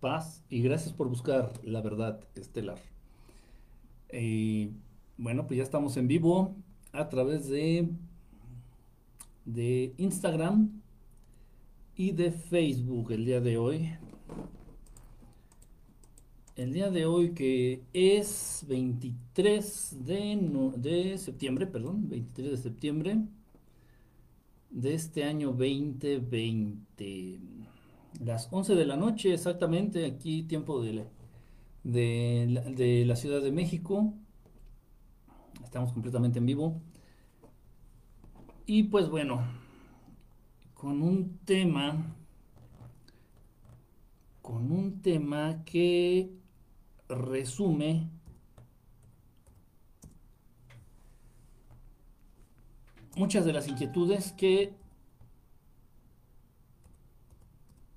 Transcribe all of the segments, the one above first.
paz y gracias por buscar la verdad estelar. bueno, pues ya estamos en vivo a través de, de Instagram y de Facebook el día de hoy. El día de hoy que es 23 de, de septiembre, perdón, 23 de septiembre de este año 2020. Las 11 de la noche exactamente, aquí tiempo de de la Ciudad de México. Estamos completamente en vivo. Y pues bueno, con un tema, con un tema que resume muchas de las inquietudes que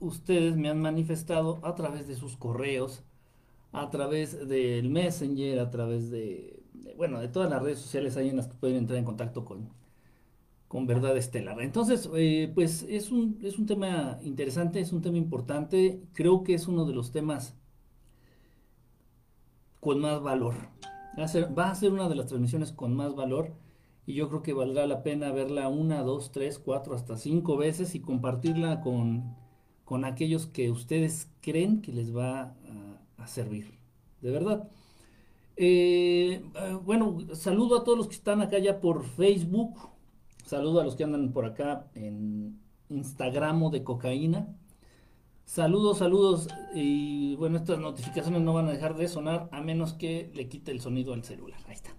ustedes me han manifestado a través de sus correos, a través del Messenger, a través de, bueno, de todas las redes sociales ahí en las que pueden entrar en contacto con, con Verdad Estelar. Entonces, eh, pues es un, es un tema interesante, es un tema importante, creo que es uno de los temas con más valor. Va a ser una de las transmisiones con más valor y yo creo que valdrá la pena verla una, dos, tres, cuatro, hasta cinco veces y compartirla con, con aquellos que ustedes creen que les va a, servir. De verdad. Eh, eh, bueno, saludo a todos los que están acá ya por Facebook. Saludo a los que andan por acá en Instagram de cocaína. Saludos, saludos. Y bueno, estas notificaciones no van a dejar de sonar a menos que le quite el sonido al celular. Ahí está.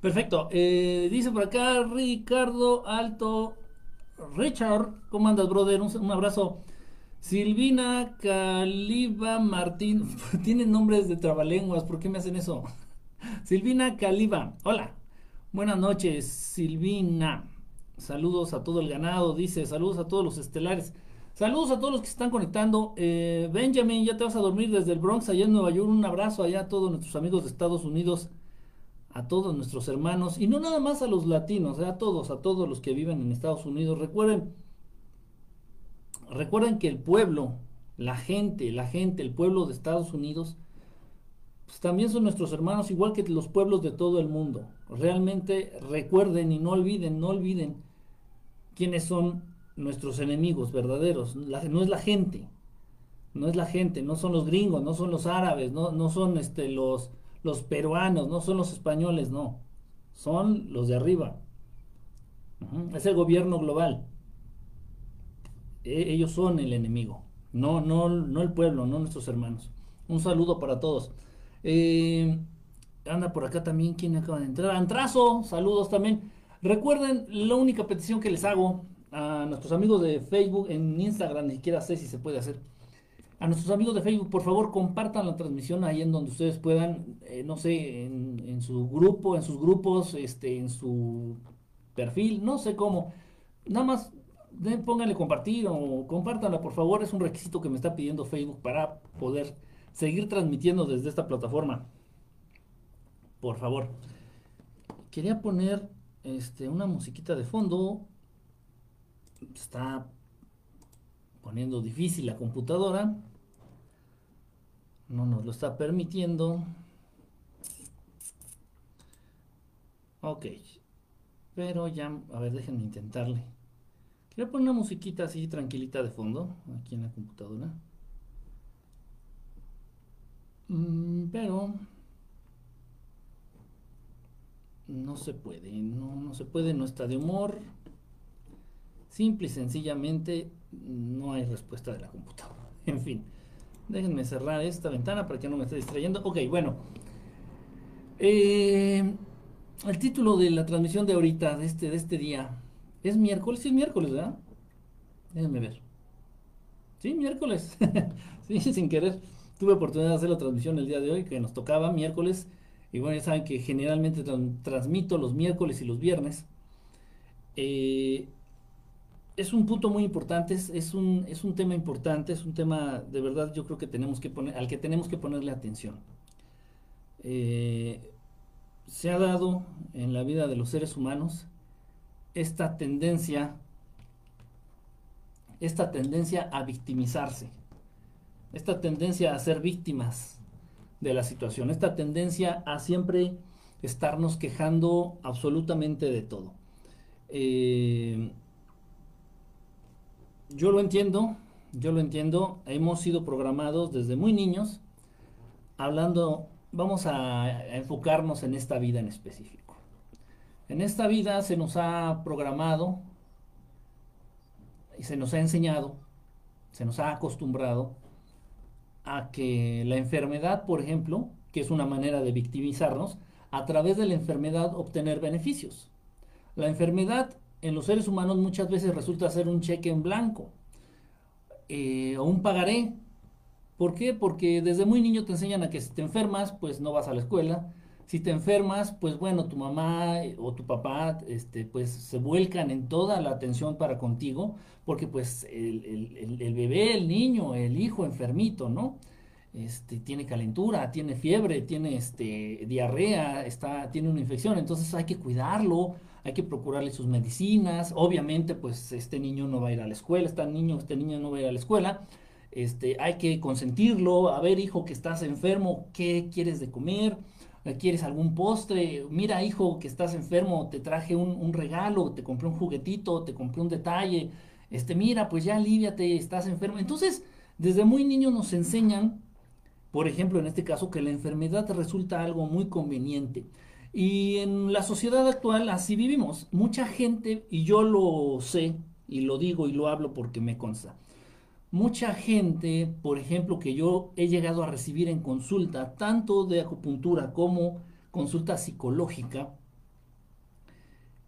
Perfecto. Eh, dice por acá Ricardo Alto. Richard, ¿cómo andas, brother? Un, abrazo. Silvina Caliba Martín. Tienen nombres de trabalenguas. ¿Por qué me hacen eso? Silvina Caliba. Hola. Buenas noches, Silvina. Saludos a todo el ganado. Dice, saludos a todos los estelares. Saludos a todos los que se están conectando. Eh, Benjamin, ya te vas a dormir desde el Bronx, allá en Nueva York. Un abrazo allá a todos nuestros amigos de Estados Unidos a todos nuestros hermanos, y no nada más a los latinos, eh, a todos, a todos los que viven en Estados Unidos. Recuerden, recuerden que el pueblo, la gente, la gente, el pueblo de Estados Unidos, pues también son nuestros hermanos, igual que los pueblos de todo el mundo. Realmente recuerden y no olviden, no olviden quiénes son nuestros enemigos verdaderos. no es la gente, no es la gente, no son los gringos, no son los árabes, no, no son este, los los peruanos, no son los españoles, no. Son los de arriba. Es el gobierno global. E, ellos son el enemigo. No, no, no el pueblo, no nuestros hermanos. Un saludo para todos. Eh, anda por acá también quien acaba de entrar. Antrazo, saludos también. Recuerden, la única petición que les hago a nuestros amigos de Facebook, en Instagram, ni siquiera sé si se puede hacer a nuestros amigos de Facebook, por favor, compartan la transmisión ahí en donde ustedes puedan, eh, no sé, en, su grupo, en sus grupos, este, en su perfil, no sé cómo. Nada más pónganle compartir o compártanla, por favor. Es un requisito que me está pidiendo Facebook para poder seguir transmitiendo desde esta plataforma. Por favor. Quería poner este, una musiquita de fondo. Está poniendo difícil la computadora. No nos lo está permitiendo. Ok. Pero ya, a ver, déjenme intentarle. Quiero poner una musiquita así tranquilita de fondo, aquí en la computadora. Mm, pero no se puede, no, no se puede, no está de humor. Simple y sencillamente no hay respuesta de la computadora. En fin, déjenme cerrar esta ventana para que no me esté distrayendo. Ok, bueno. Eh, el título de la transmisión de ahorita, de este, de este día, es miércoles. Sí, es miércoles, ¿verdad? Déjenme ver. Sí, miércoles. sí, sin querer. Tuve oportunidad de hacer la transmisión el día de hoy, que nos tocaba miércoles. Y bueno, ya saben que generalmente transmito los miércoles y los viernes. Eh, es un punto muy importante, es, un, es un tema importante, es un tema de verdad yo creo que tenemos que poner, al que tenemos que ponerle atención. Eh, se ha dado en la vida de los seres humanos esta tendencia, esta tendencia a victimizarse. esta tendencia a ser víctimas de la situación, esta tendencia a siempre estarnos quejando absolutamente de todo. Eh, yo lo entiendo, yo lo entiendo, hemos sido programados desde muy niños, hablando, vamos a enfocarnos en esta vida en específico. En esta vida se nos ha programado y se nos ha enseñado, se nos ha acostumbrado a que la enfermedad, por ejemplo, que es una manera de victimizarnos, a través de la enfermedad obtener beneficios. La enfermedad en los seres humanos muchas veces resulta ser un cheque en blanco eh, o un pagaré. ¿Por qué? Porque desde muy niño te enseñan a que si te enfermas, pues no vas a la escuela. Si te enfermas, pues bueno, tu mamá o tu papá, este, pues se vuelcan en toda la atención para contigo, porque pues el, el bebé, el niño, el hijo enfermito, ¿no? Este, tiene calentura, tiene fiebre, tiene este, diarrea, está, tiene una infección, entonces hay que cuidarlo, hay que procurarle sus medicinas, obviamente pues este niño no va a ir a la escuela, este niño, este niño no va a ir a la escuela, este, hay que consentirlo, a ver hijo que estás enfermo, ¿qué quieres de comer? ¿Quieres algún postre? Mira hijo que estás enfermo, te traje un, un regalo, te compré un juguetito, te compré un detalle, este, mira, pues ya aliviate, estás enfermo. Entonces, desde muy niño nos enseñan por ejemplo, en este caso, que la enfermedad resulta algo muy conveniente. Y en la sociedad actual así vivimos. Mucha gente, y yo lo sé, y lo digo y lo hablo porque me consta, mucha gente, por ejemplo, que yo he llegado a recibir en consulta, tanto de acupuntura como consulta psicológica,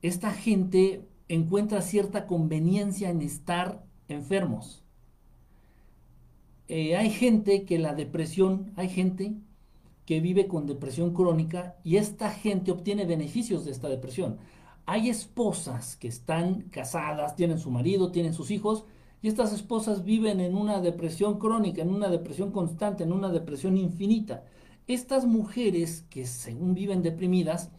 esta gente encuentra cierta conveniencia en estar enfermos. Eh, hay gente que la depresión, hay gente que vive con depresión crónica y esta gente obtiene beneficios de esta depresión. Hay esposas que están casadas, tienen su marido, tienen sus hijos y estas esposas viven en una depresión crónica, en una depresión constante, en una depresión infinita. Estas mujeres que según viven deprimidas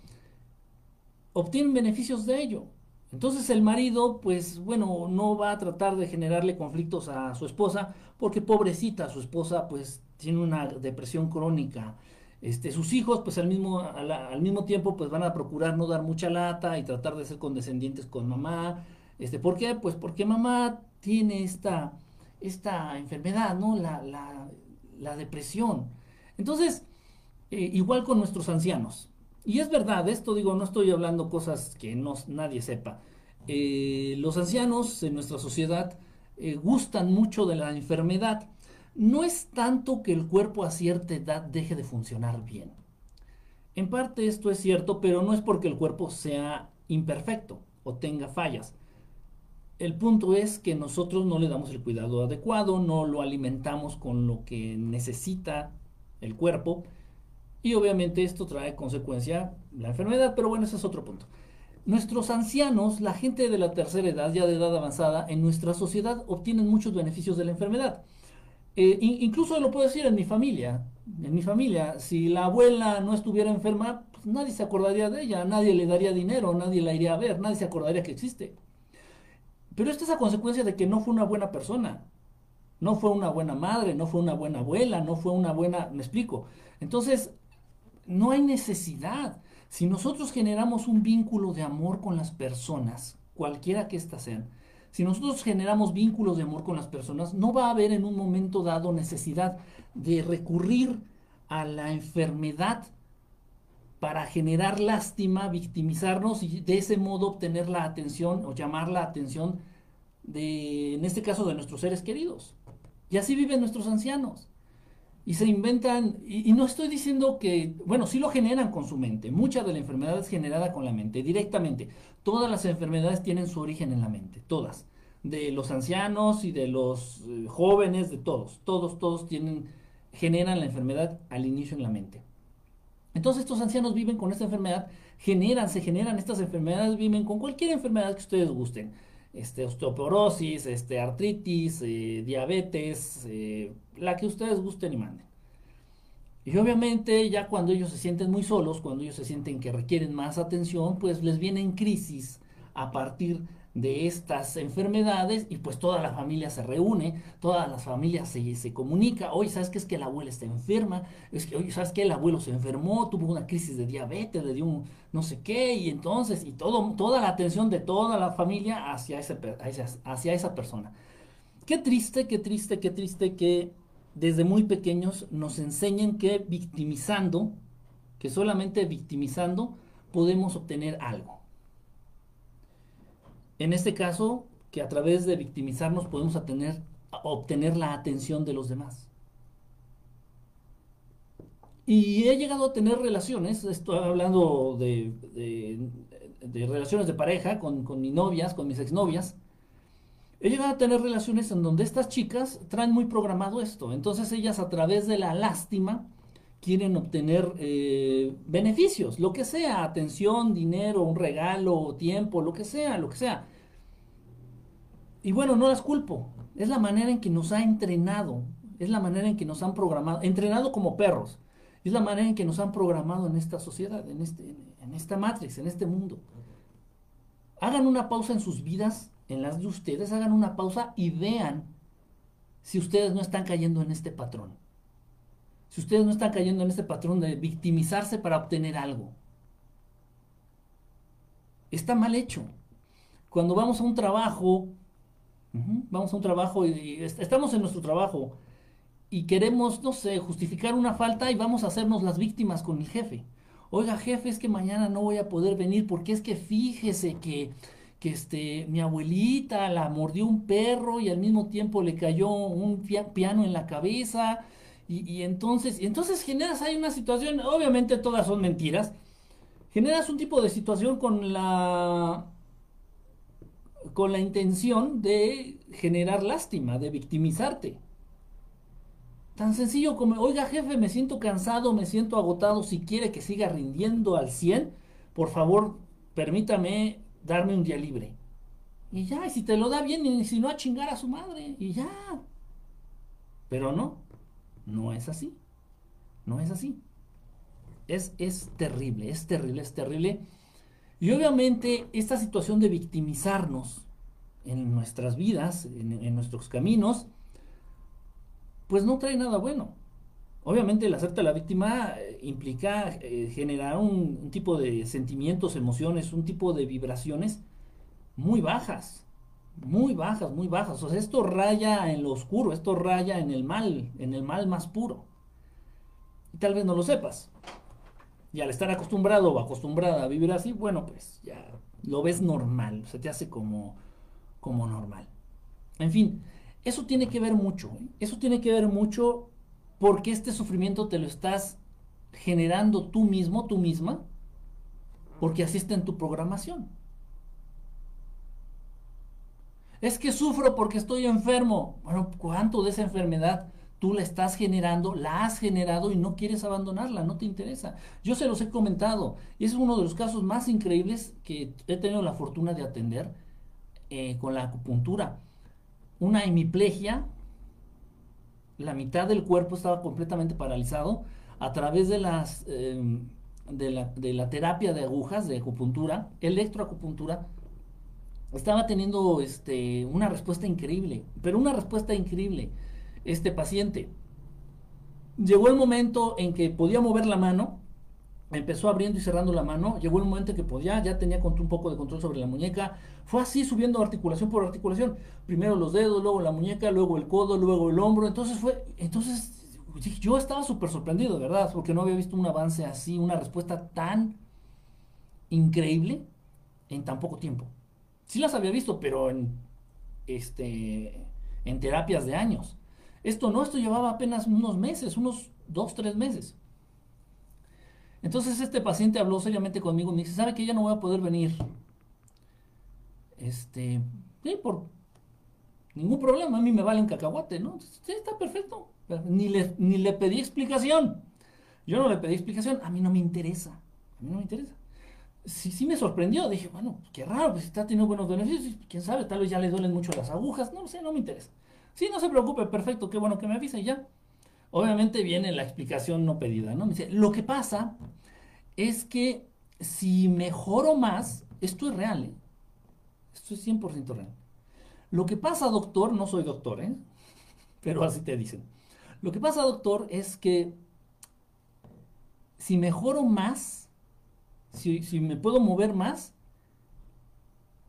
obtienen beneficios de ello. Entonces el marido, pues bueno, no va a tratar de generarle conflictos a su esposa, porque pobrecita, su esposa pues tiene una depresión crónica. Este, sus hijos, pues al mismo, al, mismo tiempo, pues van a procurar no dar mucha lata y tratar de ser condescendientes con mamá. Este, ¿Por qué? Pues porque mamá tiene esta, esta enfermedad, ¿no? La, la, depresión. Entonces, eh, igual con nuestros ancianos. Y es verdad, esto digo, no estoy hablando cosas que no, nadie sepa. Eh, los ancianos en nuestra sociedad eh, gustan mucho de la enfermedad. No es tanto que el cuerpo a cierta edad deje de funcionar bien. En parte esto es cierto, pero no es porque el cuerpo sea imperfecto o tenga fallas. El punto es que nosotros no le damos el cuidado adecuado, no lo alimentamos con lo que necesita el cuerpo y obviamente esto trae consecuencia la enfermedad, pero bueno, ese es otro punto. Nuestros ancianos, la gente de la tercera edad, ya de edad avanzada, en nuestra sociedad obtienen muchos beneficios de la enfermedad. Eh, incluso lo puedo decir en mi familia. En mi familia, si la abuela no estuviera enferma, pues nadie se acordaría de ella, nadie le daría dinero, nadie la iría a ver, nadie se acordaría que existe. Pero esto es a consecuencia de que no fue una buena persona, no fue una buena madre, no fue una buena abuela, no fue una buena, me explico. Entonces, no hay necesidad. Si nosotros generamos un vínculo de amor con las personas, cualquiera que éstas sean, si nosotros generamos vínculos de amor con las personas, no va a haber en un momento dado necesidad de recurrir a la enfermedad para generar lástima, victimizarnos y de ese modo obtener la atención o llamar la atención de, en este caso, de nuestros seres queridos. Y así viven nuestros ancianos y se inventan, y, no estoy diciendo que, bueno, sí lo generan con su mente, mucha de la enfermedad es generada con la mente, directamente. Todas las enfermedades tienen su origen en la mente, todas. De los ancianos y de los eh, jóvenes, de todos, todos, todos tienen, generan la enfermedad al inicio en la mente. Entonces estos ancianos viven con esta enfermedad, generan, se generan estas enfermedades, viven con cualquier enfermedad que ustedes gusten este, osteoporosis, este, artritis, eh, diabetes, eh, la que ustedes gusten y manden. Y obviamente ya cuando ellos se sienten muy solos, cuando ellos se sienten que requieren más atención, pues les vienen crisis a partir de estas enfermedades y pues toda la familia se reúne, toda la familia se, se comunica, hoy sabes que es que la abuela está enferma, es que hoy sabes que el abuelo se enfermó, tuvo una crisis de diabetes, le dio un no sé qué, y entonces, y todo, toda la atención de toda la familia hacia, ese, hacia esa persona. Qué triste, qué triste, qué triste que desde muy pequeños nos enseñen que victimizando, que solamente victimizando podemos obtener algo. En este caso, que a través de victimizarnos podemos obtener, la atención de los demás. Y he llegado a tener relaciones, estoy hablando de, relaciones de pareja con, con, mis novias, con mis exnovias. He llegado a tener relaciones en donde estas chicas traen muy programado esto. Entonces ellas a través de la lástima quieren obtener eh, beneficios, lo que sea, atención, dinero, un regalo, tiempo, lo que sea, lo que sea. Y bueno, no las culpo, es la manera en que nos ha entrenado, es la manera en que nos han programado, entrenado como perros, es la manera en que nos han programado en esta sociedad, en, este, en esta matrix, en este mundo. Hagan una pausa en sus vidas, en las de ustedes, hagan una pausa y vean si ustedes no están cayendo en este patrón si ustedes no están cayendo en este patrón de victimizarse para obtener algo. Está mal hecho. Cuando vamos a un trabajo, vamos a un trabajo y, estamos en nuestro trabajo y queremos, no sé, justificar una falta y vamos a hacernos las víctimas con el jefe. Oiga, jefe, es que mañana no voy a poder venir porque es que fíjese que, que este, mi abuelita la mordió un perro y al mismo tiempo le cayó un piano en la cabeza y, entonces, y entonces generas ahí una situación, obviamente todas son mentiras, generas un tipo de situación con la con la intención de generar lástima, de victimizarte. Tan sencillo como, oiga jefe, me siento cansado, me siento agotado, si quiere que siga rindiendo al 100, por favor, permítame darme un día libre. Y ya, y si te lo da bien, y si no, a chingar a su madre, y ya. Pero no, no es así. No es así. Es, es terrible, es terrible, es terrible. Y obviamente esta situación de victimizarnos en nuestras vidas, en, nuestros caminos, pues no trae nada bueno. Obviamente el hacerte la víctima eh, implica eh, generar un, tipo de sentimientos, emociones, un tipo de vibraciones muy bajas muy bajas, muy bajas. O sea, esto raya en lo oscuro, esto raya en el mal, en el mal más puro. Y tal vez no lo sepas. Y al estar acostumbrado o acostumbrada a vivir así, bueno, pues ya lo ves normal, se te hace como, como normal. En fin, eso tiene que ver mucho, ¿eh? eso tiene que ver mucho porque este sufrimiento te lo estás generando tú mismo, tú misma, porque así está en tu programación. Es que sufro porque estoy enfermo. Bueno, ¿cuánto de esa enfermedad tú la estás generando, la has generado y no quieres abandonarla, no te interesa? Yo se los he comentado y es uno de los casos más increíbles que he tenido la fortuna de atender eh, con la acupuntura. Una hemiplegia, la mitad del cuerpo estaba completamente paralizado a través de las... Em, de la, de la terapia de agujas, de acupuntura, electroacupuntura, estaba teniendo este, una respuesta increíble, pero una respuesta increíble. Este paciente llegó el momento en que podía mover la mano, empezó abriendo y cerrando la mano, llegó el momento en que podía, ya tenía un poco de control sobre la muñeca, fue así subiendo articulación por articulación, primero los dedos, luego la muñeca, luego el codo, luego el hombro, entonces fue, entonces yo estaba súper sorprendido, ¿verdad? Porque no había visto un avance así, una respuesta tan increíble en tan poco tiempo sí las había visto, pero en, este, en terapias de años. Esto no, esto llevaba apenas unos meses, unos dos, tres meses. Entonces este paciente habló seriamente conmigo y me dice, ¿sabe que ya no voy a poder venir? Este, sí, por ningún problema, a mí me vale un cacahuate, ¿no? Sí, está perfecto. Ni le, ni le pedí explicación. Yo no le pedí explicación, a mí no me interesa. A mí no me interesa sí, sí me sorprendió. Dije, bueno, qué raro, pues está teniendo buenos beneficios. Quién sabe, tal vez ya le duelen mucho las agujas. No sé, no me interesa. Sí, no se preocupe, perfecto, qué bueno que me avisa y ya. Obviamente viene la explicación no pedida, ¿no? Me dice, lo que pasa es que si mejoro más, esto es real, ¿eh? Esto es 100% real. Lo que pasa, doctor, no soy doctor, ¿eh? pero así te dicen. Lo que pasa, doctor, es que si mejoro más, si, si me puedo mover más,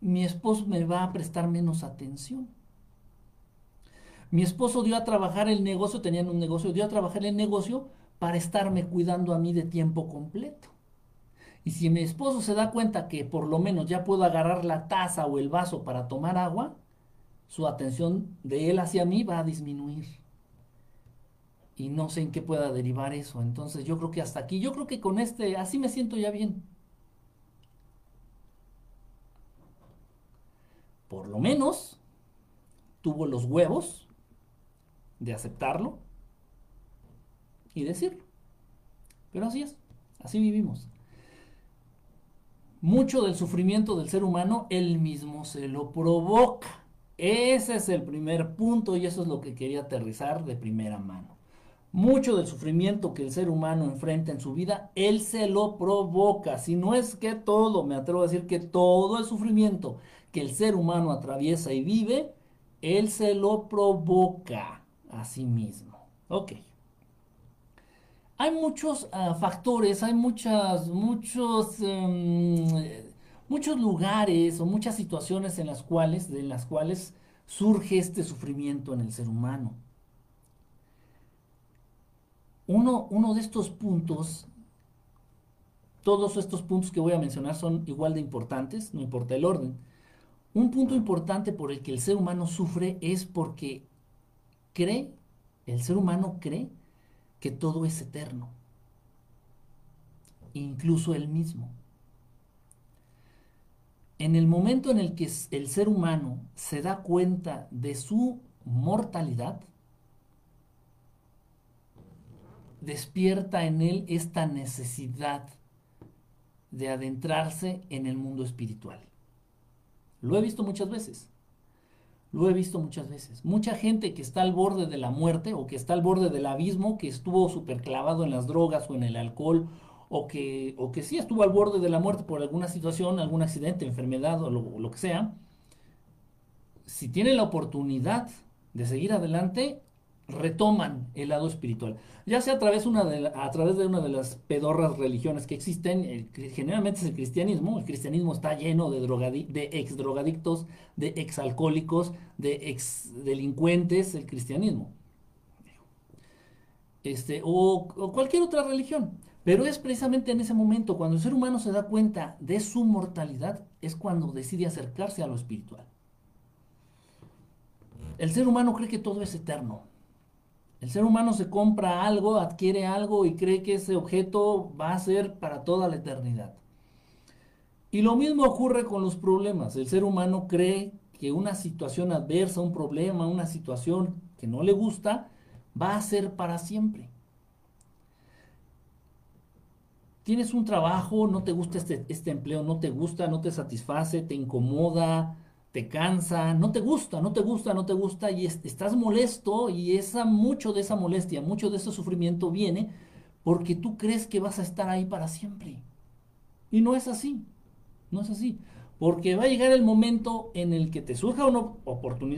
mi esposo me va a prestar menos atención. Mi esposo dio a trabajar el negocio, tenían un negocio, dio a trabajar el negocio para estarme cuidando a mí de tiempo completo. Y si mi esposo se da cuenta que por lo menos ya puedo agarrar la taza o el vaso para tomar agua, su atención de él hacia mí va a disminuir. Y no sé en qué pueda derivar eso. Entonces yo creo que hasta aquí, yo creo que con este, así me siento ya bien. Por lo menos tuvo los huevos de aceptarlo y decirlo. Pero así es, así vivimos. Mucho del sufrimiento del ser humano él mismo se lo provoca. Ese es el primer punto y eso es lo que quería aterrizar de primera mano. Mucho del sufrimiento que el ser humano enfrenta en su vida, él se lo provoca. Si no es que todo, me atrevo a decir que todo el sufrimiento que el ser humano atraviesa y vive, él se lo provoca a sí mismo. Ok. Hay muchos ah, factores, hay muchas, muchos, em, muchos lugares o muchas situaciones en las cuales, de las cuales surge este sufrimiento en el ser humano. Uno, de estos puntos, todos estos puntos que voy a mencionar son igual de importantes, no importa el orden. Un punto importante por el que el ser humano sufre es porque cree el ser humano cree que todo es eterno, incluso él mismo. En el momento en el que el ser humano se da cuenta de su mortalidad, despierta en él esta necesidad de adentrarse en el mundo espiritual. Lo he visto muchas veces. Lo he visto muchas veces. Mucha gente que está al borde de la muerte o que está al borde del abismo, que estuvo súper clavado en las drogas o en el alcohol, o que, o que sí estuvo al borde de la muerte por alguna situación, algún accidente, enfermedad o lo, lo que sea, si tiene la oportunidad de seguir adelante, retoman el lado espiritual. Ya sea a través, una de a través de una de las pedorras religiones que existen, generalmente es el cristianismo. El cristianismo está lleno de, de ex drogadictos, de ex alcohólicos, de ex delincuentes, el cristianismo. Este, o, o cualquier otra religión. Pero es precisamente en ese momento, cuando el ser humano se da cuenta de su mortalidad, es cuando decide acercarse a lo espiritual. El ser humano cree que todo es eterno. El ser humano se compra algo, adquiere algo y cree que ese objeto va a ser para toda la eternidad. Y lo mismo ocurre con los problemas. El ser humano cree que una situación adversa, un problema, una situación que no le gusta, va a ser para siempre. Tienes un trabajo, no te gusta este, este empleo, no te gusta, no te satisface, te incomoda, te cansa, no te gusta, no te gusta, no te gusta y estás molesto y esa mucho de esa molestia, mucho de ese sufrimiento viene porque tú crees que vas a estar ahí para siempre. Y no es así. No es así. Porque va a llegar el momento en el que te surja una,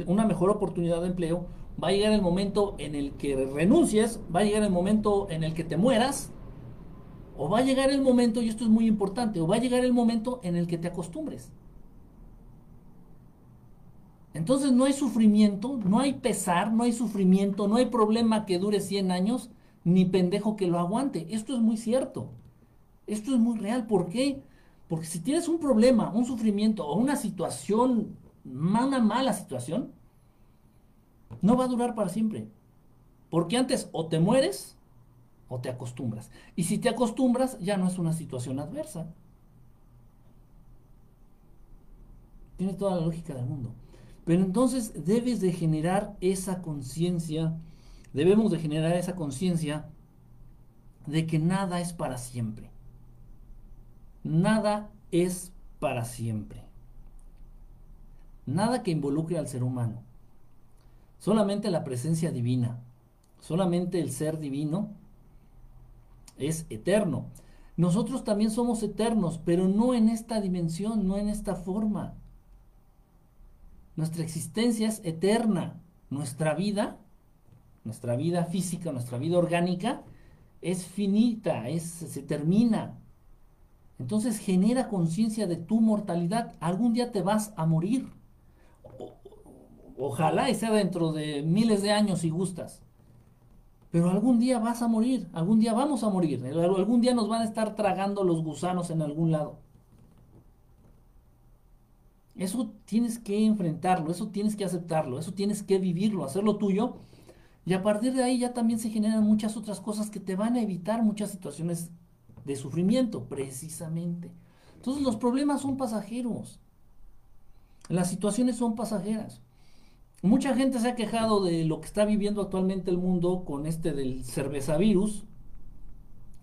una mejor oportunidad de empleo, va a llegar el momento en el que renuncies, va a llegar el momento en el que te mueras, o va a llegar el momento, y esto es muy importante, o va a llegar el momento en el que te acostumbres. Entonces no hay sufrimiento, no hay pesar, no hay sufrimiento, no hay problema que dure 100 años, ni pendejo que lo aguante. Esto es muy cierto. Esto es muy real. ¿Por qué? Porque si tienes un problema, un sufrimiento o una situación, una mala situación, no va a durar para siempre. Porque antes o te mueres o te acostumbras. Y si te acostumbras, ya no es una situación adversa. Tiene toda la lógica del mundo. Pero entonces debes de generar esa conciencia, debemos de generar esa conciencia de que nada es para siempre. Nada es para siempre. Nada que involucre al ser humano. Solamente la presencia divina, solamente el ser divino es eterno. Nosotros también somos eternos, pero no en esta dimensión, no en esta forma. Nuestra existencia es eterna. Nuestra vida, nuestra vida física, nuestra vida orgánica, es finita, es, se termina. Entonces genera conciencia de tu mortalidad. Algún día te vas a morir. ojalá y sea dentro de miles de años si gustas. Pero algún día vas a morir, algún día vamos a morir, algún día nos van a estar tragando los gusanos en algún lado. Eso tienes que enfrentarlo, eso tienes que aceptarlo, eso tienes que vivirlo, hacerlo tuyo. Y a partir de ahí ya también se generan muchas otras cosas que te van a evitar muchas situaciones de sufrimiento, precisamente. Entonces los problemas son pasajeros. Las situaciones son pasajeras. Mucha gente se ha quejado de lo que está viviendo actualmente el mundo con este del cervezavirus,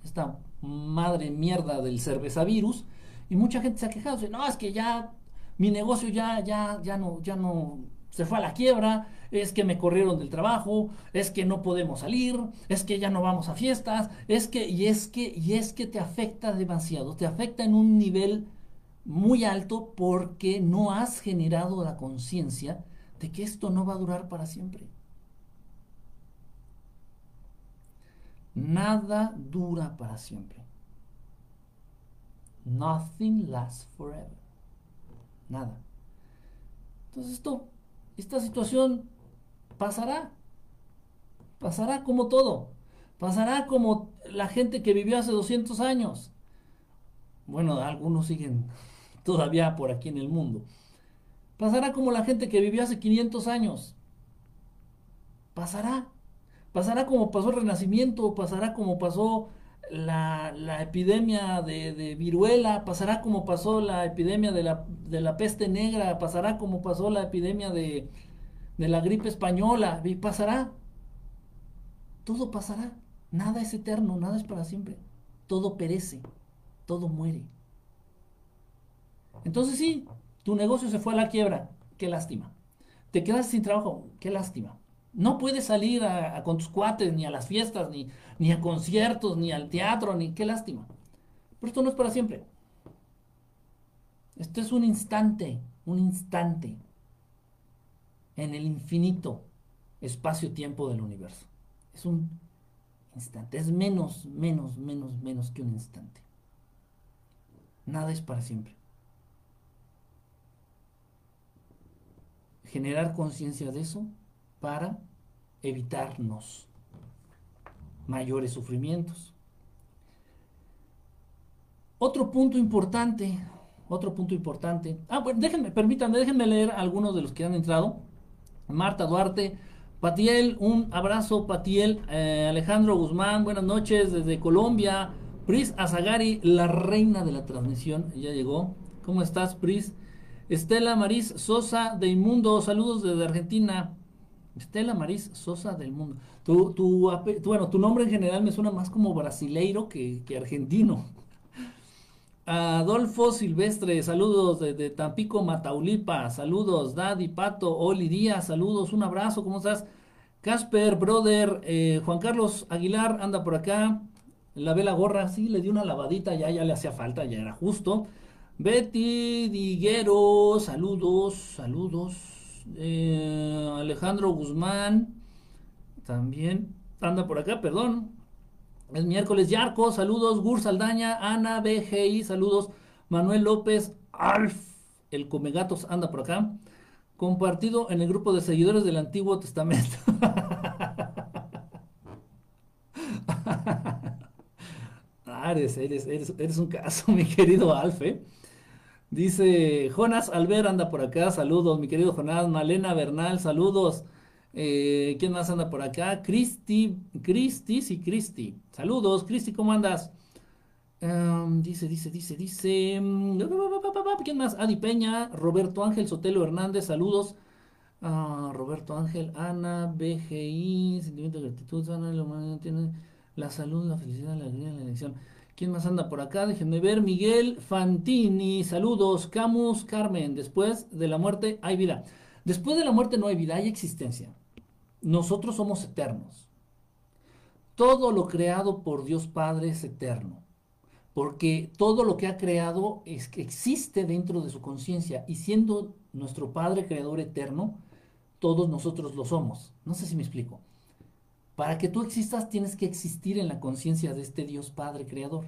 esta madre mierda del cervezavirus, y mucha gente se ha quejado, dice, no, es que ya mi negocio ya, ya, ya no, ya no se fue a la quiebra, es que me corrieron del trabajo, es que no podemos salir, es que ya no vamos a fiestas, es que, y es que, y es que te afecta demasiado, te afecta en un nivel muy alto porque no has generado la conciencia de que esto no va a durar para siempre. Nada dura para siempre. Nothing lasts forever. Nada. Entonces esto, esta situación pasará. Pasará como todo. Pasará como la gente que vivió hace 200 años. Bueno, algunos siguen todavía por aquí en el mundo. Pasará como la gente que vivió hace 500 años. Pasará. Pasará como pasó el Renacimiento, pasará como pasó la, epidemia de, viruela, pasará como pasó la epidemia de la, de la, peste negra, pasará como pasó la epidemia de, de la gripe española, y pasará. Todo pasará. Nada es eterno, nada es para siempre. Todo perece, todo muere. Entonces sí, tu negocio se fue a la quiebra, qué lástima. Te quedas sin trabajo, qué lástima. No puedes salir a, con tus cuates, ni a las fiestas, ni, ni a conciertos, ni al teatro, ni qué lástima. Pero esto no es para siempre. Esto es un instante, un instante en el infinito espacio-tiempo del universo. Es un instante, es menos, menos, menos, menos que un instante. Nada es para siempre. generar conciencia de eso para evitarnos mayores sufrimientos. Otro punto importante, otro punto importante. Ah, bueno, déjenme, permítanme, déjenme leer algunos de los que han entrado. Marta Duarte, Patiel, un abrazo, Patiel, eh, Alejandro Guzmán, buenas noches desde Colombia. Pris Azagari, la reina de la transmisión, ya llegó. ¿Cómo estás, Pris? Estela Maris Sosa de Inmundo, saludos desde Argentina. Estela Maris Sosa del Mundo. Tu, bueno, tu nombre en general me suena más como brasileiro que, argentino. Adolfo Silvestre, saludos desde Tampico, Mataulipa, saludos, Daddy, Pato, Oli Díaz, saludos, un abrazo, ¿cómo estás? Casper, brother, eh, Juan Carlos Aguilar anda por acá, la vela gorra, sí, le di una lavadita, ya, ya le hacía falta, ya era justo. Betty Diguero, saludos, saludos. Eh, Alejandro Guzmán, también anda por acá, perdón. Es miércoles, Yarco, saludos. Gur Saldaña, Ana BGI, saludos. Manuel López, Alf, el Comegatos anda por acá. Compartido en el grupo de seguidores del Antiguo Testamento. Ah, eres, eres, un caso, mi querido Alf, ¿eh? Dice Jonas Alver anda por acá, saludos, mi querido Jonás. Malena Bernal, saludos. Eh, ¿Quién más anda por acá? Cristi, Cristi, sí, Cristi. Saludos, Cristi, ¿cómo andas? Em, dice, dice, dice, dice. Mm, ¿Quién más? Adi Peña, Roberto Ángel Sotelo Hernández, saludos. Ah, Roberto Ángel, Ana, BGI, sentimiento de gratitud, Ana, la salud, la felicidad, la alegría, la elección. ¿Quién más anda por acá? Déjenme ver. Miguel Fantini, saludos. Camus Carmen, después de la muerte hay vida. Después de la muerte no hay vida, hay existencia. Nosotros somos eternos. Todo lo creado por Dios Padre es eterno. Porque todo lo que ha creado es, existe dentro de su conciencia. Y siendo nuestro Padre Creador eterno, todos nosotros lo somos. No sé si me explico. Para que tú existas tienes que existir en la conciencia de este Dios Padre Creador.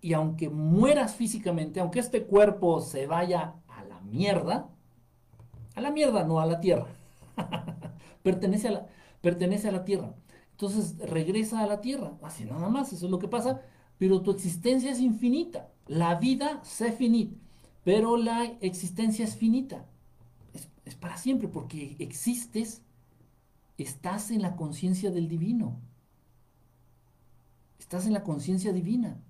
Y aunque mueras físicamente, aunque este cuerpo se vaya a la mierda, a la mierda, no a la tierra, pertenece, a la, pertenece a la tierra. Entonces regresa a la tierra, así nada más, eso es lo que pasa, pero tu existencia es infinita. La vida se finita, pero la existencia es finita. Es, es para siempre porque existes estás en la conciencia del divino. Estás en la conciencia divina.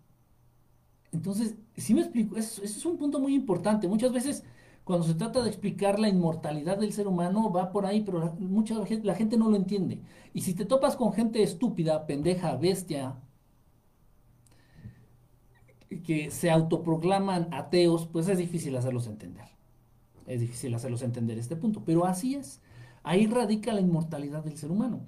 Entonces, si me explico, eso, es un punto muy importante. Muchas veces cuando se trata de explicar la inmortalidad del ser humano va por ahí, pero mucha la gente no lo entiende. Y si te topas con gente estúpida, pendeja, bestia, que se autoproclaman ateos, pues es difícil hacerlos entender. Es difícil hacerlos entender este punto, pero así es. Ahí radica la inmortalidad del ser humano.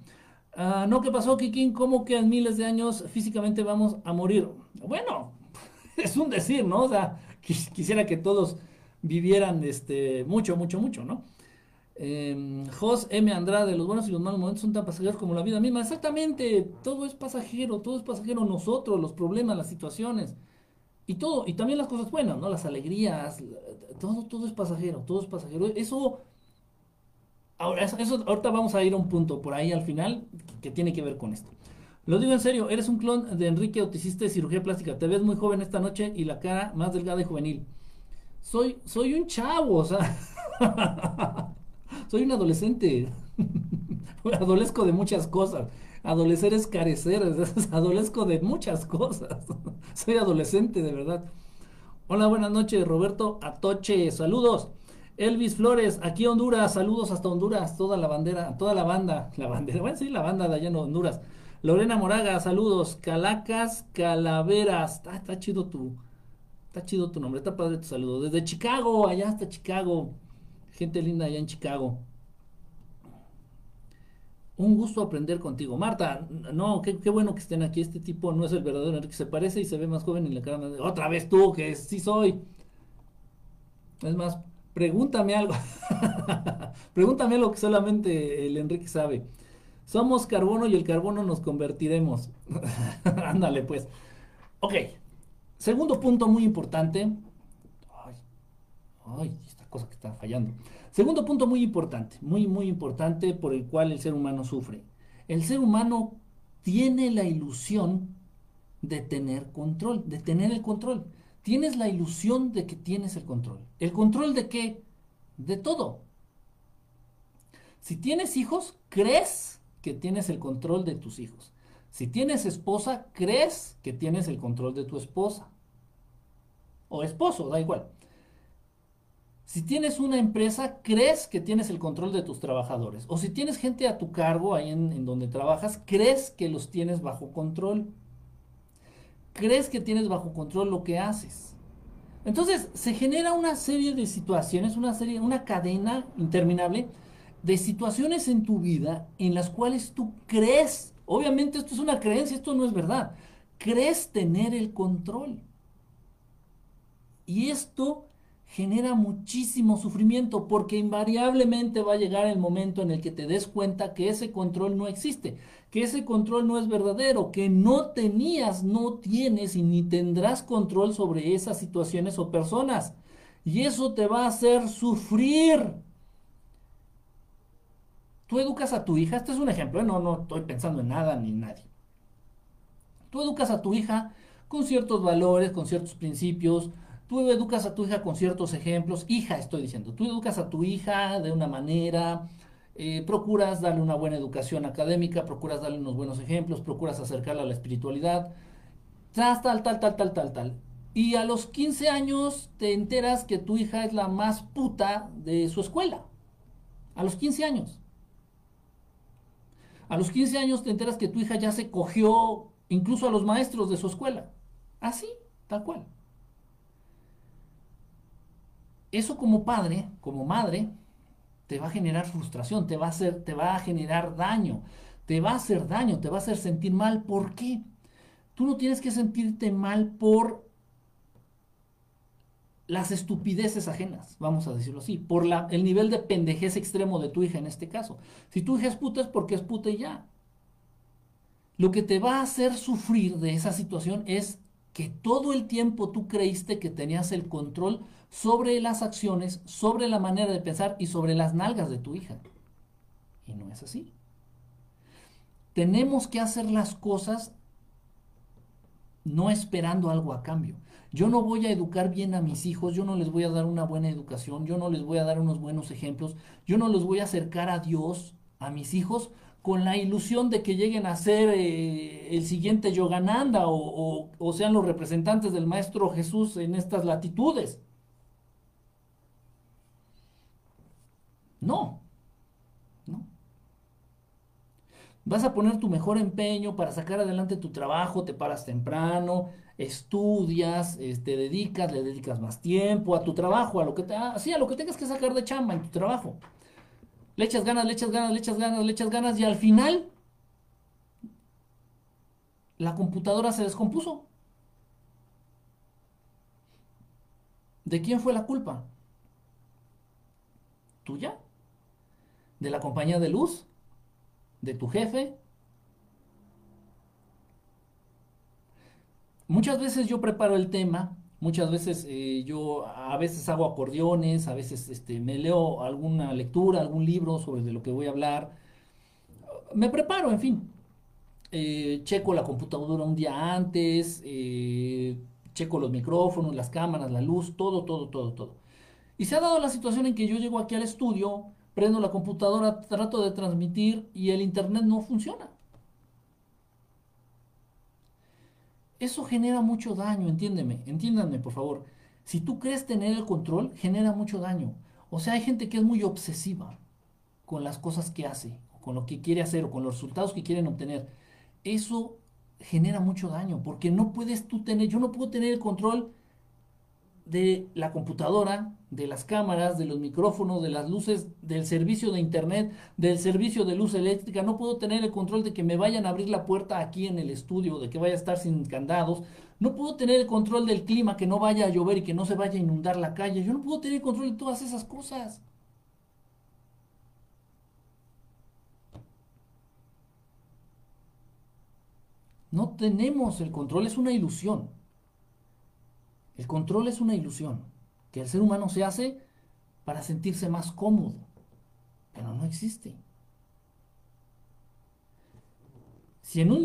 Ah, no, ¿qué pasó, Kikín? ¿Cómo que en miles de años físicamente vamos a morir? Bueno, es un decir, ¿no? O sea, quisiera que todos vivieran este, mucho, mucho, mucho, ¿no? Eh, Jos M. Andrade, los buenos y los malos momentos son tan pasajeros como la vida misma. Exactamente, todo es pasajero, todo es pasajero, nosotros, los problemas, las situaciones. Y todo, y también las cosas buenas, ¿no? Las alegrías, todo, todo es pasajero, todo es pasajero. Eso Ahora, eso, ahorita vamos a ir a un punto por ahí al final que, tiene que ver con esto. Lo digo en serio, eres un clon de Enrique te hiciste cirugía plástica. Te ves muy joven esta noche y la cara más delgada y juvenil. Soy, soy un chavo, o sea. soy un adolescente. Adolezco de muchas cosas. Adolecer es carecer, adolezco de muchas cosas. soy adolescente, de verdad. Hola, buenas noches, Roberto Atoche. Saludos. Elvis Flores, aquí Honduras, saludos hasta Honduras, toda la bandera, toda la banda, la bandera, bueno, sí, la banda de allá en Honduras. Lorena Moraga, saludos. Calacas, Calaveras, está, chido tu, está chido tu nombre, está padre tu saludo. Desde Chicago, allá hasta Chicago, gente linda allá en Chicago. Un gusto aprender contigo. Marta, no, qué, bueno que estén aquí. Este tipo no es el verdadero Enrique. Se parece y se ve más joven y la cara. Otra vez tú, que sí soy. Es más, Pregúntame algo. Pregúntame algo que solamente el Enrique sabe. Somos carbono y el carbono nos convertiremos. Ándale, pues. Ok. Segundo punto muy importante. Ay, ay, esta cosa que está fallando. Segundo punto muy importante, muy, muy importante por el cual el ser humano sufre. El ser humano tiene la ilusión de tener control, de tener el control tienes la ilusión de que tienes el control. ¿El control de qué? De todo. Si tienes hijos, crees que tienes el control de tus hijos. Si tienes esposa, crees que tienes el control de tu esposa. O esposo, da igual. Si tienes una empresa, crees que tienes el control de tus trabajadores. O si tienes gente a tu cargo ahí en, donde trabajas, crees que los tienes bajo control crees que tienes bajo control lo que haces. Entonces se genera una serie de situaciones, una serie, una cadena interminable de situaciones en tu vida en las cuales tú crees, obviamente esto es una creencia, esto no es verdad, crees tener el control. Y esto genera muchísimo sufrimiento porque invariablemente va a llegar el momento en el que te des cuenta que ese control no existe, que ese control no es verdadero, que no tenías, no tienes y ni tendrás control sobre esas situaciones o personas. Y eso te va a hacer sufrir. Tú educas a tu hija, este es un ejemplo, ¿eh? no, no estoy pensando en nada ni en nadie. Tú educas a tu hija con ciertos valores, con ciertos principios, Tú educas a tu hija con ciertos ejemplos, hija estoy diciendo, tú educas a tu hija de una manera, eh, procuras darle una buena educación académica, procuras darle unos buenos ejemplos, procuras acercarla a la espiritualidad, tal, tal, tal, tal, tal, tal, tal. Y a los 15 años te enteras que tu hija es la más puta de su escuela. A los 15 años. A los 15 años te enteras que tu hija ya se cogió incluso a los maestros de su escuela. Así, tal cual eso como padre, como madre, te va a generar frustración, te va a, hacer, te va a generar daño, te va a hacer daño, te va a hacer sentir mal. ¿Por qué? Tú no tienes que sentirte mal por las estupideces ajenas, vamos a decirlo así, por el nivel de pendejez extremo de tu hija en este caso. Si tu hija es puta es porque es puta y ya. Lo que te va a hacer sufrir de esa situación es que todo el tiempo tú creíste que tenías el control sobre las acciones, sobre la manera de pensar y sobre las nalgas de tu hija. Y no es así. Tenemos que hacer las cosas no esperando algo a cambio. Yo no voy a educar bien a mis hijos, yo no les voy a dar una buena educación, yo no les voy a dar unos buenos ejemplos, yo no los voy a acercar a Dios, a mis hijos, con la ilusión de que lleguen a ser eh, el siguiente Yogananda o sean los representantes del Maestro Jesús en estas latitudes. No, no. Vas a poner tu mejor empeño para sacar adelante tu trabajo, te paras temprano, estudias, te dedicas, le dedicas más tiempo a tu trabajo, a lo que te, a lo que tengas que sacar de chamba en tu trabajo. Le echas ganas, le echas ganas, le echas ganas, le echas ganas y al final la computadora se descompuso. ¿De quién fue la culpa? ¿Tuya? ¿De la compañía de luz? ¿De tu jefe? Muchas veces yo preparo el tema, muchas veces eh, yo a veces hago acordeones, a veces este, me leo alguna lectura, algún libro sobre de lo que voy a hablar. Me preparo, en fin. Eh, checo la computadora un día antes, eh, checo los micrófonos, las cámaras, la luz, todo, todo, todo, todo. Y se ha dado la situación en que yo llego aquí al estudio, prendo la computadora, trato de transmitir y el internet no funciona. Eso genera mucho daño, entiéndeme, entiéndanme por favor. Si tú crees tener el control, genera mucho daño. O sea, hay gente que es muy obsesiva con las cosas que hace, con lo que quiere hacer o con los resultados que quieren obtener. Eso genera mucho daño, porque no puedes tú tener, yo no puedo tener el control de la computadora, de las cámaras, de los micrófonos, de las luces, del servicio de internet, del servicio de luz eléctrica. No puedo tener el control de que me vayan a abrir la puerta aquí en el estudio, de que vaya a estar sin candados. No puedo tener el control del clima, que no vaya a llover y que no se vaya a inundar la calle. Yo no puedo tener el control de todas esas cosas. No tenemos el control, es una ilusión. El control es una ilusión que el ser humano se hace para sentirse más cómodo, pero no existe. Si en un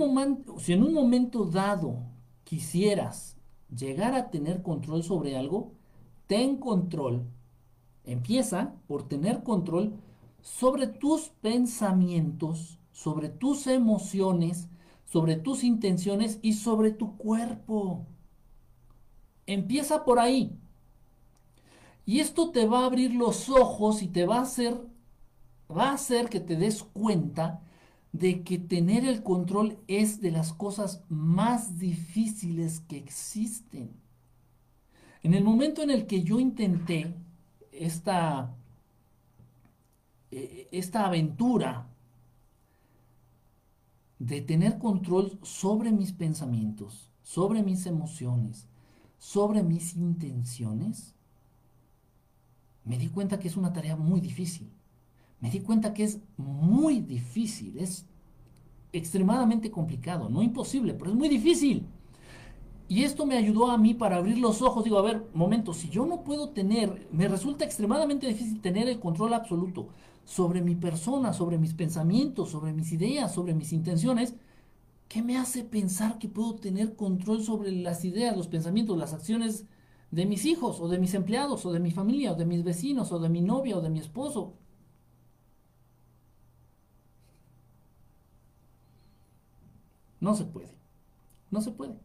momento, dado quisieras llegar a tener control sobre algo, ten control. Empieza por tener control sobre tus pensamientos, sobre tus emociones, sobre tus intenciones y sobre tu cuerpo. Empieza por ahí. Y esto te va a abrir los ojos y te va a hacer, va a que te des cuenta de que tener el control es de las cosas más difíciles que existen. En el momento en el que yo intenté esta, e, esta aventura de tener control sobre mis pensamientos, sobre mis emociones, sobre mis intenciones, me di cuenta que es una tarea muy difícil. Me di cuenta que es muy difícil, es extremadamente complicado, no imposible, pero es muy difícil. Y esto me ayudó a mí para abrir los ojos. Digo, a ver, momento, si yo no puedo tener, me resulta extremadamente difícil tener el control absoluto sobre mi persona, sobre mis pensamientos, sobre mis ideas, sobre mis intenciones, ¿Qué me hace pensar que puedo tener control sobre las ideas, los pensamientos, las acciones de mis hijos o de mis empleados o de mi familia o de mis vecinos o de mi novia o de mi esposo? No se puede. No se puede.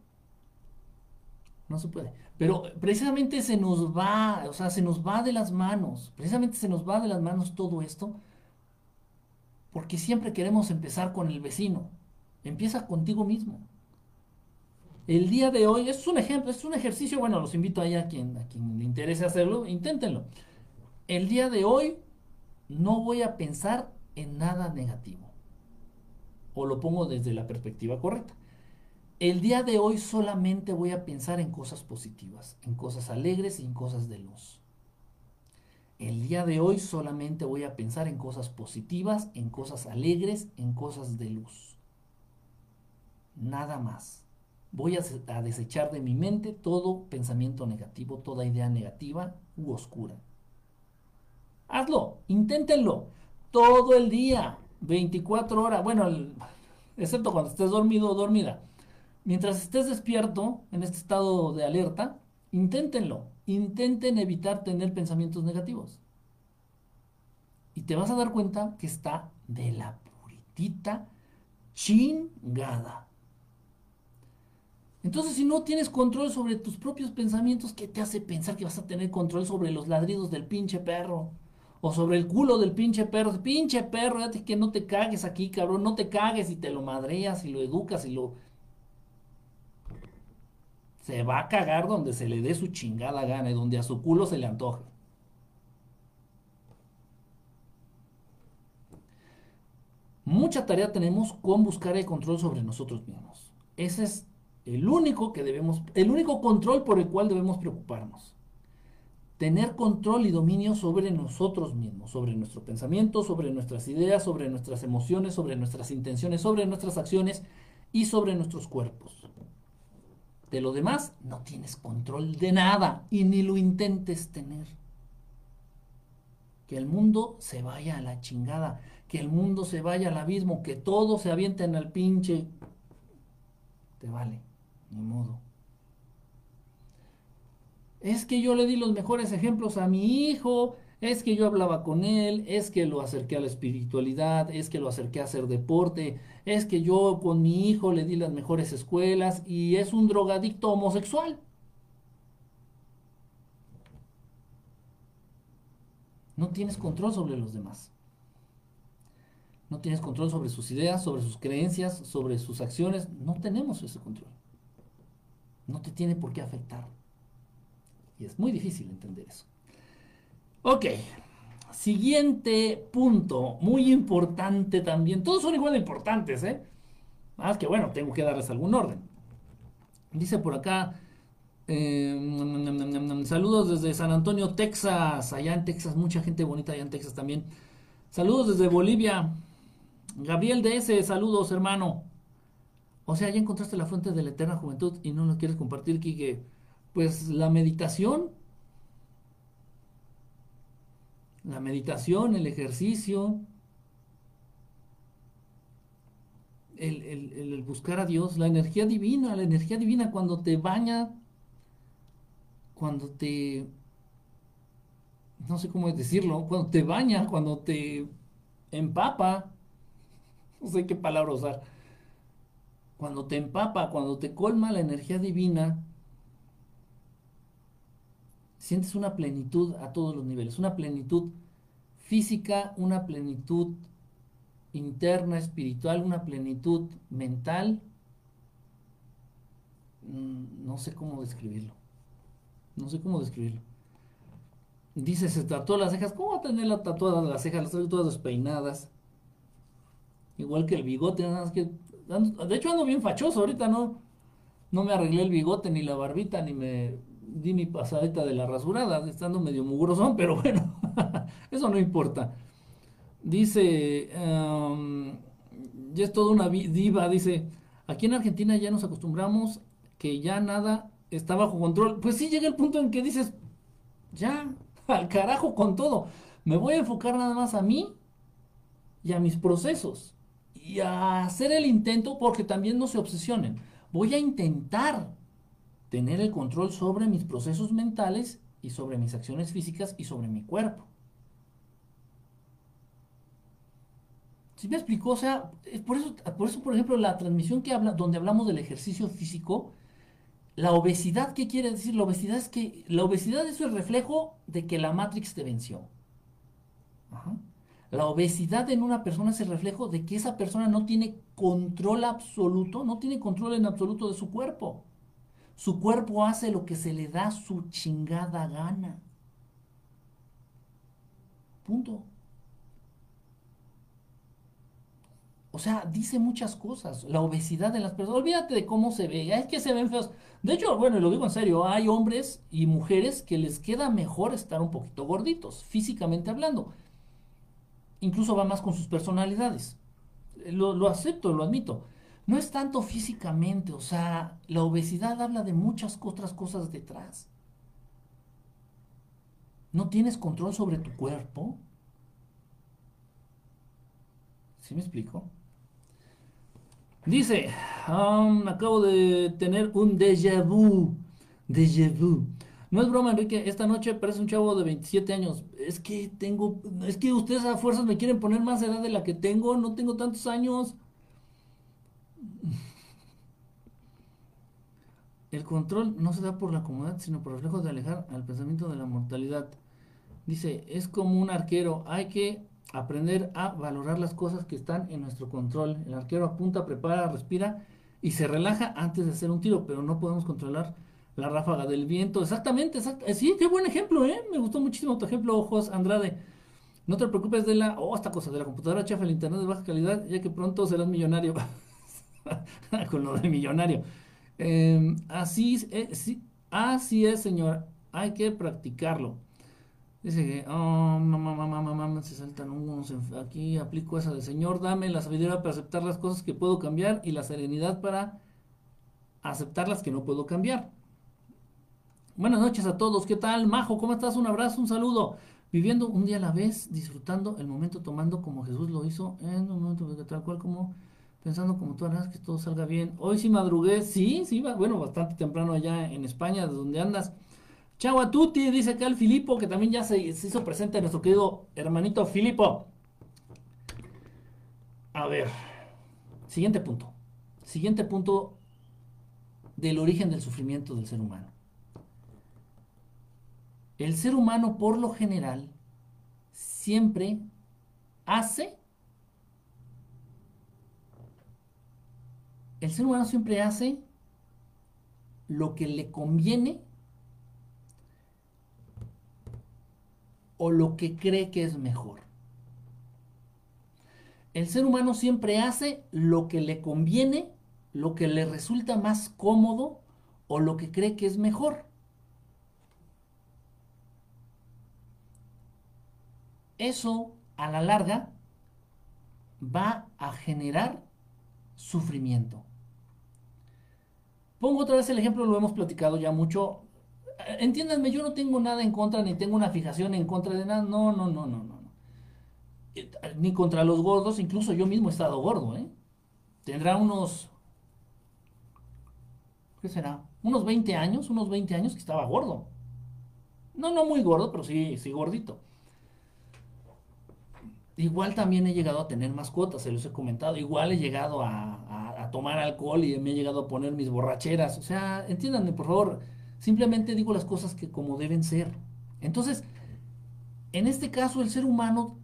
No se puede. Pero precisamente se nos va, o sea, se nos va de las manos. Precisamente se nos va de las manos todo esto porque siempre queremos empezar con el vecino Empieza contigo mismo. El día de hoy, es un ejemplo, es un ejercicio, bueno, los invito a quien, a quien le interese hacerlo, inténtenlo. El día de hoy no voy a pensar en nada negativo. O lo pongo desde la perspectiva correcta. el día de hoy solamente voy a pensar en cosas positivas, en cosas alegres y en cosas de luz. El día de hoy solamente voy a pensar en cosas positivas, en cosas alegres, en cosas de luz. Nada más. Voy a, desechar de mi mente todo pensamiento negativo, toda idea negativa u oscura. Hazlo, inténtenlo. Todo el día, 24 horas. Bueno, excepto cuando estés dormido o dormida mientras estés despierto en este estado de alerta, inténtenlo. Intenten evitar tener pensamientos negativos. Y te vas a dar cuenta que está de la puritita chingada. Entonces, si no tienes control sobre tus propios pensamientos, ¿qué te hace pensar que vas a tener control sobre los ladridos del pinche perro? O sobre el culo del pinche perro. Pinche perro, fíjate que no te cagues aquí, cabrón. No te cagues y te lo madreas y lo educas y lo se va a cagar donde se le dé su chingada gana y donde a su culo se le antoje. Mucha tarea tenemos con buscar el control sobre nosotros mismos. Ese es el único que debemos, el único control por el cual debemos preocuparnos. Tener control y dominio sobre nosotros mismos, sobre nuestro pensamiento, sobre nuestras ideas, sobre nuestras emociones, sobre nuestras intenciones, sobre nuestras acciones y sobre nuestros cuerpos. De lo demás, no tienes control de nada y ni lo intentes tener. Que el mundo se vaya a la chingada, que el mundo se vaya al abismo, que todo se avienten al pinche. Te vale, ni modo. Es que yo le di los mejores ejemplos a mi hijo, es que yo hablaba con él, es que lo acerqué a la espiritualidad, es que lo acerqué a hacer deporte, es que yo con mi hijo le di las mejores escuelas y es un drogadicto homosexual. No tienes control sobre los demás. No tienes control sobre sus ideas, sobre sus creencias, sobre sus acciones. No tenemos ese control. No te tiene por qué afectar. Y es muy difícil entender eso. Ok, siguiente punto, muy importante también. Todos son igual de importantes, ¿eh? Más que bueno, tengo que darles algún orden. Dice por acá, em, saludos desde San Antonio, Texas. Allá en Texas, mucha gente bonita allá en Texas también. Saludos desde Bolivia. Gabriel DS, saludos hermano. O sea, ya encontraste la fuente de la eterna juventud y no lo quieres compartir, Kike. Pues la meditación. La meditación, el ejercicio, el, buscar a Dios, la energía divina, la energía divina cuando te baña, cuando te, no sé cómo decirlo, cuando te baña, cuando te empapa, no sé qué palabra usar, cuando te empapa, cuando te colma la energía divina, sientes una plenitud a todos los niveles, una plenitud física, una plenitud interna, espiritual, una plenitud mental. Mm, no sé cómo describirlo. No sé cómo describirlo. Dice, se tatuó las cejas. ¿Cómo va a tener la tatuada las cejas? Las todas despeinadas. Igual que el bigote. De hecho ando bien fachoso ahorita, ¿no? No me arreglé el bigote, ni la barbita, ni me di mi pasadita de la rasurada, estando medio mugrosón, pero bueno, eso no importa. Dice, em, ya es toda una diva, dice, aquí en Argentina ya nos acostumbramos que ya nada está bajo control. Pues sí llega el punto en que dices, ya, al carajo con todo. Me voy a enfocar nada más a mí y a mis procesos. Y a hacer el intento porque también no se obsesionen. Voy a intentar tener el control sobre mis procesos mentales y sobre mis acciones físicas y sobre mi cuerpo. ¿Sí me explicó? O sea, por eso, por eso, por ejemplo, la transmisión que habla, donde hablamos del ejercicio físico, la obesidad, ¿qué quiere decir? La obesidad es que, la obesidad es el reflejo de que la Matrix te venció. La obesidad en una persona es el reflejo de que esa persona no tiene control absoluto, no tiene control en absoluto de su cuerpo. Su cuerpo hace lo que se le da su chingada gana. Punto. O sea, dice muchas cosas. La obesidad de las personas. Olvídate de cómo se ve. Es que se ven feos. De hecho, bueno, y lo digo en serio, hay hombres y mujeres que les queda mejor estar un poquito gorditos, físicamente hablando. Incluso va más con sus personalidades. Lo, lo acepto, lo admito. No es tanto físicamente, o sea, la obesidad habla de muchas otras cosas detrás. No tienes control sobre tu cuerpo. ¿Sí me explico? Dice, um, acabo de tener un déjà vu. Déjà vu. No es broma, Enrique. Esta noche parece un chavo de 27 años. Es que tengo. Es que ustedes a fuerzas me quieren poner más edad de la que tengo. No tengo tantos años. El control no se da por la comodidad, sino por reflejo de alejar al pensamiento de la mortalidad. Dice, es como un arquero. Hay que aprender a valorar las cosas que están en nuestro control. El arquero apunta, prepara, respira y se relaja antes de hacer un tiro, pero no podemos controlar la ráfaga del viento. Exactamente, exacto. Eh, sí, qué buen ejemplo, ¿eh? Me gustó muchísimo tu ejemplo, Jos Andrade. No te preocupes de la, oh, esta cosa, de la computadora chafa, el internet de baja calidad, ya que pronto serás millonario. Con lo de millonario. Em, así, eh, sí, así es, señor. Hay que practicarlo. Dice que, oh, mamá, mamá, mamá, se saltan unos. Aquí aplico esa de Señor, dame la sabiduría para aceptar las cosas que puedo cambiar y la serenidad para aceptar las que no puedo cambiar. Buenas noches a todos, ¿qué tal? Majo, ¿cómo estás? Un abrazo, un saludo. Viviendo un día a la vez, disfrutando el momento, tomando como Jesús lo hizo, en un momento tal cual como pensando como tú harás que todo salga bien. Hoy sí madrugué, sí, sí, bueno, bastante temprano allá en España, de donde andas. Chau a tutti, dice acá el Filipo, que también ya se, hizo presente nuestro querido hermanito Filipo. A ver, siguiente punto. Siguiente punto del origen del sufrimiento del ser humano. El ser humano, por lo general, siempre hace. El ser humano siempre hace lo que le conviene o lo que cree que es mejor. El ser humano siempre hace lo que le conviene, lo que le resulta más cómodo o lo que cree que es mejor. Eso a la larga va a generar sufrimiento. Pongo otra vez el ejemplo, lo hemos platicado ya mucho, entiéndanme, yo no tengo nada en contra, ni tengo una fijación en contra de nada. No, no, no, no, no. Ni contra los gordos, incluso yo mismo he estado gordo, ¿eh? Tendrá unos. ¿Qué será? Unos 20 años, unos 20 años que estaba gordo. No, no muy gordo, pero sí, sí gordito. Igual también he llegado a tener mascotas, se los he comentado. Igual he llegado a, a tomar alcohol y me he llegado a poner mis borracheras. O sea, entiéndanme, por favor Simplemente digo las cosas que como deben ser. Entonces, en este caso el ser humano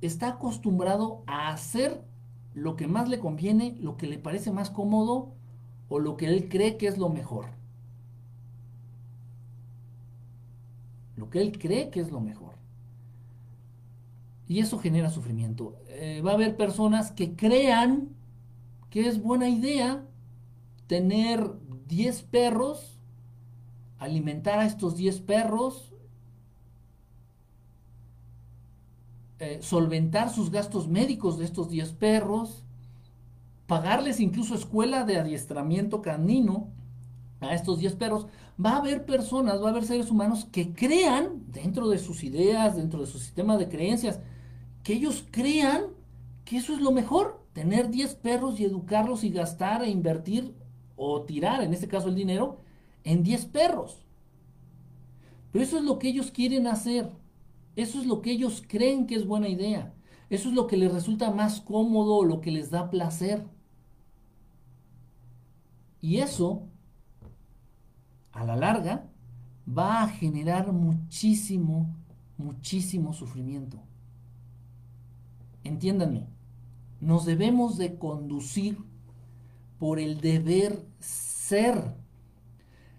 está acostumbrado a hacer lo que más le conviene, lo que le parece más cómodo o lo que él cree que es lo mejor. Lo que él cree que es lo mejor. Y eso genera sufrimiento. Eh, va a haber personas que crean que es buena idea tener 10 perros alimentar a estos 10 perros, eh, solventar sus gastos médicos de estos 10 perros, pagarles incluso escuela de adiestramiento canino a estos 10 perros, va a haber personas, va a haber seres humanos que crean dentro de sus ideas, dentro de su sistema de creencias, que ellos crean que eso es lo mejor, tener 10 perros y educarlos y gastar e invertir o tirar, en este caso el dinero, en 10 perros. Pero eso es lo que ellos quieren hacer. Eso es lo que ellos creen que es buena idea. Eso es lo que les resulta más cómodo, lo que les da placer. Y eso, a la larga, va a generar muchísimo, muchísimo sufrimiento. Entiéndanme, nos debemos de conducir por el deber ser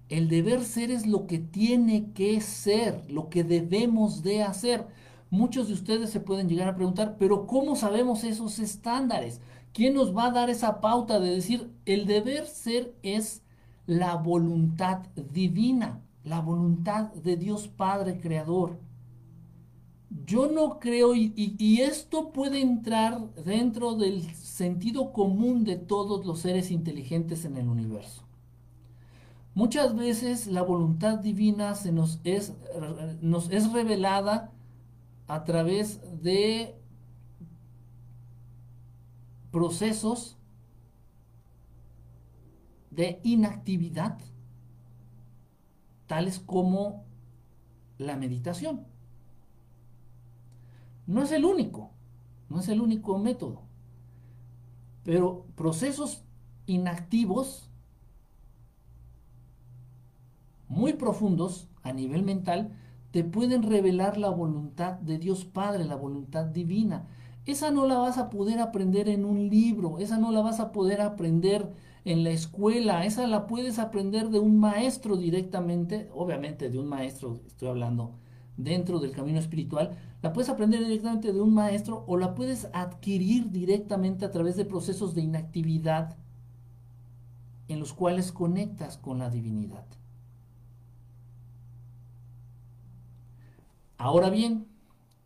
el deber ser es lo que tiene que ser, lo que debemos de hacer. Muchos de ustedes se pueden llegar a preguntar, pero ¿cómo sabemos esos estándares? ¿Quién nos va a dar esa pauta de decir el deber ser es la voluntad divina, la voluntad de Dios Padre Creador? Yo no creo, y, esto puede entrar dentro del sentido común de todos los seres inteligentes en el universo. Muchas veces la voluntad divina se nos es revelada a través de procesos de inactividad, tales como la meditación. No es el único, no es el único método, pero procesos inactivos muy profundos a nivel mental te pueden revelar la voluntad de Dios Padre, la voluntad divina. Esa no la vas a poder aprender en un libro, esa no la vas a poder aprender en la escuela, esa la puedes aprender de un maestro directamente, obviamente de un maestro, estoy hablando dentro del camino espiritual, la puedes aprender directamente de un maestro o la puedes adquirir directamente a través de procesos de inactividad en los cuales conectas con la divinidad. Ahora bien,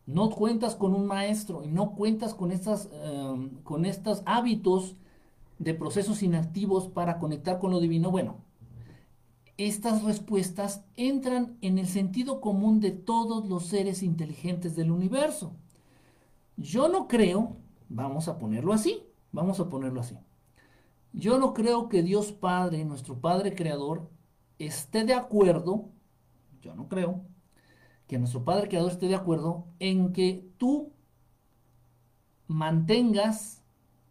no cuentas con un maestro y no cuentas con, estas, em, con estos hábitos de procesos inactivos para conectar con lo divino. Bueno, estas respuestas entran en el sentido común de todos los seres inteligentes del universo. Yo no creo, vamos a ponerlo así, vamos a ponerlo así. Yo no creo que Dios Padre, nuestro Padre Creador, esté de acuerdo, yo no creo, que nuestro Padre Creador esté de acuerdo en que tú mantengas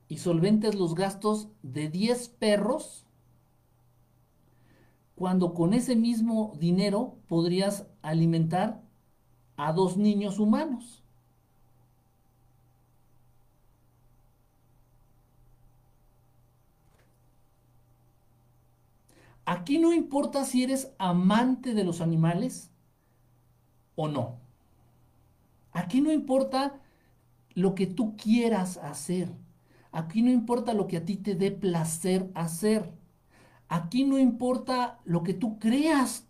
y solventes los gastos de 10 perros cuando con ese mismo dinero podrías alimentar a dos niños humanos. Aquí no importa si eres amante de los animales o no. Aquí no importa lo que tú quieras hacer. Aquí no importa lo que a ti te dé placer hacer. Aquí no importa lo que tú creas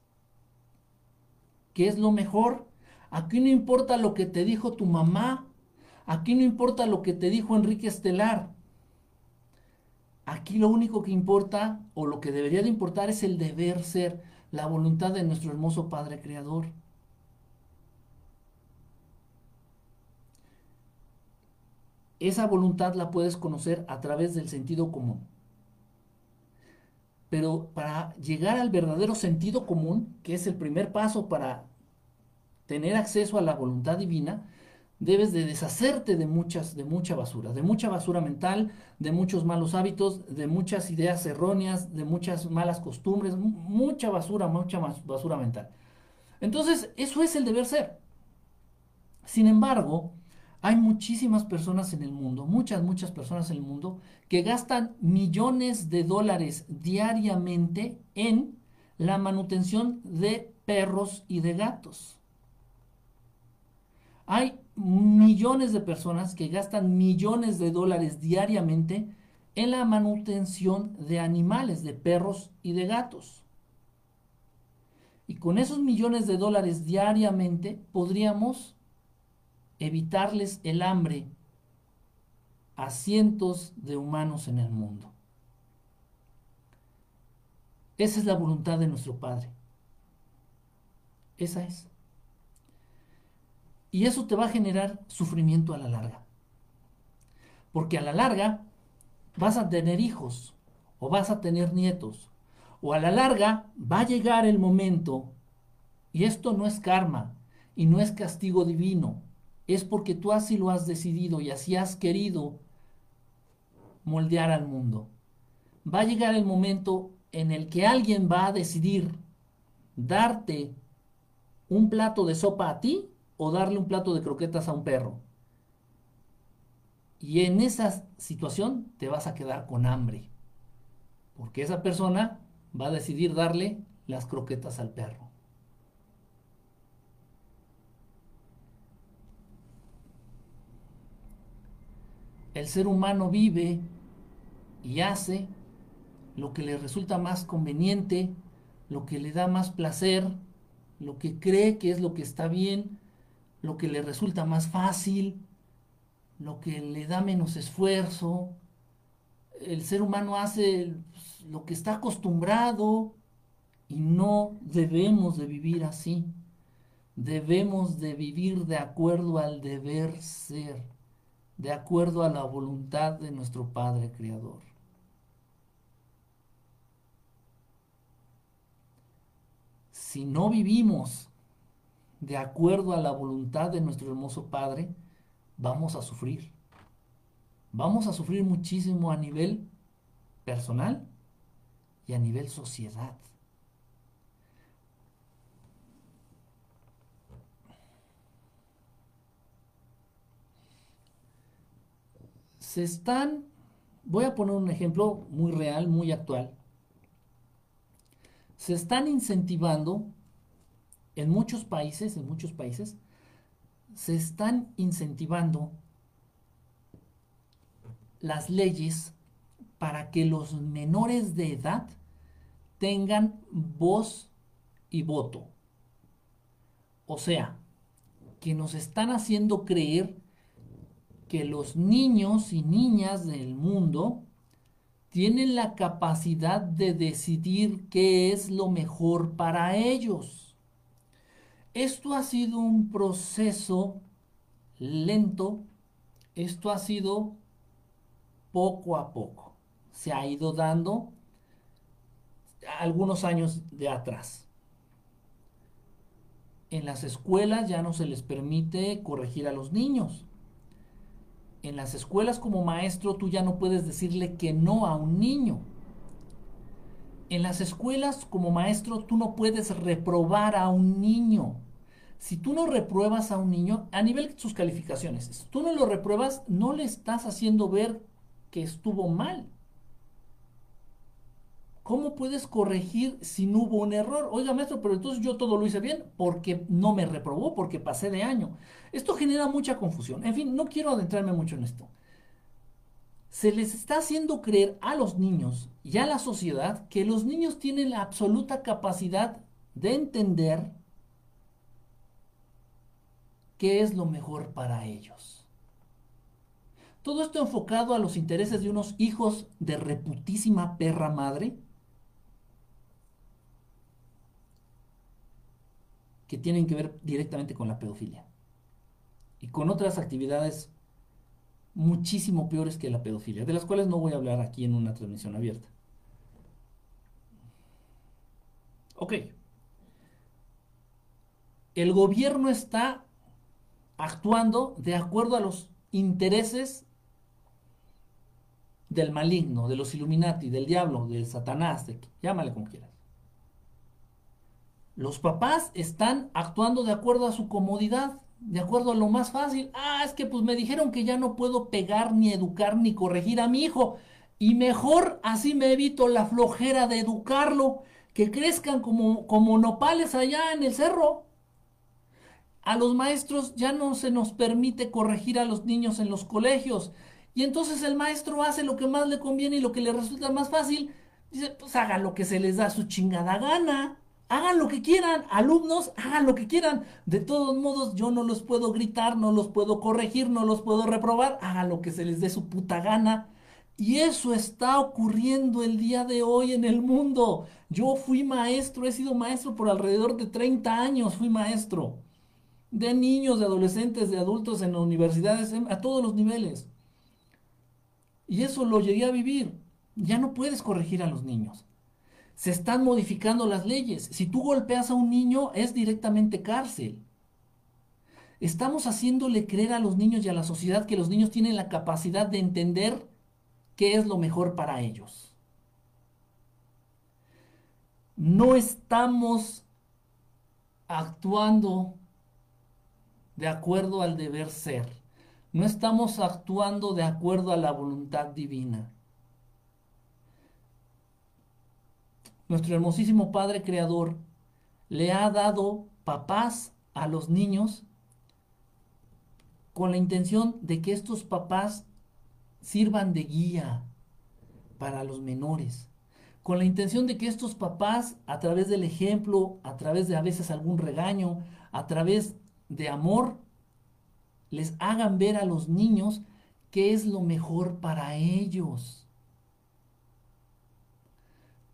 que es lo mejor. Aquí no importa lo que te dijo tu mamá. Aquí no importa lo que te dijo Enrique Estelar. Aquí lo único que importa o lo que debería de importar es el deber ser, la voluntad de nuestro hermoso Padre Creador. Esa voluntad la puedes conocer a través del sentido común. Pero para llegar al verdadero sentido común, que es el primer paso para tener acceso a la voluntad divina, debes de deshacerte de muchas de mucha basura, de mucha basura mental, de muchos malos hábitos, de muchas ideas erróneas, de muchas malas costumbres, mucha basura, mucha basura mental. Entonces, eso es el deber ser. Sin embargo, hay muchísimas personas en el mundo, muchas, muchas personas en el mundo, que gastan millones de dólares diariamente en la manutención de perros y de gatos. Hay millones de personas que gastan millones de dólares diariamente en la manutención de animales, de perros y de gatos. Y con esos millones de dólares diariamente podríamos evitarles el hambre a cientos de humanos en el mundo. Esa es la voluntad de nuestro Padre. Esa es. Y eso te va a generar sufrimiento a la larga. Porque a la larga vas a tener hijos o vas a tener nietos. O a la larga va a llegar el momento, y esto no es karma y no es castigo divino, es porque tú así lo has decidido y así has querido moldear al mundo. Va a llegar el momento en el que alguien va a decidir darte un plato de sopa a ti o darle un plato de croquetas a un perro. Y en esa situación te vas a quedar con hambre. Porque esa persona va a decidir darle las croquetas al perro. El ser humano vive y hace lo que le resulta más conveniente, lo que le da más placer, lo que cree que es lo que está bien, lo que le resulta más fácil, lo que le da menos esfuerzo. El ser humano hace pues, lo que está acostumbrado y no debemos de vivir así. Debemos de vivir de acuerdo al deber ser, de acuerdo a la voluntad de nuestro Padre Creador. Si no vivimos de acuerdo a la voluntad de nuestro hermoso Padre, vamos a sufrir. Vamos a sufrir muchísimo a nivel personal y a nivel sociedad. Se están, voy a poner un ejemplo muy real, muy actual. Se están incentivando en muchos países, en muchos países, se están incentivando las leyes para que los menores de edad tengan voz y voto. O sea, que nos están haciendo creer que los niños y niñas del mundo tienen la capacidad de decidir qué es lo mejor para ellos. Esto ha sido un proceso lento, esto ha sido poco a poco, se ha ido dando algunos años de atrás. En las escuelas ya no se les permite corregir a los niños. En las escuelas como maestro tú ya no puedes decirle que no a un niño. En las escuelas como maestro tú no puedes reprobar a un niño. Si tú no repruebas a un niño, a nivel de sus calificaciones, si tú no lo repruebas, no le estás haciendo ver que estuvo mal. ¿Cómo puedes corregir si no hubo un error? Oiga, maestro, pero entonces yo todo lo hice bien porque no me reprobó, porque pasé de año. Esto genera mucha confusión. En fin, no quiero adentrarme mucho en esto se les está haciendo creer a los niños y a la sociedad que los niños tienen la absoluta capacidad de entender qué es lo mejor para ellos. Todo esto enfocado a los intereses de unos hijos de reputísima perra madre que tienen que ver directamente con la pedofilia y con otras actividades muchísimo peores que la pedofilia, de las cuales no voy a hablar aquí en una transmisión abierta. Ok. El gobierno está actuando de acuerdo a los intereses del maligno, de los Illuminati, del diablo, del Satanás, de, llámale como quieras. Los papás están actuando de acuerdo a su comodidad, de acuerdo a lo más fácil. Ah, es que pues me dijeron que ya no puedo pegar, ni educar, ni corregir a mi hijo. Y mejor así me evito la flojera de educarlo, que crezcan como, como nopales allá en el cerro. A los maestros ya no se nos permite corregir a los niños en los colegios. Y entonces el maestro hace lo que más le conviene y lo que le resulta más fácil. Dice, pues haga lo que se les da su chingada gana hagan lo que quieran, alumnos, hagan lo que quieran. De todos modos, yo no los puedo gritar, no los puedo corregir, no los puedo reprobar, hagan lo que se les dé su puta gana. Y eso está ocurriendo el día de hoy en el mundo. Yo fui maestro, he sido maestro por alrededor de 30 años, fui maestro. De niños, de adolescentes, de adultos en universidades, a todos los niveles. Y eso lo llegué a vivir. Ya no puedes corregir a los niños se están modificando las leyes. Si tú golpeas a un niño es directamente cárcel. Estamos haciéndole creer a los niños y a la sociedad que los niños tienen la capacidad de entender qué es lo mejor para ellos. No estamos actuando de acuerdo al deber ser. No estamos actuando de acuerdo a la voluntad divina. Nuestro hermosísimo Padre Creador le ha dado papás a los niños con la intención de que estos papás sirvan de guía para los menores, con la intención de que estos papás, a través del ejemplo, a través de a veces algún regaño, a través de amor, les hagan ver a los niños qué es lo mejor para ellos.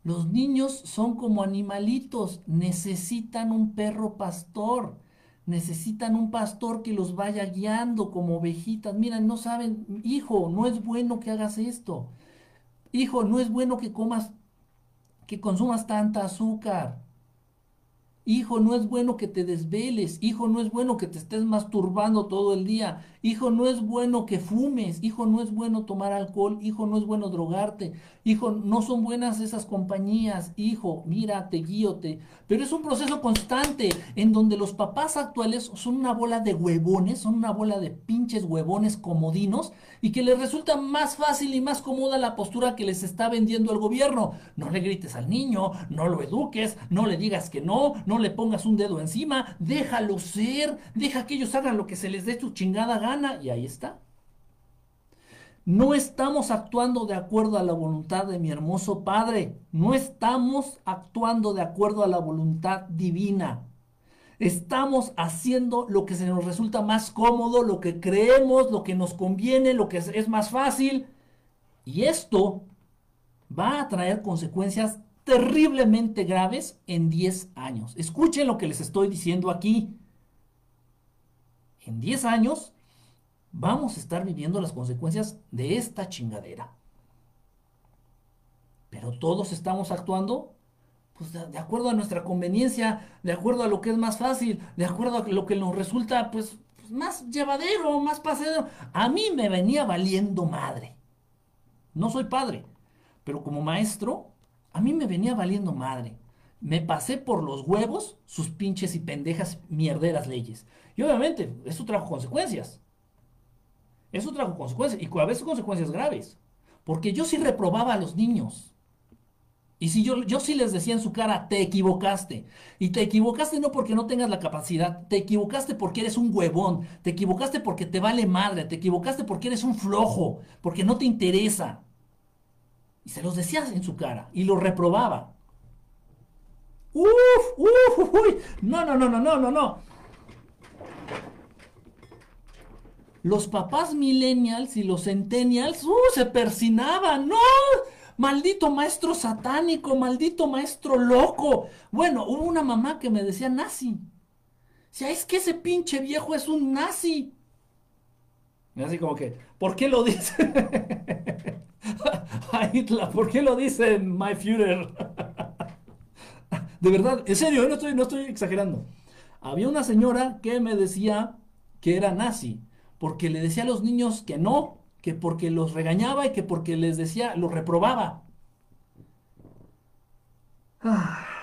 Los niños son como animalitos, necesitan un perro pastor, necesitan un pastor que los vaya guiando como ovejitas. Mira, no saben, hijo, no es bueno que hagas esto. Hijo, no es bueno que comas, que consumas tanta azúcar. Hijo, no es bueno que te desveles. Hijo, no es bueno que te estés masturbando todo el día. Hijo, no es bueno que fumes. Hijo, no es bueno tomar alcohol. Hijo, no es bueno drogarte. Hijo, no son buenas esas compañías. Hijo, mira, te guío, Pero es un proceso constante en donde los papás actuales son una bola de huevones, son una bola de pinches huevones comodinos y que les resulta más fácil y más cómoda la postura que les está vendiendo el gobierno. No le grites al niño, no lo eduques, no le digas que no, no le pongas un dedo encima, déjalo ser, deja que ellos hagan lo que se les dé su chingada gana y ahí está. No estamos actuando de acuerdo a la voluntad de mi hermoso Padre. No estamos actuando de acuerdo a la voluntad divina. Estamos haciendo lo que se nos resulta más cómodo, lo que creemos, lo que nos conviene, lo que es, más fácil. Y esto va a traer consecuencias terriblemente graves en 10 años. Escuchen lo que les estoy diciendo aquí. En 10 años vamos a estar viviendo las consecuencias de esta chingadera. Pero todos estamos actuando pues de, acuerdo a nuestra conveniencia, de acuerdo a lo que es más fácil, de acuerdo a lo que nos resulta pues, pues más llevadero, más paseo. A mí me venía valiendo madre. No soy padre, pero como maestro a mí me venía valiendo madre. Me pasé por los huevos sus pinches y pendejas mierderas leyes. Y obviamente, eso trajo consecuencias. Eso trajo consecuencias. Y a veces consecuencias graves. Porque yo sí reprobaba a los niños. Y si yo, yo sí les decía en su cara, te equivocaste. Y te equivocaste no porque no tengas la capacidad, te equivocaste porque eres un huevón, te equivocaste porque te vale madre, te equivocaste porque eres un flojo, porque no te interesa. Y se los decía en su cara y lo reprobaba. Uf, uy. No, no, no, no, no, no, no. Los papás millennials y los centennials, uh, se persinaban. No, maldito maestro satánico, maldito maestro loco. Bueno, hubo una mamá que me decía nazi. O sea, es que ese pinche viejo es un nazi. Y así como que, ¿por qué lo dice? ¿por qué lo dice My Führer? de verdad, en serio, no estoy, no estoy exagerando. Había una señora que me decía que era nazi, porque le decía a los niños que no, que porque los regañaba y que porque les decía, los reprobaba.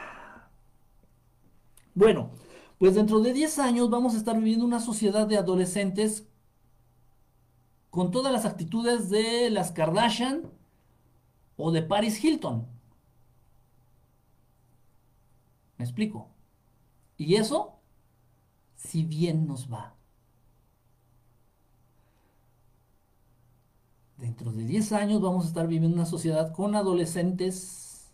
Bueno, pues dentro de 10 años vamos a estar viviendo una sociedad de adolescentes con todas las actitudes de las Kardashian, o de Paris Hilton. ¿Me explico? Y eso, si bien nos va. Dentro de 10 años vamos a estar viviendo una sociedad con adolescentes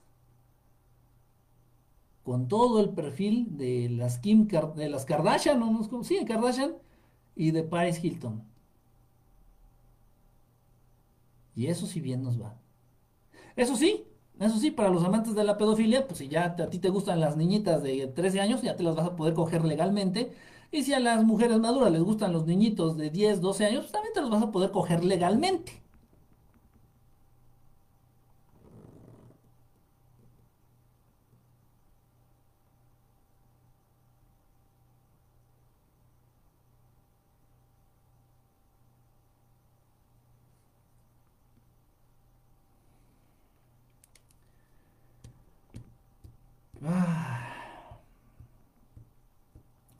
con todo el perfil de las Kim de las Kardashian, ¿no? sí, Kardashian y de Paris Hilton. Y eso si bien nos va. Eso sí, eso sí, para los amantes de la pedofilia, pues si ya a ti te gustan las niñitas de 13 años, ya te las vas a poder coger legalmente. Y si a las mujeres maduras les gustan los niñitos de 10, 12 años, pues también te los vas a poder coger legalmente.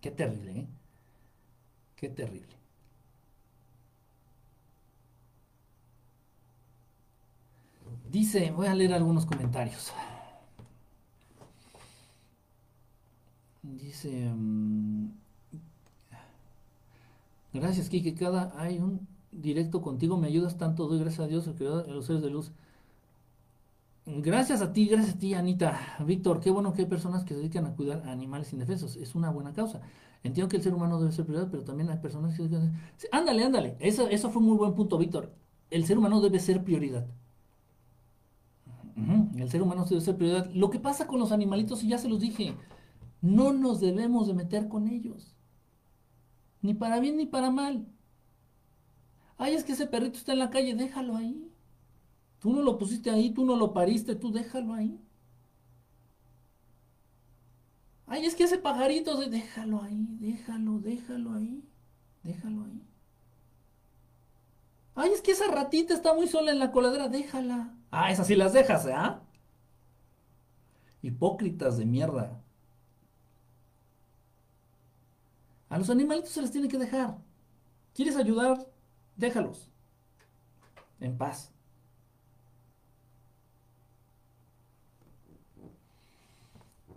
Qué terrible, ¿eh? Qué terrible. Dice, voy a leer algunos comentarios. Dice, mm, gracias Kike, cada hay un directo contigo, me ayudas tanto, doy gracias a Dios, de los seres de luz. Gracias a ti, gracias a ti, Anita. Víctor, qué bueno que hay personas que se dedican a cuidar a animales indefensos. Es una buena causa. Entiendo que el ser humano debe ser prioridad, pero también hay personas que... Ándale, ándale. Eso, eso fue un muy buen punto, Víctor. El ser humano debe ser prioridad. El ser humano debe ser prioridad. Lo que pasa con los animalitos, y ya se los dije, no nos debemos de meter con ellos. Ni para bien ni para mal. Ay, es que ese perrito está en la calle, déjalo ahí. Tú no lo pusiste ahí, tú no lo pariste, tú déjalo ahí. Ay, es que ese pajarito, déjalo ahí, déjalo, déjalo ahí, déjalo ahí. Ay, es que esa ratita está muy sola en la coladera, déjala. Ah, esas sí las dejas, ¿eh? Hipócritas de mierda. A los animalitos se les tiene que dejar. ¿Quieres ayudar? Déjalos. En paz.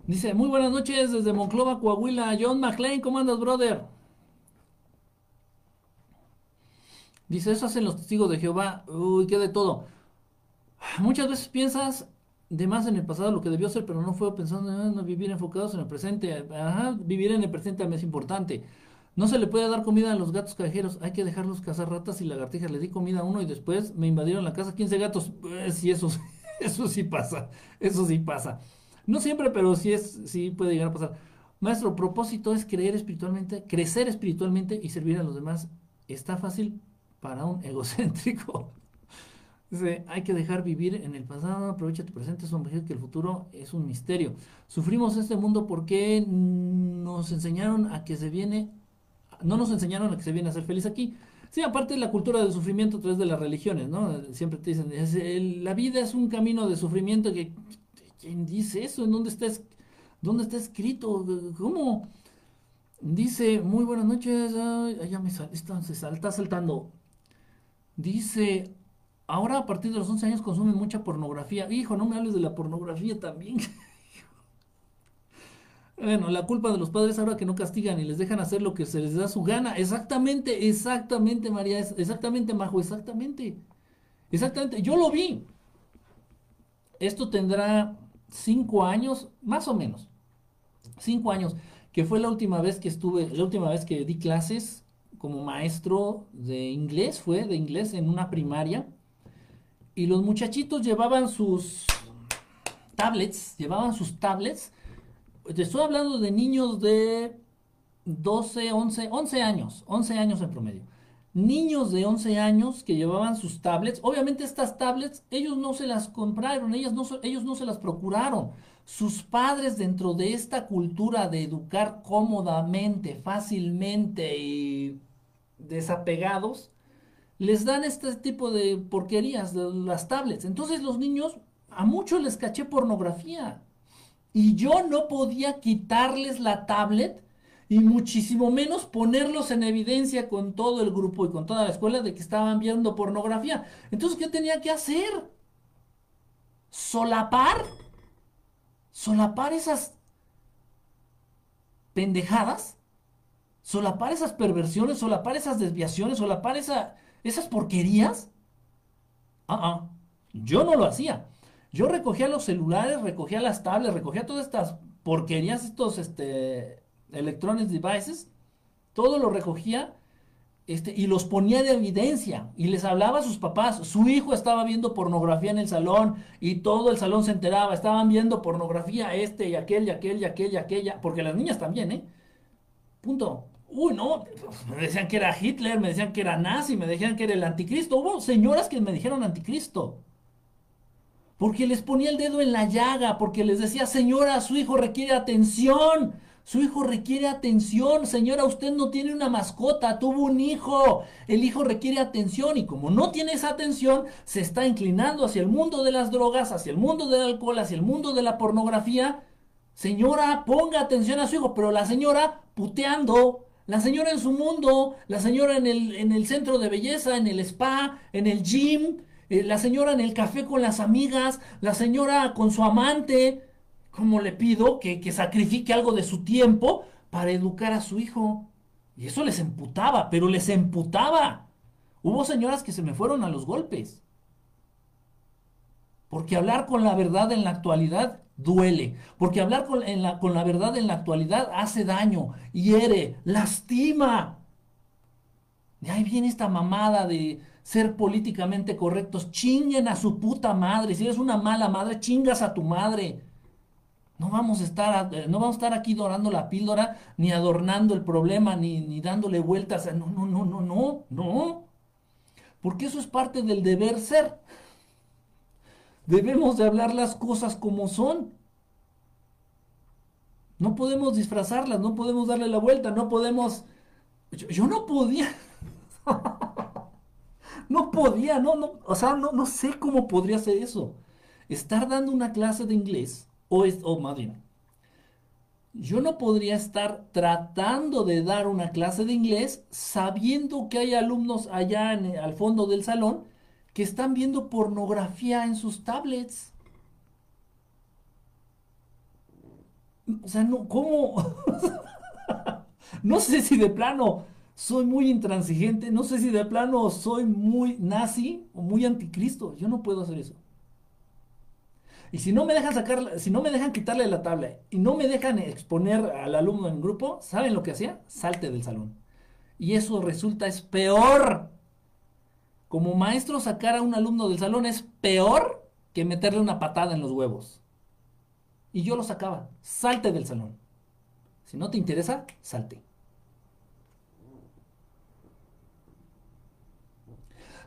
Dice, muy buenas noches desde Monclova, Coahuila. John McLean, ¿cómo andas, brother? Dice, eso hacen los testigos de Jehová. Uy, qué de todo. Muchas veces piensas de más en el pasado lo que debió ser, pero no fue pensando en vivir enfocados en el presente. Ajá, vivir en el presente es importante. No se le puede dar comida a los gatos callejeros. Hay que dejarlos cazar ratas y lagartijas. Le di comida a uno y después me invadieron la casa 15 gatos. Pues sí, eso, eso sí pasa. Eso sí pasa. No siempre, pero sí, es, sí puede llegar a pasar. Maestro, propósito es creer espiritualmente, crecer espiritualmente y servir a los demás. Está fácil para un egocéntrico. Dice, hay que dejar vivir en el pasado, aprovecha tu presente, es un que el futuro es un misterio. Sufrimos este mundo porque nos enseñaron a que se viene, no nos enseñaron a que se viene a ser feliz aquí. Sí, aparte de la cultura del sufrimiento a través de las religiones, ¿no? Siempre te dicen, la vida es un camino de sufrimiento que ¿Quién dice eso? ¿En dónde está, dónde está escrito? ¿Cómo? Dice, muy buenas noches. Ay, ya me sal, se está saltando. Dice, ahora a partir de los 11 años consumen mucha pornografía. Hijo, no me hables de la pornografía también. bueno, la culpa de los padres ahora que no castigan y les dejan hacer lo que se les da su gana. Exactamente, exactamente, María. Exactamente, Majo, exactamente. Exactamente. Yo lo vi. Esto tendrá cinco años, más o menos, cinco años, que fue la última vez que estuve, la última vez que di clases como maestro de inglés, fue de inglés en una primaria, y los muchachitos llevaban sus tablets, llevaban sus tablets, te estoy hablando de niños de 12, 11, 11 años, 11 años en promedio niños de 11 años que llevaban sus tablets. Obviamente estas tablets ellos no se las compraron, ellos no, ellos no se las procuraron. Sus padres dentro de esta cultura de educar cómodamente, fácilmente y desapegados, les dan este tipo de porquerías, las tablets. Entonces los niños, a muchos les caché pornografía. Y yo no podía quitarles la tablet y muchísimo menos ponerlos en evidencia con todo el grupo y con toda la escuela de que estaban viendo pornografía. Entonces, ¿qué tenía que hacer? Solapar, solapar esas pendejadas, solapar esas perversiones, solapar esas desviaciones, solapar esa, esas porquerías. Ah, ah, yo no lo hacía. Yo recogía los celulares, recogía las tablets, recogía todas estas porquerías, estos, este, Electronic Devices, todo lo recogía este, y los ponía de evidencia y les hablaba a sus papás. Su hijo estaba viendo pornografía en el salón y todo el salón se enteraba. Estaban viendo pornografía este y aquel y aquel y aquel y aquella, porque las niñas también, ¿eh? Punto. Uy, no, me decían que era Hitler, me decían que era nazi, me decían que era el anticristo. Hubo señoras que me dijeron anticristo. Porque les ponía el dedo en la llaga, porque les decía, señora, su hijo requiere atención. Su hijo requiere atención. Señora, usted no tiene una mascota, tuvo un hijo. El hijo requiere atención y como no tiene esa atención, se está inclinando hacia el mundo de las drogas, hacia el mundo del alcohol, hacia el mundo de la pornografía. Señora, ponga atención a su hijo, pero la señora puteando, la señora en su mundo, la señora en el, en el centro de belleza, en el spa, en el gym, eh, la señora en el café con las amigas, la señora con su amante. ¿Cómo le pido que, sacrifique algo de su tiempo para educar a su hijo? Y eso les emputaba, pero les emputaba. Hubo señoras que se me fueron a los golpes. Porque hablar con la verdad en la actualidad duele. Porque hablar con, la, con la verdad en la actualidad hace daño, hiere, lastima. De ahí viene esta mamada de ser políticamente correctos. Chinguen a su puta madre. Si eres una mala madre, chingas a tu madre. No vamos a estar, eh, no vamos a estar aquí dorando la píldora, ni adornando el problema, ni, ni dándole vueltas. No, no, no, no, no, no. Porque eso es parte del deber ser. Debemos de hablar las cosas como son. No podemos disfrazarlas, no podemos darle la vuelta, no podemos... Yo, no podía. no podía, no, no, o sea, no, no sé cómo podría hacer eso. Estar dando una clase de inglés o, es, o más yo no podría estar tratando de dar una clase de inglés sabiendo que hay alumnos allá en, al fondo del salón que están viendo pornografía en sus tablets. O sea, no, ¿cómo? no sé si de plano soy muy intransigente, no sé si de plano soy muy nazi o muy anticristo. Yo no puedo hacer eso. Y si no me dejan sacar, si no me dejan quitarle la tabla y no me dejan exponer al alumno en grupo, ¿saben lo que hacía? Salte del salón. Y eso resulta es peor. Como maestro sacar a un alumno del salón es peor que meterle una patada en los huevos. Y yo lo sacaba. Salte del salón. Si no te interesa, salte.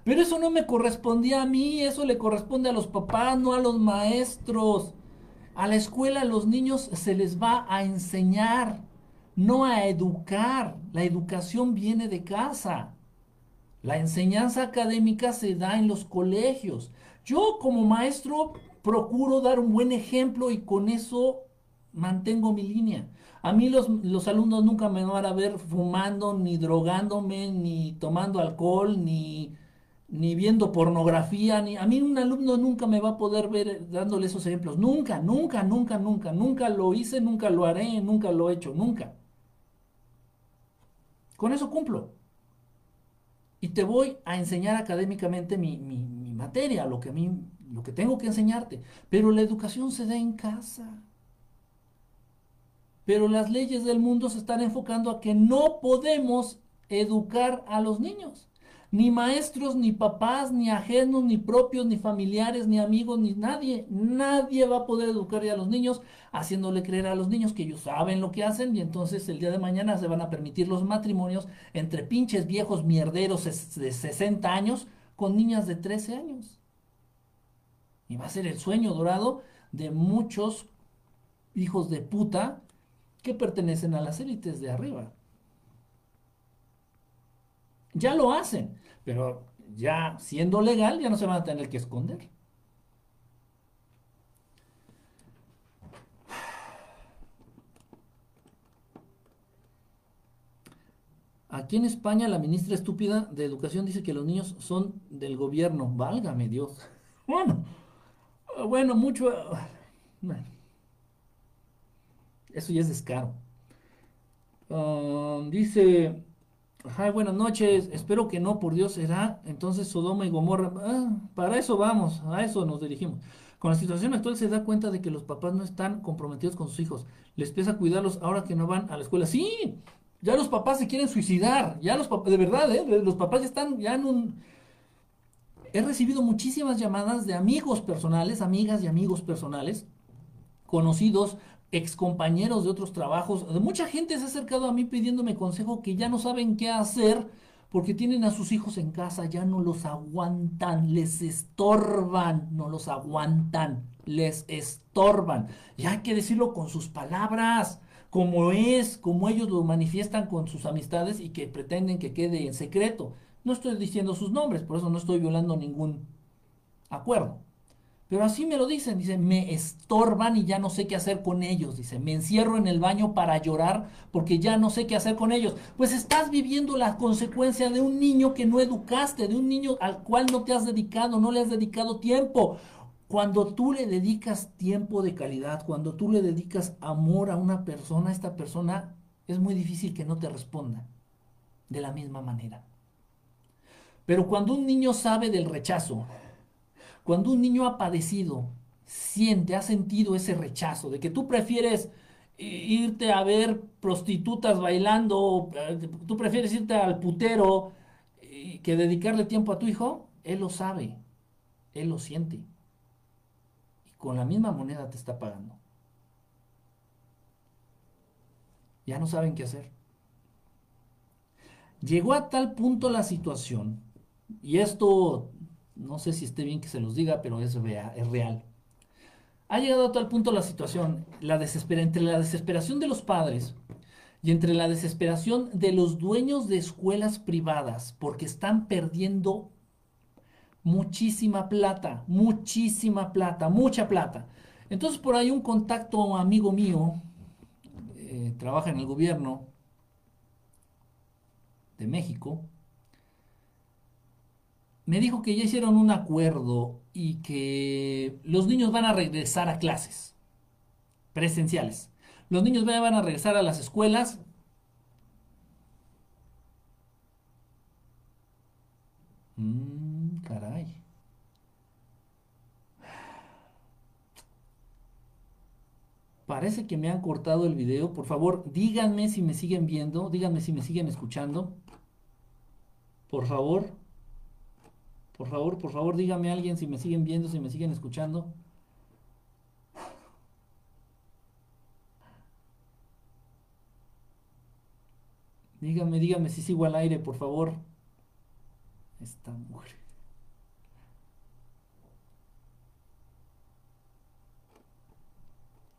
Pero eso no me correspondía a mí, eso le corresponde a los papás, no a los maestros. A la escuela a los niños se les va a enseñar, no a educar. La educación viene de casa. La enseñanza académica se da en los colegios. Yo como maestro procuro dar un buen ejemplo y con eso mantengo mi línea. A mí los, los, alumnos nunca me van a ver fumando, ni drogándome, ni tomando alcohol, ni ni viendo pornografía, ni a mí un alumno nunca me va a poder ver dándole esos ejemplos. Nunca, nunca, nunca, nunca, nunca lo hice, nunca lo haré, nunca lo he hecho, nunca. Con eso cumplo. Y te voy a enseñar académicamente mi, mi materia, lo que, a lo que tengo que enseñarte. Pero la educación se da en casa. Pero las leyes del mundo se están enfocando a que no podemos educar a los niños. Ni maestros, ni papás, ni ajenos, ni propios, ni familiares, ni amigos, ni nadie. Nadie va a poder educar a los niños haciéndole creer a los niños que ellos saben lo que hacen y entonces el día de mañana se van a permitir los matrimonios entre pinches viejos mierderos de 60 años con niñas de 13 años. Y va a ser el sueño dorado de muchos hijos de puta que pertenecen a las élites de arriba. Ya lo hacen, pero ya siendo legal ya no se van a tener que esconder. Aquí en España la ministra estúpida de Educación dice que los niños son del gobierno. Válgame Dios. Bueno, bueno, mucho... Eso ya es descaro. Ah, dice Buenas noches. Espero que no, por Dios será. Entonces Sodoma y Gomorra. Ah, para eso vamos, a eso nos dirigimos. Con la situación actual se da cuenta de que los papás no están comprometidos con sus hijos. Les pesa cuidarlos ahora que no van a la escuela. Sí, ya los papás se quieren suicidar. Ya los papás, de verdad, ¿eh? los papás ya están ya en un... He recibido muchísimas llamadas de amigos personales, amigas y amigos personales, conocidos, excompañeros de otros trabajos, mucha gente se ha acercado a mí pidiéndome consejo que ya no saben qué hacer porque tienen a sus hijos en casa, ya no los aguantan, les estorban, no los aguantan, les estorban. Y hay que decirlo con sus palabras, como es, como ellos lo manifiestan con sus amistades y que pretenden que quede en secreto. No estoy diciendo sus nombres, por eso no estoy violando ningún acuerdo. Pero así me lo dicen, dice, me estorban y ya no sé qué hacer con ellos, dice, me encierro en el baño para llorar porque ya no sé qué hacer con ellos. Pues estás viviendo la consecuencia de un niño que no educaste, de un niño al cual no te has dedicado, no le has dedicado tiempo. Cuando tú le dedicas tiempo de calidad, cuando tú le dedicas amor a una persona, esta persona es muy difícil que no te responda de la misma manera. Pero cuando un niño sabe del rechazo, cuando un niño ha padecido, siente, ha sentido ese rechazo, de que tú prefieres irte a ver prostitutas bailando, eh, tú prefieres irte al putero que dedicarle tiempo a tu hijo, él lo sabe, él lo siente. Y con la misma moneda te está pagando. Ya no saben qué hacer. Llegó a tal punto la situación, y esto no sé si esté bien que se los diga, pero es. Es real. Ha llegado a tal punto la situación, la entre la desesperación de los padres y entre la desesperación de los dueños de escuelas privadas, porque están perdiendo muchísima plata, muchísima plata, mucha plata. Entonces por ahí un contacto amigo mío, eh, trabaja en el gobierno de México, me dijo que ya hicieron un acuerdo y que los niños van a regresar a clases presenciales. Los niños van a regresar a las escuelas. Mm, caray. Parece que me han cortado el video. Por favor, díganme si me siguen viendo. Díganme si me siguen escuchando. Por favor. Por favor, por favor, dígame a alguien si me siguen viendo, si me siguen escuchando. Dígame, dígame si sigo al aire, por favor. Esta mujer.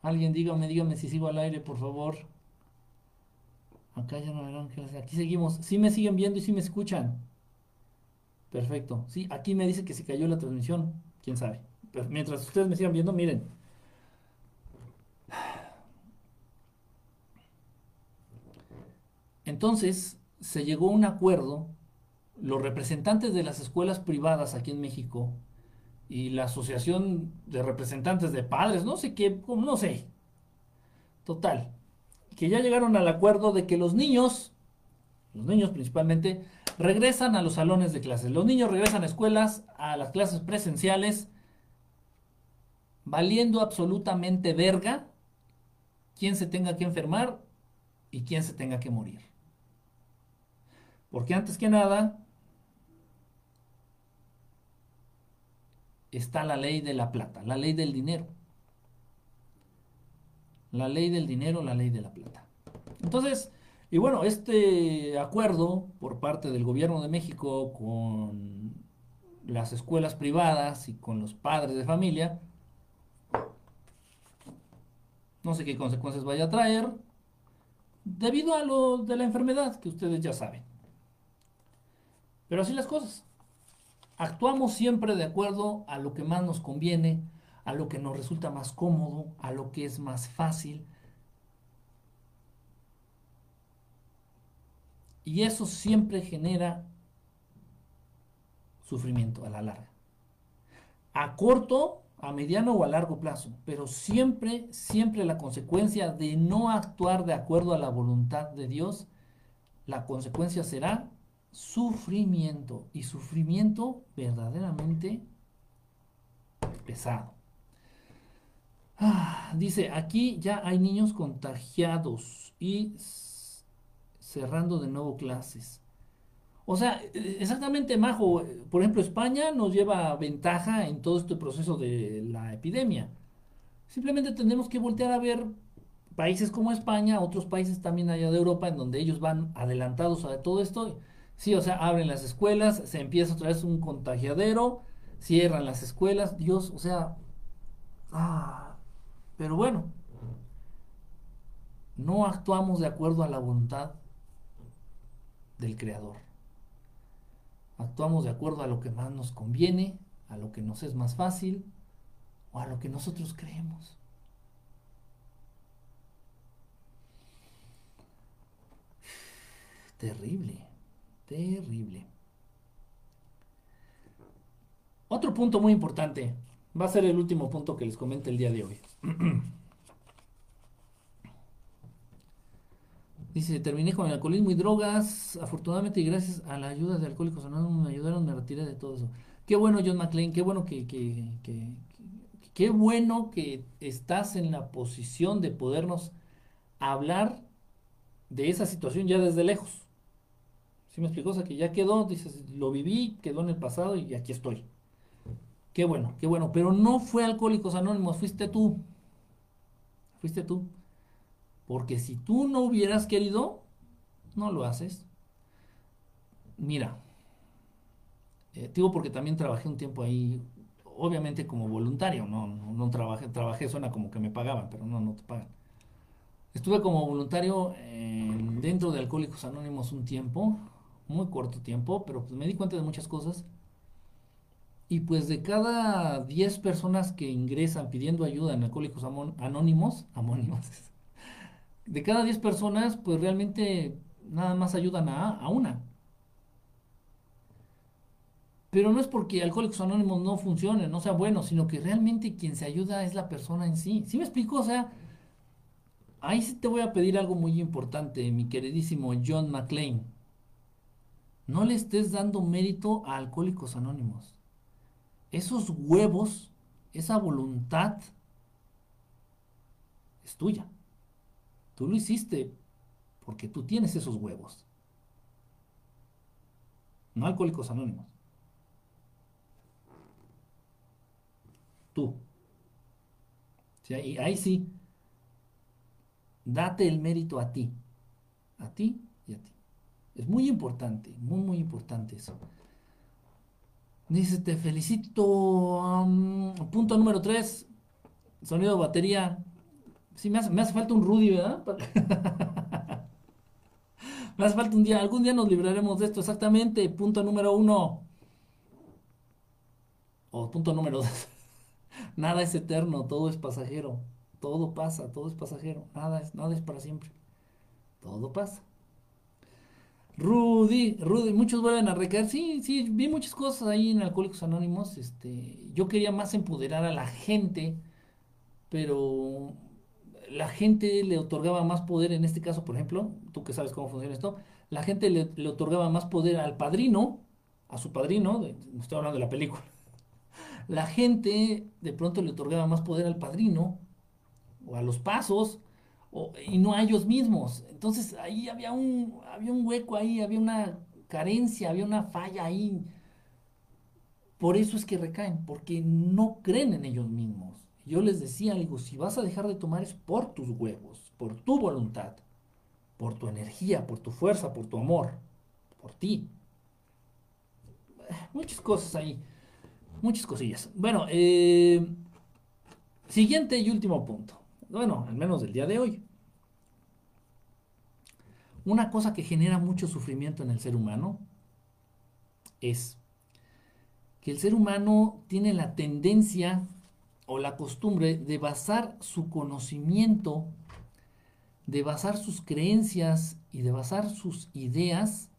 Alguien dígame, dígame si sigo al aire, por favor. Acá ya no verán que Aquí seguimos. Si me siguen viendo y si me escuchan. Perfecto. Sí, aquí me dice que se cayó la transmisión. Quién sabe. Pero mientras ustedes me sigan viendo, miren. Entonces, se llegó a un acuerdo. Los representantes de las escuelas privadas aquí en México y la asociación de representantes de padres, no sé qué, no sé. Total. Que ya llegaron al acuerdo de que los niños, los niños principalmente, regresan a los salones de clases. Los niños regresan a escuelas, a las clases presenciales, valiendo absolutamente verga quién se tenga que enfermar y quién se tenga que morir. Porque antes que nada está la ley de la plata, la ley del dinero. La ley del dinero, la ley de la plata. Entonces, y bueno, este acuerdo por parte del gobierno de México con las escuelas privadas y con los padres de familia, no sé qué consecuencias vaya a traer, debido a lo de la enfermedad que ustedes ya saben. Pero así las cosas. Actuamos siempre de acuerdo a lo que más nos conviene, a lo que nos resulta más cómodo, a lo que es más fácil, Y eso siempre genera sufrimiento a la larga. A corto, a mediano o a largo plazo. Pero siempre, siempre la consecuencia de no actuar de acuerdo a la voluntad de Dios, la consecuencia será sufrimiento. Y sufrimiento verdaderamente pesado. Ah, dice, aquí ya hay niños contagiados y cerrando de nuevo clases. O sea, exactamente, Majo. Por ejemplo, España nos lleva ventaja en todo este proceso de la epidemia. Simplemente tenemos que voltear a ver países como España, otros países también allá de Europa, en donde ellos van adelantados a todo esto. Sí, o sea, abren las escuelas, se empieza otra vez un contagiadero, cierran las escuelas, Dios, o sea, ah, pero bueno, no actuamos de acuerdo a la voluntad del Creador. Actuamos de acuerdo a lo que más nos conviene, a lo que nos es más fácil o a lo que nosotros creemos. Terrible, terrible. Otro punto muy importante, va a ser el último punto que les comente el día de hoy. Dice, terminé con alcoholismo y drogas. Afortunadamente y gracias a la ayuda de Alcohólicos Anónimos me ayudaron, me retiré de todo eso. Qué bueno, John McClane, qué bueno que, que, que, qué bueno que estás en la posición de podernos hablar de esa situación ya desde lejos. ¿Sí me explicó? O sea, que ya quedó, dices, lo viví, quedó en el pasado y aquí estoy. Qué bueno, qué bueno. Pero no fue Alcohólicos Anónimos, fuiste tú. Fuiste tú. Porque si tú no hubieras querido, no lo haces. Mira, eh, digo porque también trabajé un tiempo ahí, obviamente como voluntario, no, no, trabajé, trabajé, suena como que me pagaban, pero no, no te pagan. Estuve como voluntario dentro de Alcohólicos Anónimos un tiempo, muy corto tiempo, pero pues me di cuenta de muchas cosas. Y pues de cada 10 personas que ingresan pidiendo ayuda en Alcohólicos Anónimos, anónimos de cada 10 personas, pues realmente nada más ayudan a, una. Pero no es porque Alcohólicos Anónimos no funcione, no sea bueno, sino que realmente quien se ayuda es la persona en sí. ¿Sí me explico? O sea, ahí sí te voy a pedir algo muy importante, mi queridísimo John McClane. No le estés dando mérito a Alcohólicos Anónimos. Esos huevos, esa voluntad, es tuya. Tú lo hiciste porque tú tienes esos huevos. No alcohólicos anónimos. Tú. y ahí sí, date el mérito a ti. A ti y a ti. Es muy importante, muy, muy importante eso. Dice, te felicito. punto número 3. Sonido de batería. Sí, me hace, falta un Rudy, ¿verdad? me hace falta un día. Algún día nos libraremos de esto. Exactamente. Punto número uno. O punto número dos. Nada es eterno, todo es pasajero. Todo pasa, todo es pasajero. Nada es, nada es para siempre. Todo pasa. Rudy, Rudy, muchos vuelven a recaer. Sí, sí, vi muchas cosas ahí en Alcohólicos Anónimos. Este, yo quería más empoderar a la gente, pero la gente le otorgaba más poder, en este caso, por ejemplo, tú que sabes cómo funciona esto, la gente le, otorgaba más poder al padrino, a su padrino, estoy hablando de la película, la gente de pronto le otorgaba más poder al padrino, o a los pasos, y no a ellos mismos. Entonces ahí había un, había un hueco ahí, había una carencia, había una falla ahí. Por eso es que recaen, porque no creen en ellos mismos. Yo les decía, digo, si vas a dejar de tomar es por tus huevos, por tu voluntad, por tu energía, por tu fuerza, por tu amor, por ti. Muchas cosas ahí, muchas cosillas. Bueno, eh, siguiente y último punto. Bueno, al menos del día de hoy. Una cosa que genera mucho sufrimiento en el ser humano es que el ser humano tiene la tendencia o la costumbre de basar su conocimiento, de basar sus creencias y de basar sus ideas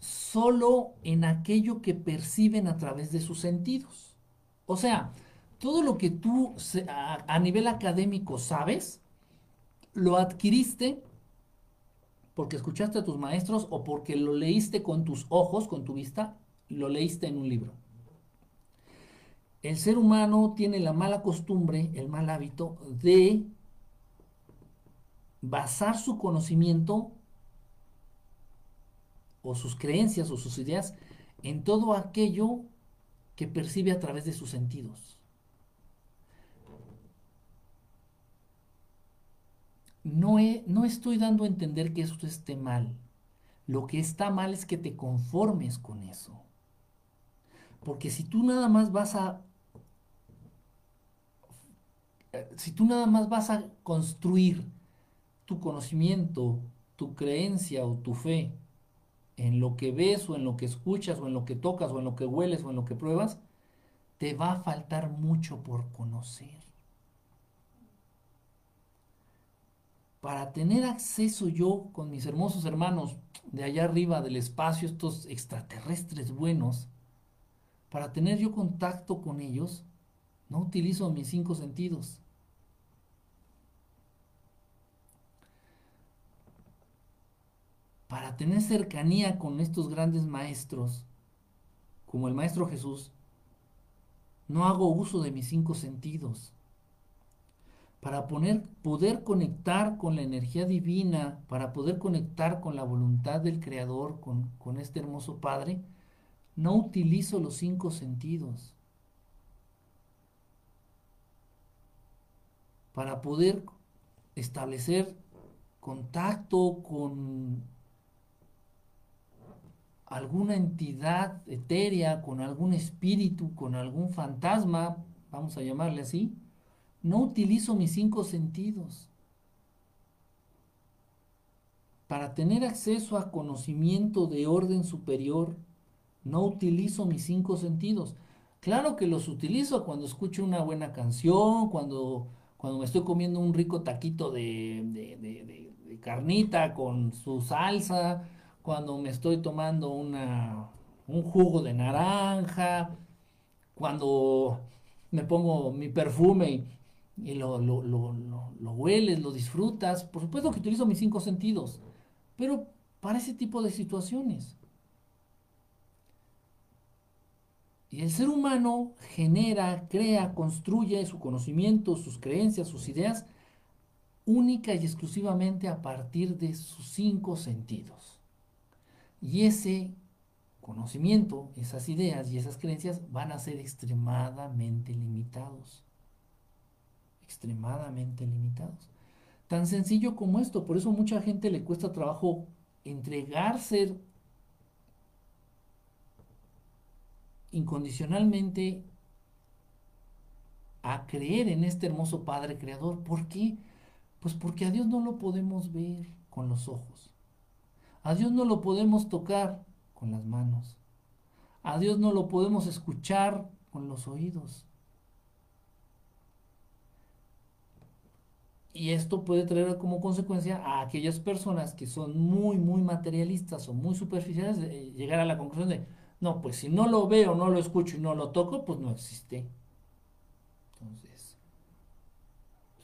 solo en aquello que perciben a través de sus sentidos. O sea, todo lo que tú a, nivel académico sabes, lo adquiriste porque escuchaste a tus maestros o porque lo leíste con tus ojos, con tu vista, lo leíste en un libro el ser humano tiene la mala costumbre, el mal hábito de basar su conocimiento o sus creencias o sus ideas en todo aquello que percibe a través de sus sentidos. No, no estoy dando a entender que esto esté mal. Lo que está mal es que te conformes con eso. Porque si tú nada más vas a si tú nada más vas a construir tu conocimiento, tu creencia o tu fe en lo que ves o en lo que escuchas o en lo que tocas o en lo que hueles o en lo que pruebas, te va a faltar mucho por conocer. Para tener acceso yo con mis hermosos hermanos de allá arriba del espacio, estos extraterrestres buenos, para tener yo contacto con ellos, no utilizo mis cinco sentidos. Para tener cercanía con estos grandes maestros, como el Maestro Jesús, no hago uso de mis cinco sentidos. Para poder conectar con la energía divina, para poder conectar con la voluntad del Creador, con, con este hermoso Padre, no utilizo los cinco sentidos. Para poder establecer contacto con alguna entidad etérea, con algún espíritu, con algún fantasma, vamos a llamarle así, no utilizo mis cinco sentidos. Para tener acceso a conocimiento de orden superior, no utilizo mis cinco sentidos. Claro que los utilizo cuando escucho una buena canción, cuando, cuando me estoy comiendo un rico taquito de, de carnita con su salsa, cuando me estoy tomando una, un jugo de naranja, cuando me pongo mi perfume y, lo, lo, lo, lo, hueles, lo disfrutas. Por supuesto que utilizo mis cinco sentidos, pero para ese tipo de situaciones. Y el ser humano genera, crea, construye su conocimiento, sus creencias, sus ideas, única y exclusivamente a partir de sus cinco sentidos. Y ese conocimiento, esas ideas y esas creencias van a ser extremadamente limitados. Extremadamente limitados. Tan sencillo como esto, por eso mucha gente le cuesta trabajo entregarse incondicionalmente a creer en este hermoso Padre Creador. ¿Por qué? Pues porque a Dios no lo podemos ver con los ojos. A Dios no lo podemos tocar con las manos. A Dios no lo podemos escuchar con los oídos. Y esto puede traer como consecuencia a aquellas personas que son muy, muy materialistas o muy superficiales, de llegar a la conclusión de, no, pues si no lo veo, no lo escucho y no lo toco, pues no existe. Entonces,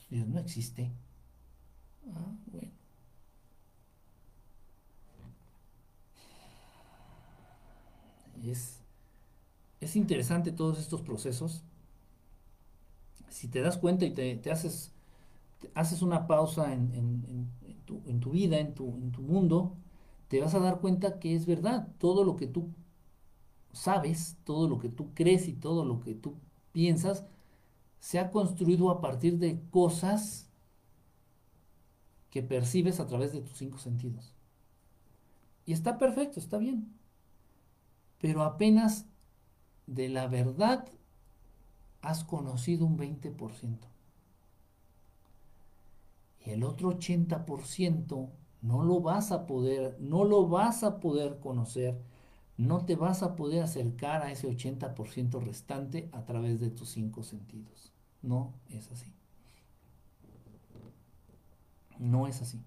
Dios no existe. Ah, bueno. Es, es interesante todos estos procesos. Si te das cuenta y te, haces, haces una pausa en, tu, vida, en tu, en tu mundo, te vas a dar cuenta que es verdad. Todo lo que tú sabes, todo lo que tú crees y todo lo que tú piensas, se ha construido a partir de cosas que percibes a través de tus cinco sentidos. Y está perfecto, está bien pero apenas de la verdad has conocido un 20%. Y el otro 80% no lo vas a poder, no lo vas a poder conocer, no te vas a poder acercar a ese 80% restante a través de tus cinco sentidos. No es así. No es así.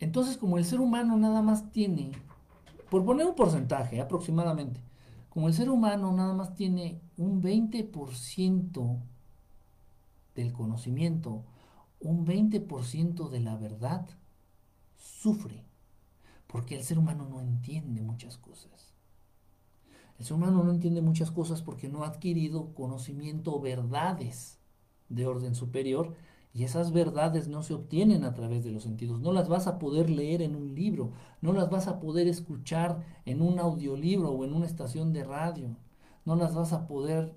Entonces, como el ser humano nada más tiene, por poner un porcentaje aproximadamente, como el ser humano nada más tiene un 20% del conocimiento, un 20% de la verdad, sufre, porque el ser humano no entiende muchas cosas. El ser humano no entiende muchas cosas porque no ha adquirido conocimiento verdades de orden superior y esas verdades no se obtienen a través de los sentidos. No las vas a poder leer en un libro, no las vas a poder escuchar en un audiolibro o en una estación de radio. No las vas a poder...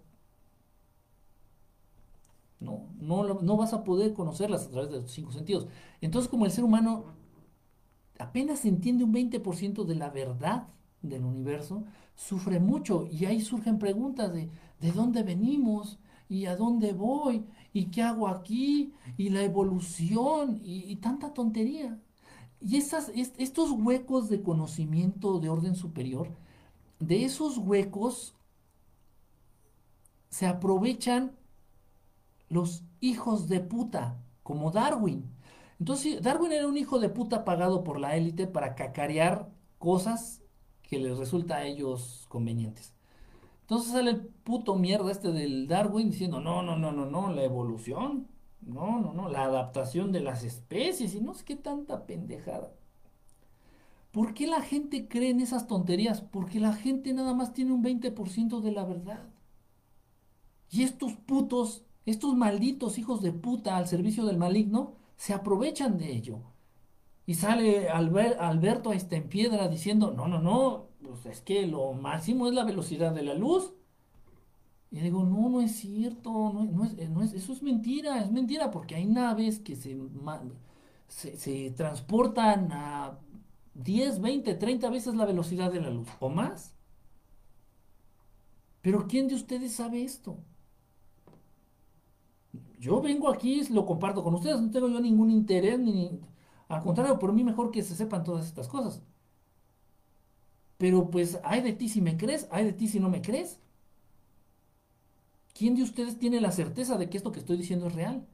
No, no, no vas a poder conocerlas a través de los cinco sentidos. Entonces como el ser humano apenas entiende un 20% de la verdad del universo, sufre mucho y ahí surgen preguntas de ¿de dónde venimos? ¿Y a dónde voy? ¿Y qué hago aquí? Y la evolución y, tanta tontería. Y esas, estos huecos de conocimiento de orden superior, de esos huecos se aprovechan los hijos de puta, como Darwin. Entonces, Darwin era un hijo de puta pagado por la élite para cacarear cosas que les resulta a ellos convenientes. Entonces sale el puto mierda este del Darwin diciendo, no, no, no, no, no, la evolución. No, no, no, la adaptación de las especies y no sé qué tanta pendejada. ¿Por qué la gente cree en esas tonterías? Porque la gente nada más tiene un 20% de la verdad. Y estos putos, estos malditos hijos de puta al servicio del maligno, se aprovechan de ello. Y sale Alberto ahí está en piedra diciendo, no, no, no, pues es que lo máximo es la velocidad de la luz. Y digo, no, no es cierto, no, es, eso es mentira, es mentira, porque hay naves que se, se, transportan a 10, 20, 30 veces la velocidad de la luz, o más. Pero ¿quién de ustedes sabe esto? Yo vengo aquí, lo comparto con ustedes, no tengo yo ningún interés, ni, al contrario, por mí mejor que se sepan todas estas cosas. Pero pues, hay de ti si me crees, hay de ti si no me crees. ¿Quién de ustedes tiene la certeza de que esto que estoy diciendo es real?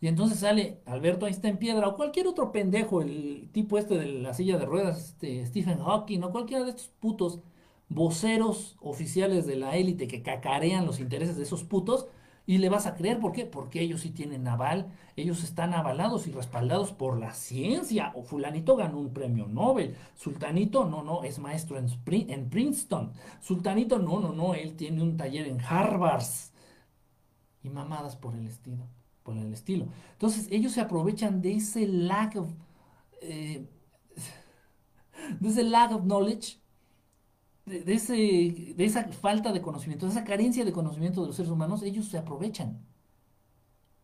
Y entonces sale Alberto Einstein Piedra o cualquier otro pendejo, el tipo este de la silla de ruedas, este, Stephen Hawking o cualquiera de estos putos voceros oficiales de la élite que cacarean los intereses de esos putos, y le vas a creer, ¿por qué? Porque ellos sí tienen aval, ellos están avalados y respaldados por la ciencia. O fulanito ganó un premio Nobel, sultanito, no, no, es maestro en, en Princeton, sultanito, no, no, no, él tiene un taller en Harvard. Y mamadas por el estilo, por el estilo. Entonces ellos se aprovechan de ese lack of, eh, de ese lack of knowledge de, ese, de esa falta de conocimiento, de esa carencia de conocimiento de los seres humanos, ellos se aprovechan.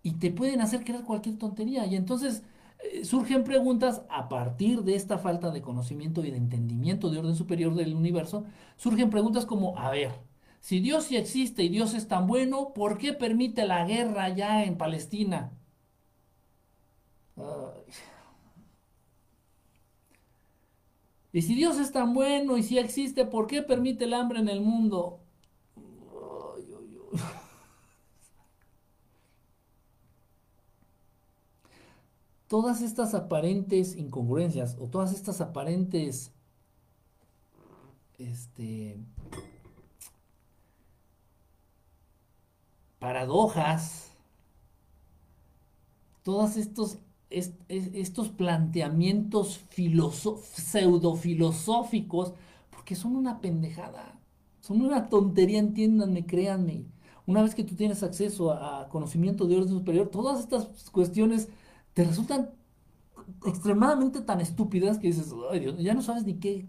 Y te pueden hacer creer cualquier tontería. Y entonces eh, surgen preguntas a partir de esta falta de conocimiento y de entendimiento de orden superior del universo. Surgen preguntas como, a ver, si Dios sí existe y Dios es tan bueno, ¿por qué permite la guerra ya en Palestina? Y si Dios es tan bueno y si existe, ¿por qué permite el hambre en el mundo? Todas estas aparentes incongruencias o todas estas aparentes este, paradojas, todos estos estos planteamientos pseudo-filosóficos, porque son una pendejada, son una tontería, entiéndanme, créanme. Una vez que tú tienes acceso a, conocimiento de orden superior, todas estas cuestiones te resultan extremadamente tan estúpidas que dices, ay Dios, ya no sabes ni qué,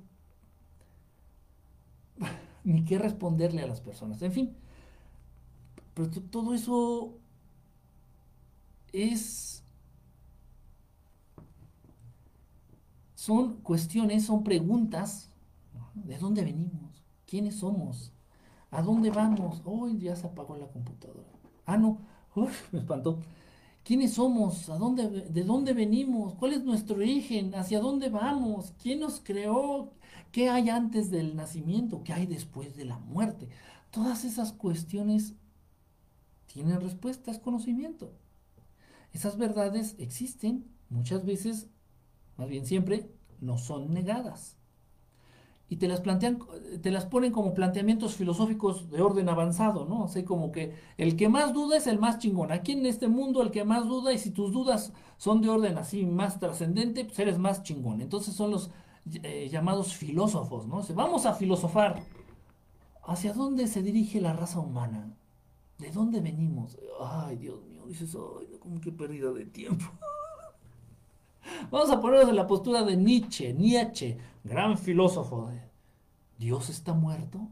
ni qué responderle a las personas. En fin, pero todo eso es son cuestiones, son preguntas. ¿De dónde venimos? ¿Quiénes somos? ¿A dónde vamos? Hoy ya se apagó la computadora. Ah, no. me espantó. ¿Quiénes somos? ¿A dónde, ¿De dónde venimos? ¿Cuál es nuestro origen? ¿Hacia dónde vamos? ¿Quién nos creó? ¿Qué hay antes del nacimiento? ¿Qué hay después de la muerte? Todas esas cuestiones tienen respuestas, conocimiento. Esas verdades existen muchas veces más bien siempre, no son negadas. Y te las plantean, te las ponen como planteamientos filosóficos de orden avanzado, ¿no? O como que el que más duda es el más chingón. Aquí en este mundo el que más duda, y si tus dudas son de orden así más trascendente, pues eres más chingón. Entonces son los eh, llamados filósofos, ¿no? vamos a filosofar. ¿Hacia dónde se dirige la raza humana? ¿De dónde venimos? Ay, Dios mío, dices, ay, como que pérdida de tiempo. Vamos a ponernos en la postura de Nietzsche, Nietzsche, gran filósofo. ¿Dios está muerto?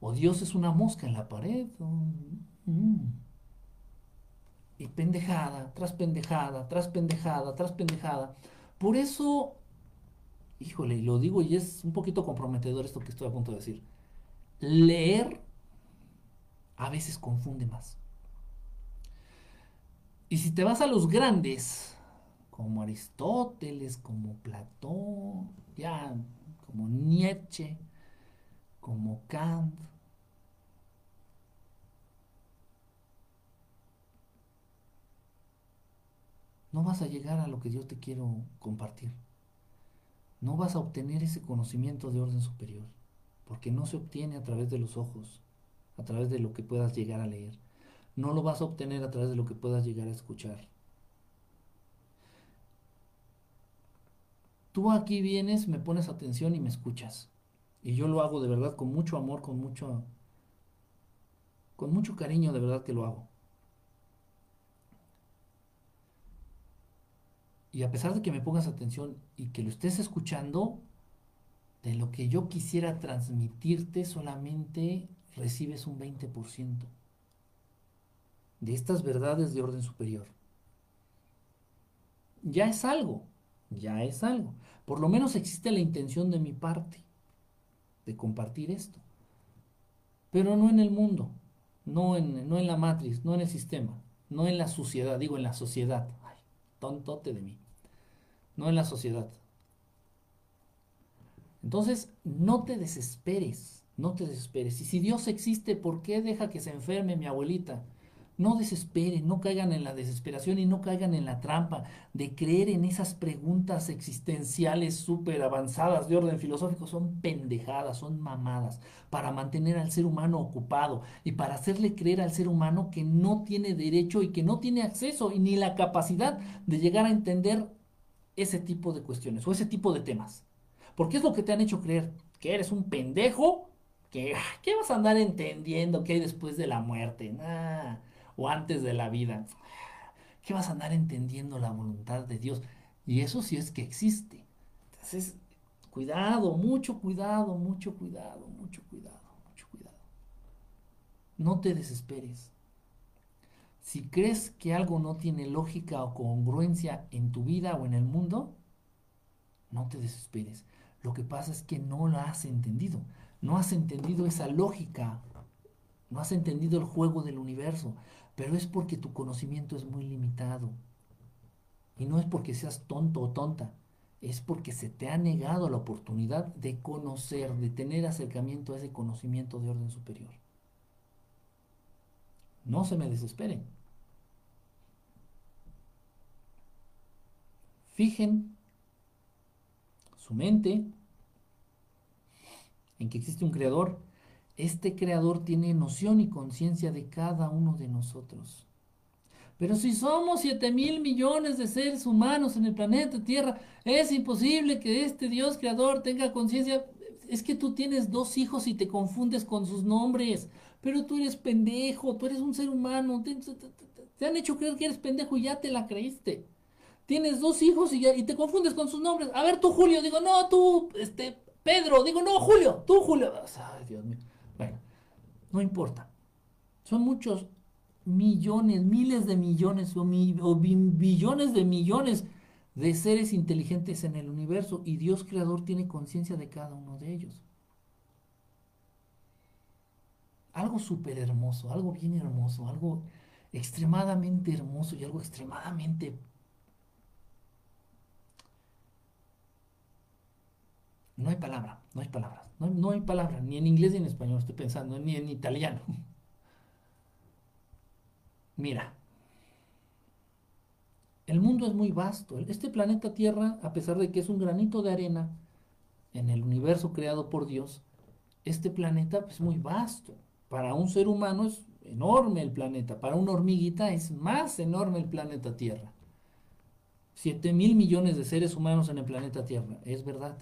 ¿O Dios es una mosca en la pared? Mm. Y pendejada, tras pendejada, tras pendejada, tras pendejada. Por eso, híjole, y lo digo y es un poquito comprometedor esto que estoy a punto de decir. Leer a veces confunde más. Y si te vas a los grandes, como Aristóteles, como Platón, ya, como Nietzsche, como Kant, no vas a llegar a lo que yo te quiero compartir. No vas a obtener ese conocimiento de orden superior, porque no se obtiene a través de los ojos, a través de lo que puedas llegar a leer no lo vas a obtener a través de lo que puedas llegar a escuchar. Tú aquí vienes, me pones atención y me escuchas. Y yo lo hago de verdad con mucho amor, con mucho con mucho cariño, de verdad que lo hago. Y a pesar de que me pongas atención y que lo estés escuchando, de lo que yo quisiera transmitirte solamente recibes un 20% de estas verdades de orden superior. Ya es algo, ya es algo. Por lo menos existe la intención de mi parte de compartir esto. Pero no en el mundo, no en, no en la matriz, no en el sistema, no en la sociedad, digo en la sociedad. Ay, tontote de mí. No en la sociedad. Entonces, no te desesperes, no te desesperes. Y si Dios existe, ¿por qué deja que se enferme mi abuelita? No desesperen, no caigan en la desesperación y no caigan en la trampa de creer en esas preguntas existenciales súper avanzadas de orden filosófico. Son pendejadas, son mamadas para mantener al ser humano ocupado y para hacerle creer al ser humano que no tiene derecho y que no tiene acceso y ni la capacidad de llegar a entender ese tipo de cuestiones o ese tipo de temas. Porque es lo que te han hecho creer, que eres un pendejo, que ¿qué vas a andar entendiendo que hay después de la muerte? O antes de la vida. ¿Qué vas a andar entendiendo la voluntad de Dios? Y eso sí es que existe. Entonces, cuidado, mucho cuidado, mucho cuidado, mucho cuidado, mucho cuidado. No te desesperes. Si crees que algo no tiene lógica o congruencia en tu vida o en el mundo, no te desesperes. Lo que pasa es que no la has entendido. No has entendido esa lógica. No has entendido el juego del universo pero es porque tu conocimiento es muy limitado. Y no es porque seas tonto o tonta, es porque se te ha negado la oportunidad de conocer, de tener acercamiento a ese conocimiento de orden superior. No se me desesperen. Fijen su mente en que existe un creador este creador tiene noción y conciencia de cada uno de nosotros. Pero si somos 7 mil millones de seres humanos en el planeta Tierra, es imposible que este Dios creador tenga conciencia. Es que tú tienes dos hijos y te confundes con sus nombres. Pero tú eres pendejo, tú eres un ser humano. Te, han hecho creer que eres pendejo y ya te la creíste. Tienes dos hijos y, ya, y te confundes con sus nombres. A ver, tú, Julio, digo, no, tú, este, Pedro, digo, no, Julio, tú, Julio. Ay, Dios mío. No importa. Son muchos millones, miles de millones o, billones de millones de seres inteligentes en el universo y Dios creador tiene conciencia de cada uno de ellos. Algo súper hermoso, algo bien hermoso, algo extremadamente hermoso y algo extremadamente No hay palabra, no hay palabras. No, hay palabra, ni en inglés ni en español, estoy pensando, ni en italiano. Mira, el mundo es muy vasto. Este planeta Tierra, a pesar de que es un granito de arena en el universo creado por Dios, este planeta es muy vasto. Para un ser humano es enorme el planeta, para una hormiguita es más enorme el planeta Tierra. 7 mil millones de seres humanos en el planeta Tierra, es verdad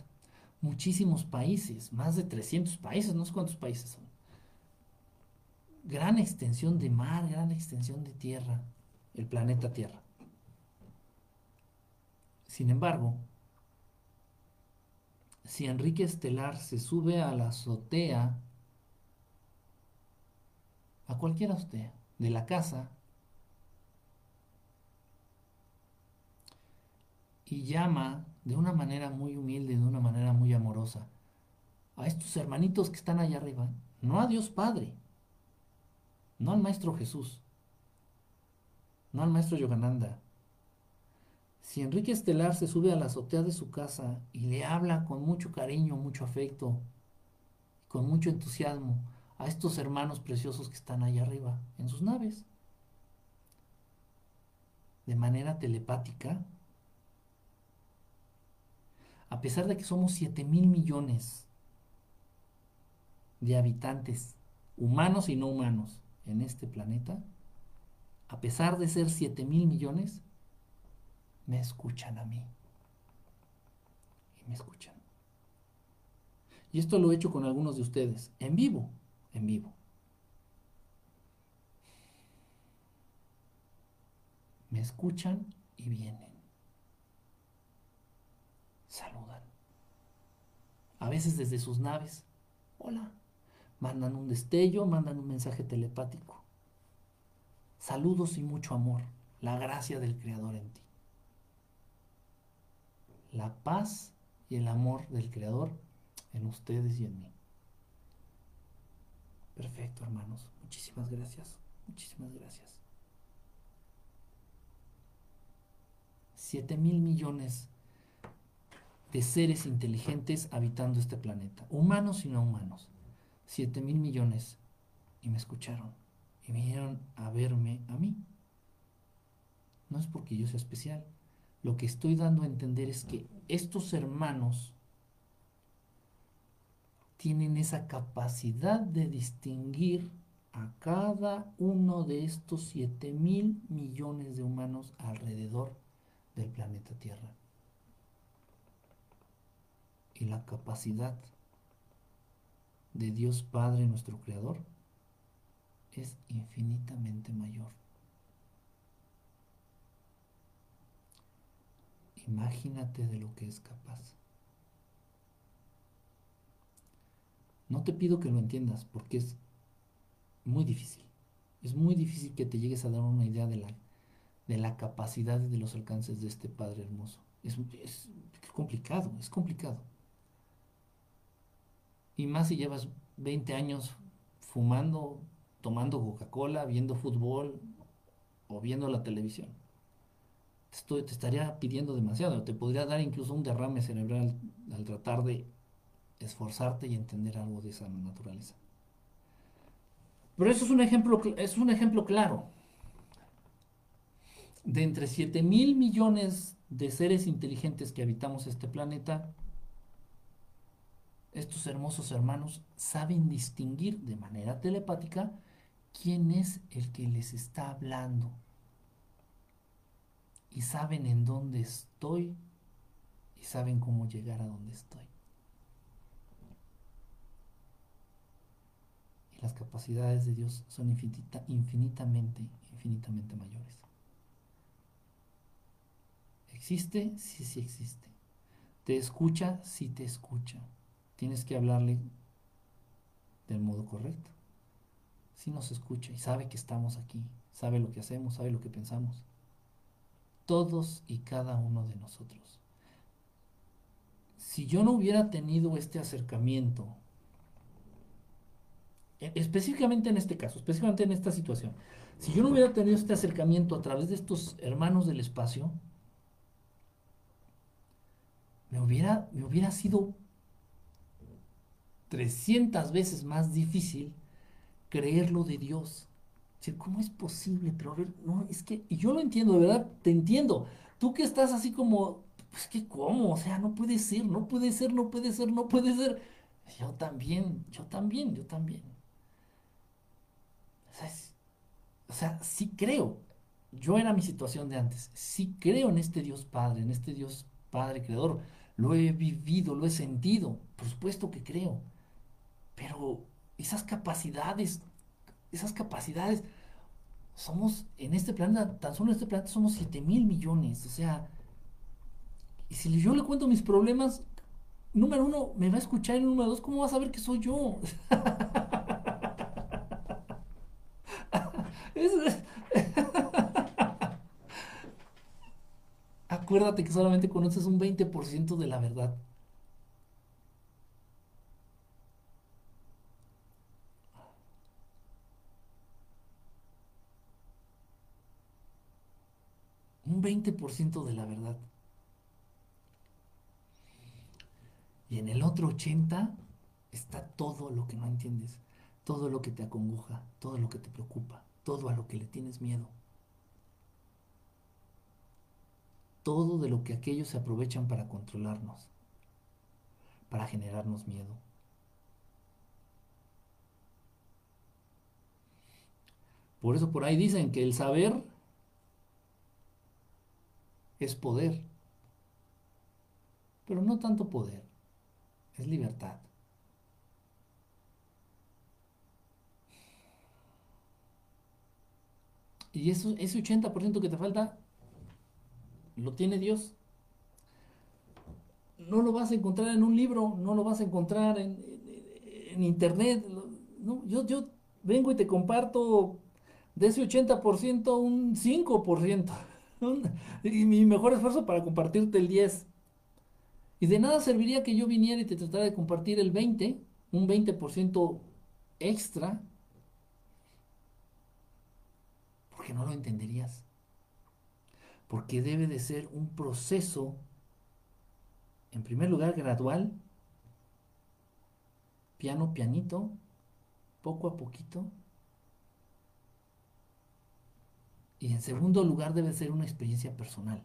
muchísimos países, más de 300 países, no sé cuántos países son. Gran extensión de mar, gran extensión de tierra, el planeta Tierra. Sin embargo, si Enrique Estelar se sube a la azotea, a cualquier azotea de la casa, y llama de una manera muy humilde, de una manera muy amorosa, a estos hermanitos que están allá arriba, no a Dios Padre, no al Maestro Jesús, no al Maestro Yogananda. Si Enrique Estelar se sube a la azotea de su casa y le habla con mucho cariño, mucho afecto, con mucho entusiasmo a estos hermanos preciosos que están allá arriba, en sus naves, de manera telepática, a pesar de que somos 7 mil millones de habitantes, humanos y no humanos, en este planeta, a pesar de ser 7 mil millones, me escuchan a mí. Y me escuchan. Y esto lo he hecho con algunos de ustedes, en vivo, en vivo. Me escuchan y vienen. Saludan. A veces desde sus naves. Hola. Mandan un destello, mandan un mensaje telepático. Saludos y mucho amor. La gracia del Creador en ti. La paz y el amor del Creador en ustedes y en mí. Perfecto, hermanos. Muchísimas gracias. Muchísimas gracias. 7 mil millones de seres inteligentes habitando este planeta, humanos y no humanos. 7 mil millones. Y me escucharon y vinieron a verme a mí. No es porque yo sea especial. Lo que estoy dando a entender es que estos hermanos tienen esa capacidad de distinguir a cada uno de estos 7 mil millones de humanos alrededor del planeta Tierra. Y la capacidad de Dios Padre, nuestro Creador, es infinitamente mayor. Imagínate de lo que es capaz. No te pido que lo entiendas porque es muy difícil. Es muy difícil que te llegues a dar una idea de la de la capacidad y de los alcances de este Padre hermoso. Es, complicado, es complicado. Y más si llevas 20 años fumando, tomando Coca-Cola, viendo fútbol o viendo la televisión. Esto te estaría pidiendo demasiado, te podría dar incluso un derrame cerebral al tratar de esforzarte y entender algo de esa naturaleza. Pero eso es un ejemplo, es un ejemplo claro de entre 7 mil millones de seres inteligentes que habitamos este planeta, estos hermosos hermanos saben distinguir de manera telepática quién es el que les está hablando. Y saben en dónde estoy y saben cómo llegar a donde estoy. Y las capacidades de Dios son infinitamente, infinitamente mayores. ¿Existe? Sí, sí existe. ¿Te escucha? Sí te escucha. Tienes que hablarle del modo correcto. Sí nos escucha y sabe que estamos aquí, sabe lo que hacemos, sabe lo que pensamos. Todos y cada uno de nosotros. Si yo no hubiera tenido este acercamiento, e, específicamente en este caso, específicamente en esta situación, si yo no hubiera tenido este acercamiento a través de estos hermanos del espacio, me hubiera, me hubiera sido 300 veces más difícil creerlo de Dios. ¿cómo es posible? Pero a ver, no, es que, y yo lo entiendo, de verdad, te entiendo. Tú que estás así como, pues que cómo, o sea, no puede ser, no puede ser, no puede ser, no puede ser. Yo también, yo también, yo también. O sea, o sea, sí creo. Yo era mi situación de antes. Sí creo en este Dios Padre, en este Dios Padre Creador lo he vivido, lo he sentido, por supuesto que creo, pero esas capacidades, esas capacidades, somos en este planeta, tan solo en este planeta somos 7 mil millones, o sea, y si yo le cuento mis problemas, número uno, me va a escuchar y número dos, ¿cómo va a saber que soy yo? acuérdate que solamente conoces un 20% de la verdad. 20% de la verdad. Y en el otro 80 está todo lo que no entiendes, todo lo que te acongoja, todo lo que te preocupa, todo a lo que le tienes miedo. todo de lo que aquellos se aprovechan para controlarnos, para generarnos miedo. Por eso por ahí dicen que el saber es poder. Pero no tanto poder, es libertad. Y eso, ese 80% que te falta, lo tiene Dios. No lo vas a encontrar en un libro, no lo vas a encontrar en, internet. No, yo, yo vengo y te comparto de ese 80% un 5%. Y mi mejor esfuerzo para compartirte el 10%. Y de nada serviría que yo viniera y te tratara de compartir el 20%, un 20% extra, porque no lo entenderías. Porque debe de ser un proceso, en primer lugar, gradual, piano, pianito, poco a poquito. Y en segundo lugar debe ser una experiencia personal.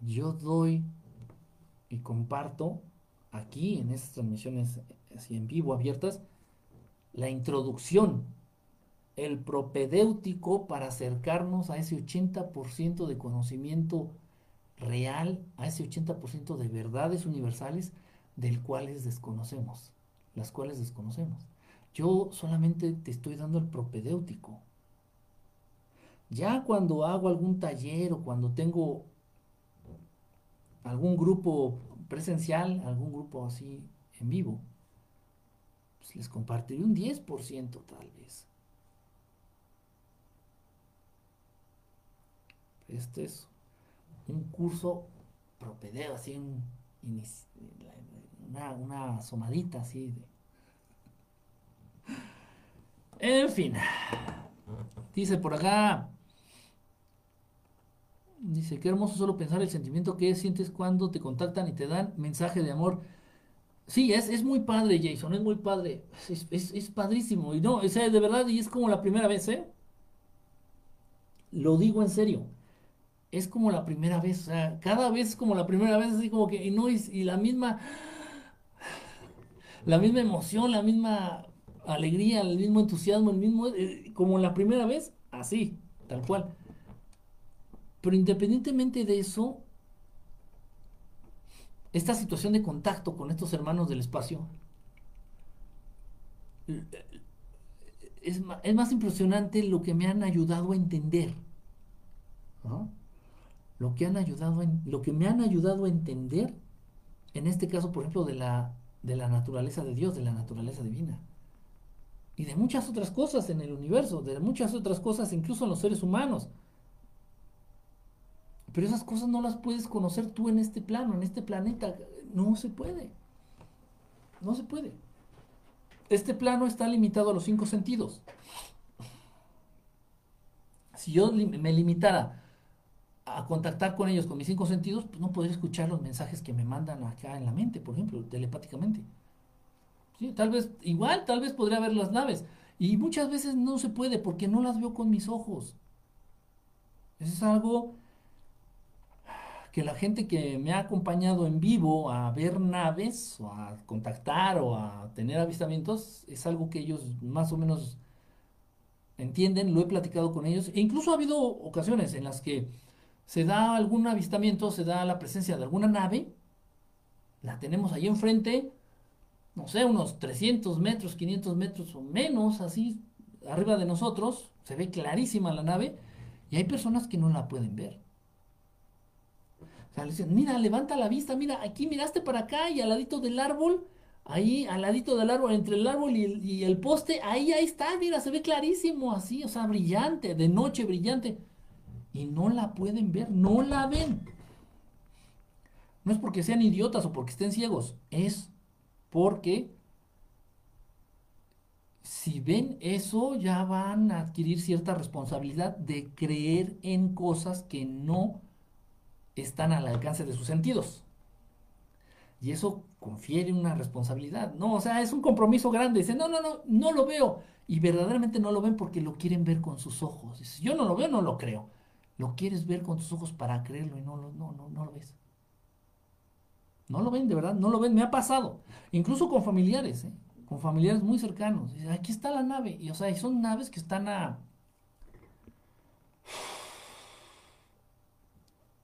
Yo doy y comparto aquí en estas transmisiones así en vivo abiertas la introducción el propedéutico para acercarnos a ese 80% de conocimiento real, a ese 80% de verdades universales del cuales desconocemos, las cuales desconocemos. Yo solamente te estoy dando el propedéutico. Ya cuando hago algún taller o cuando tengo algún grupo presencial, algún grupo así en vivo, pues les compartiré un 10% tal vez. Este es un curso propedeo, así una, una asomadita así. En fin, dice por acá, dice, qué hermoso solo pensar el sentimiento que sientes cuando te contactan y te dan mensaje de amor. Sí, es, es muy padre, Jason, es muy padre, es, es, padrísimo. Y no, o sea, de verdad, y es como la primera vez, ¿eh? Lo digo en serio es como la primera vez, o sea, cada vez es como la primera vez, así como que, y no, y, la misma, la misma emoción, la misma alegría, el mismo entusiasmo, el mismo, eh, como la primera vez, así, tal cual. Pero independientemente de eso, esta situación de contacto con estos hermanos del espacio es, es más impresionante lo que me han ayudado a entender. ¿no? lo que han ayudado en, lo que me han ayudado a entender, en este caso, por ejemplo, de la, de la naturaleza de Dios, de la naturaleza divina. Y de muchas otras cosas en el universo, de muchas otras cosas incluso en los seres humanos. Pero esas cosas no las puedes conocer tú en este plano, en este planeta. No se puede. No se puede. Este plano está limitado a los cinco sentidos. Si yo me limitara a contactar con ellos con mis cinco sentidos, pues no podría escuchar los mensajes que me mandan acá en la mente, por ejemplo, telepáticamente. Sí, tal vez, igual, tal vez podría ver las naves. Y muchas veces no se puede porque no las veo con mis ojos. Eso es algo que la gente que me ha acompañado en vivo a ver naves o a contactar o a tener avistamientos es algo que ellos más o menos entienden, lo he platicado con ellos e incluso ha habido ocasiones en las que se da algún avistamiento, se da la presencia de alguna nave, la tenemos ahí enfrente, no sé, unos 300 metros, 500 metros o menos, así, arriba de nosotros, se ve clarísima la nave, y hay personas que no la pueden ver. O sea, le dicen, mira, levanta la vista, mira, aquí miraste para acá y al ladito del árbol, ahí al ladito del árbol, entre el árbol y el, y el poste, ahí, ahí está, mira, se ve clarísimo, así, o sea, brillante, de noche brillante y no la pueden ver, no la ven. No es porque sean idiotas o porque estén ciegos, es porque si ven eso ya van a adquirir cierta responsabilidad de creer en cosas que no están al alcance de sus sentidos. Y eso confiere una responsabilidad. No, o sea, es un compromiso grande. Dicen, no, no, no, no lo veo. Y verdaderamente no lo ven porque lo quieren ver con sus ojos. Si yo no lo veo, no lo creo. Lo quieres ver con tus ojos para creerlo y no, no, no, no lo ves. No lo ven, de verdad, no lo ven. Me ha pasado. Incluso con familiares, ¿eh? con familiares muy cercanos. Dice, aquí está la nave. Y o sea, son naves que están a...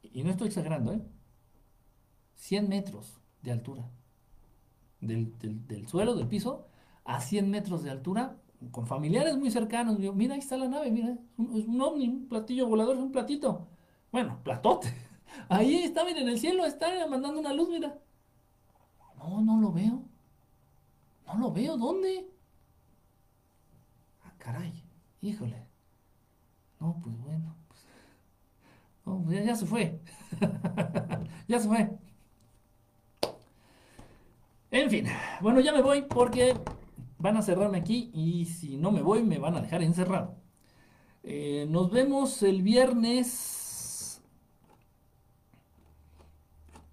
Y no estoy exagerando, ¿eh? 100 metros de altura. Del, suelo, del piso, a 100 metros de altura, con familiares muy cercanos. mira, ahí está la nave, mira, es un, ovni, un platillo volador, es un platito. Bueno, platote. Ahí está, miren, en el cielo está mandando una luz, mira. No, no lo veo. No lo veo, ¿dónde? Ah, caray, híjole. No, pues bueno. Pues, pues ya, se fue. ya se fue. En fin, bueno, ya me voy porque van a cerrarme aquí y si no me voy me van a dejar encerrado. Eh, nos vemos el viernes.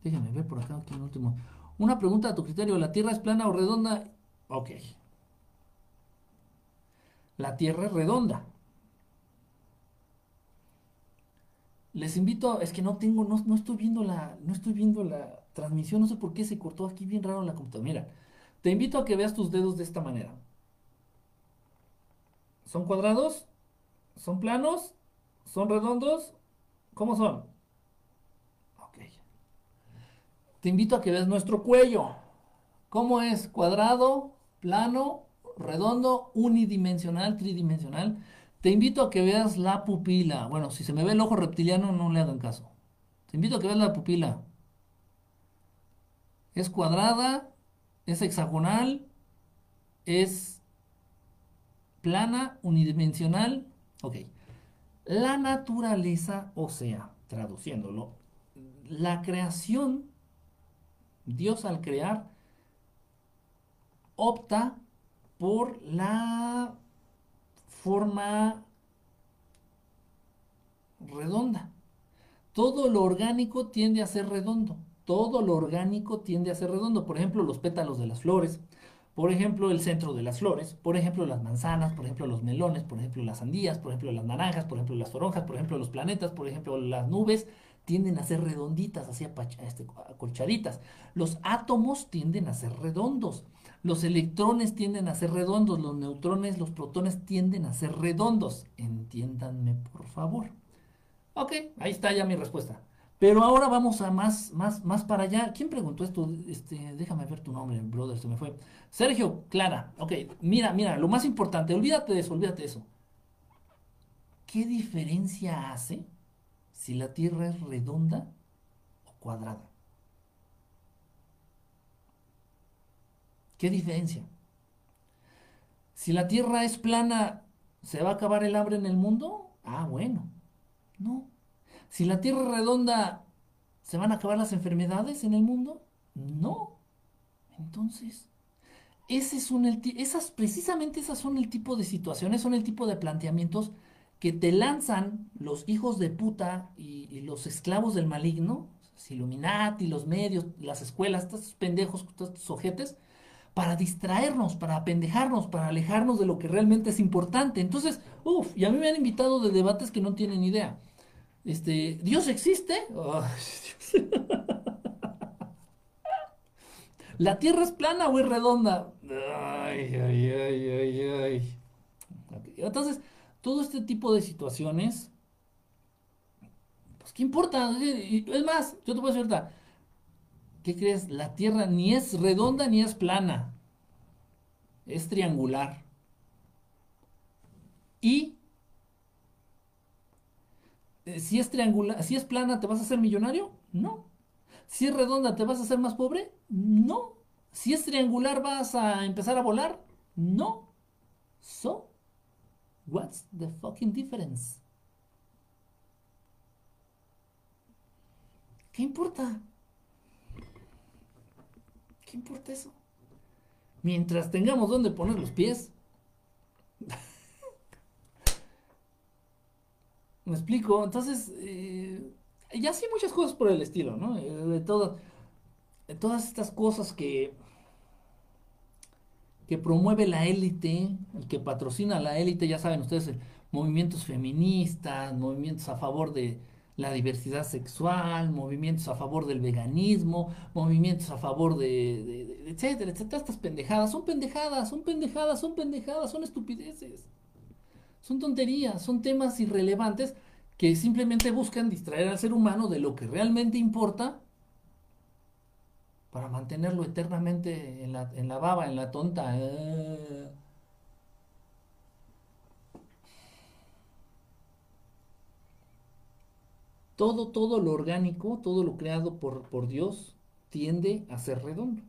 Déjenme ver por acá, aquí en último. Una pregunta a tu criterio, ¿la Tierra es plana o redonda? Ok. La Tierra es redonda. Les invito, es que no tengo, no, no, estoy viendo la, no estoy viendo la transmisión, no sé por qué se cortó aquí bien raro la computadora. Mira, te invito a que veas tus dedos de esta manera. ¿Son cuadrados? ¿Son planos? ¿Son redondos? ¿Cómo son? Ok. Te invito a que veas nuestro cuello. ¿Cómo es? ¿Cuadrado? ¿Plano? ¿Redondo? ¿Unidimensional? ¿Tridimensional? Te invito a que veas la pupila. Bueno, si se me ve el ojo reptiliano, no le hagan caso. Te invito a que veas la pupila. Es cuadrada, es hexagonal, es plana, unidimensional. Ok. La naturaleza, o sea, traduciéndolo, la creación, Dios al crear, opta por la forma redonda. Todo lo orgánico tiende a ser redondo. Todo lo orgánico tiende a ser redondo. Por ejemplo, los pétalos de las flores. Por ejemplo, el centro de las flores. Por ejemplo, las manzanas. Por ejemplo, los melones. Por ejemplo, las sandías. Por ejemplo, las naranjas. Por ejemplo, las toronjas. Por ejemplo, los planetas. Por ejemplo, las nubes tienden a ser redonditas, así este, acolchaditas. Los átomos tienden a ser redondos. Los electrones tienden a ser redondos. Los neutrones, los protones tienden a ser redondos. Entiéndanme, por favor. Ok, ahí está ya mi respuesta. Pero ahora vamos a más, más, más para allá. ¿Quién preguntó esto? Este, déjame ver tu nombre, brother, se me fue. Sergio, Clara. Ok, mira, mira, lo más importante, olvídate de eso, olvídate de eso. ¿Qué diferencia hace si la Tierra es redonda o cuadrada? ¿Qué diferencia? Si la Tierra es plana, ¿se va a acabar el hambre en el mundo? Ah, bueno. No. Si la Tierra es redonda, ¿se van a acabar las enfermedades en el mundo? No. Entonces, ese esas, precisamente esas son el tipo de situaciones, son el tipo de planteamientos que te lanzan los hijos de puta y, los esclavos del maligno, los Illuminati, los medios, las escuelas, estos pendejos, estos ojetes, para distraernos, para apendejarnos, para alejarnos de lo que realmente es importante. Entonces, uff, y a mí me han invitado de debates que no tienen idea. Este, ¿Dios existe? ¿La Tierra es plana o es redonda? Ay, ay, ay, ay, ay. Entonces, todo este tipo de situaciones, pues, ¿qué importa? Es más, yo te puedo decir ahorita, ¿qué crees? La Tierra ni es redonda ni es plana. Es triangular. Y eh, si es triangular, si es plana, ¿te vas a hacer millonario? No. Si es redonda, ¿te vas a hacer más pobre? No. Si es triangular, ¿vas a empezar a volar? No. So, what's the fucking difference? ¿Qué importa? ¿Qué importa eso? Mientras tengamos donde poner los pies. ¿Me explico? Entonces, eh, y muchas cosas por el estilo, ¿no? Eh, de, todas, todas estas cosas que, que promueve la élite y que patrocina la élite, ya saben ustedes, movimientos feministas, movimientos a favor de la diversidad sexual, movimientos a favor del veganismo, movimientos a favor de etcétera, etcétera, estas pendejadas, son pendejadas, son pendejadas, son pendejadas, son estupideces. Son tonterías, son temas irrelevantes que simplemente buscan distraer al ser humano de lo que realmente importa para mantenerlo eternamente en la, en la baba, en la tonta. Eh. Todo, todo lo orgánico, todo lo creado por, por Dios, tiende a ser redondo.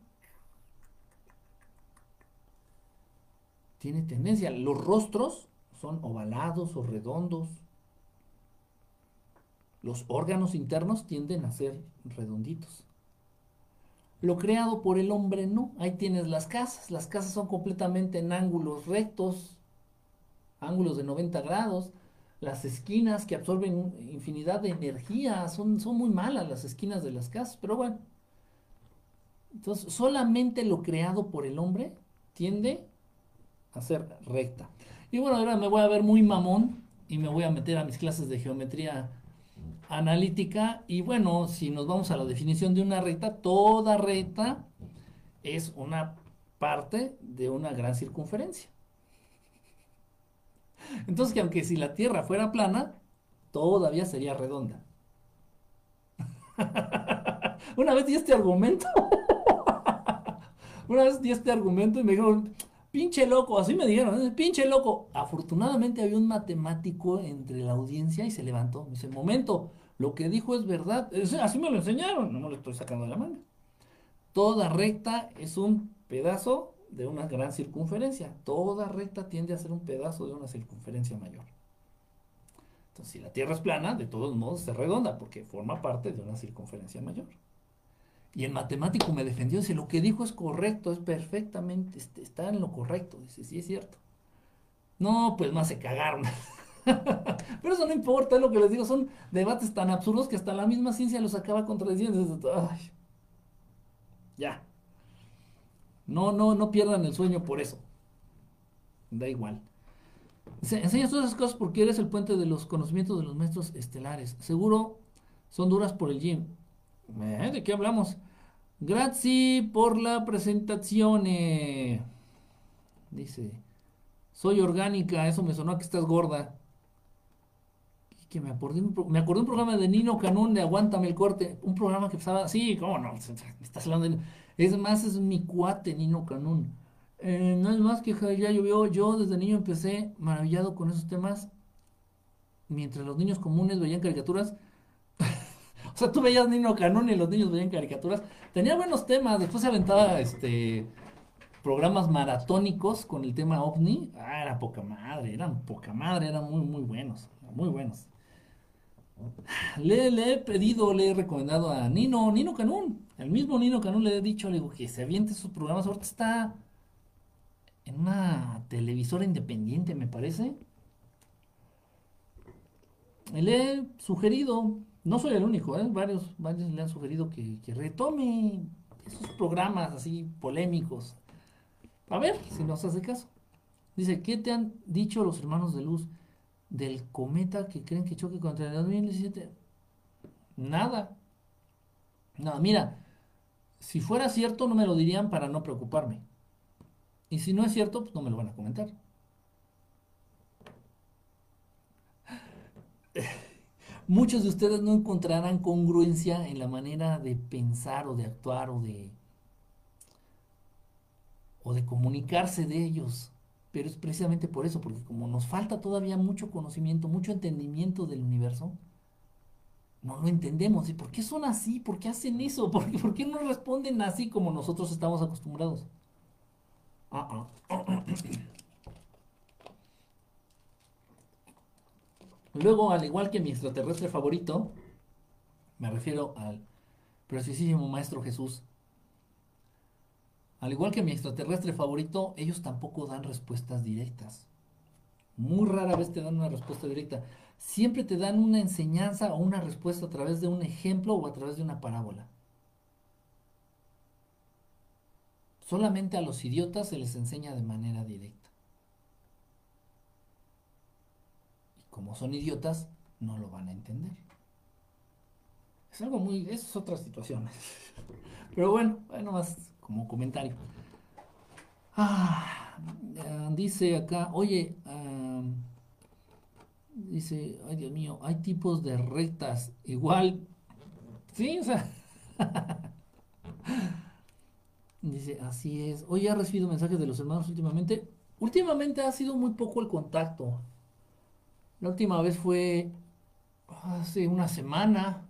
Tiene tendencia. Los rostros son ovalados o redondos. Los órganos internos tienden a ser redonditos. Lo creado por el hombre no. Ahí tienes las casas. Las casas son completamente en ángulos rectos, ángulos de 90 grados las esquinas que absorben infinidad de energía, son, son muy malas las esquinas de las casas, pero bueno. Entonces, solamente lo creado por el hombre tiende a ser recta. Y bueno, ahora me voy a ver muy mamón y me voy a meter a mis clases de geometría analítica. Y bueno, si nos vamos a la definición de una recta, toda recta es una parte de una gran circunferencia. Entonces, que aunque si la Tierra fuera plana, todavía sería redonda. Una vez di este argumento. Una vez di este argumento y me dijeron, pinche loco, así me dijeron, pinche loco. Afortunadamente había un matemático entre la audiencia y se levantó. Dice, momento, lo que dijo es verdad. Así me lo enseñaron, no me lo estoy sacando de la manga. Toda recta es un pedazo de una gran circunferencia. Toda recta tiende a ser un pedazo de una circunferencia mayor. Entonces, si la Tierra es plana, de todos modos es redonda, porque forma parte de una circunferencia mayor. Y el matemático me defendió, dice, lo que dijo es correcto, es perfectamente, este, está en lo correcto. Dice, sí es cierto. No, pues más se cagaron. Pero eso no importa, es lo que les digo, son debates tan absurdos que hasta la misma ciencia los acaba contradiciendo. Ya, no, no, no pierdan el sueño por eso. Da igual. Enseñas todas esas cosas porque eres el puente de los conocimientos de los maestros estelares. Seguro son duras por el gym. ¿Eh? ¿De qué hablamos? Gracias por la presentación. Dice, soy orgánica, eso me sonó que estás gorda. Que me acordé, me acordé un programa de Nino Canún de Aguántame el corte. Un programa que pasaba, sí, cómo no, estás hablando de... Es más, es mi cuate, Nino Canún. Eh, no es más que ya llovió. Yo desde niño empecé maravillado con esos temas. Mientras los niños comunes veían caricaturas. O sea, tú veías Nino Canún y los niños veían caricaturas. Tenía buenos temas. Después se aventaba este programas maratónicos con el tema ovni. Ah, era poca madre, eran poca madre, eran muy, muy buenos. Muy buenos. Le, le he pedido, le he recomendado a Nino, Nino Canún el mismo Nino Canún le he dicho, le digo, que se aviente sus programas. Ahorita está en una televisora independiente, me parece. Le he sugerido, no soy el único, ¿eh? varios, varios le han sugerido que, que retome esos programas así polémicos. A ver si nos hace caso. Dice, ¿qué te han dicho los hermanos de luz del cometa que creen que choque contra el 2017? Nada. No, mira, si fuera cierto, no me lo dirían para no preocuparme. Y si no es cierto, pues no me lo van a comentar. Muchos de ustedes no encontrarán congruencia en la manera de pensar o de actuar o de o de comunicarse de ellos. Pero es precisamente por eso, porque como nos falta todavía mucho conocimiento, mucho entendimiento del universo, no lo entendemos. ¿Y por qué son así? ¿Por qué hacen eso? ¿Por qué, por qué no responden así como nosotros estamos acostumbrados? Ah, ah. Luego, al igual que mi extraterrestre favorito, me refiero al preciosísimo Maestro Jesús, al igual que mi extraterrestre favorito, ellos tampoco dan respuestas directas. Muy rara vez te dan una respuesta directa siempre te dan una enseñanza o una respuesta a través de un ejemplo o a través de una parábola. Solamente a los idiotas se les enseña de manera directa. Y como son idiotas, no lo van a entender. Es algo muy, es otra situación. Pero bueno, bueno, más como comentario. Ah, dice acá, oye, ah, dice, ay Dios mío, hay tipos de rectas, igual, sí, o sea, dice, así es, oye, ¿ha recibido mensajes de los hermanos últimamente? Últimamente ha sido muy poco el contacto. La última vez fue hace una semana.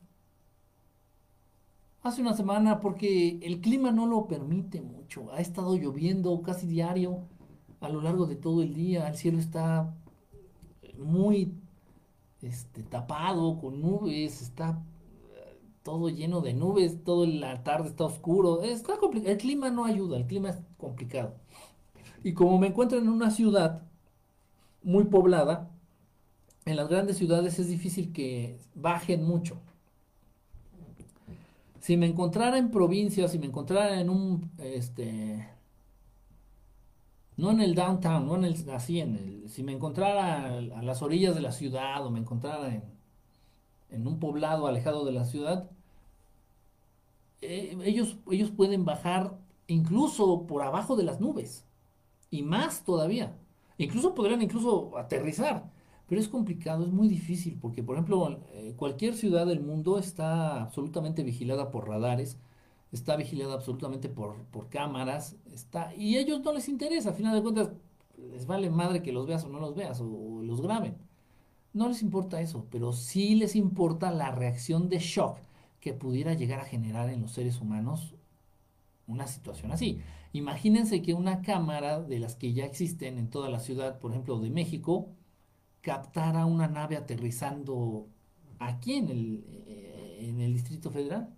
Hace una semana porque el clima no lo permite mucho. Ha estado lloviendo casi diario a lo largo de todo el día. El cielo está muy este, tapado con nubes. Está eh, todo lleno de nubes. Toda la tarde está oscuro. Está el clima no ayuda. El clima es complicado. Y como me encuentro en una ciudad muy poblada, en las grandes ciudades es difícil que bajen mucho. Si me encontrara en provincias, si me encontrara en un, este, no en el downtown, no en el, así en el, si me encontrara a, las orillas de la ciudad o me encontrara en, en un poblado alejado de la ciudad, eh, ellos, ellos pueden bajar incluso por abajo de las nubes y más todavía. Incluso podrían incluso aterrizar, pero es complicado, es muy difícil, porque por ejemplo, eh, cualquier ciudad del mundo está absolutamente vigilada por radares, está vigilada absolutamente por, por cámaras, está, y a ellos no les interesa, a final de cuentas, les vale madre que los veas o no los veas, o, los graben. No les importa eso, pero sí les importa la reacción de shock que pudiera llegar a generar en los seres humanos una situación así. Imagínense que una cámara de las que ya existen en toda la ciudad, por ejemplo, de México, captara una nave aterrizando aquí en el, eh, en el Distrito Federal.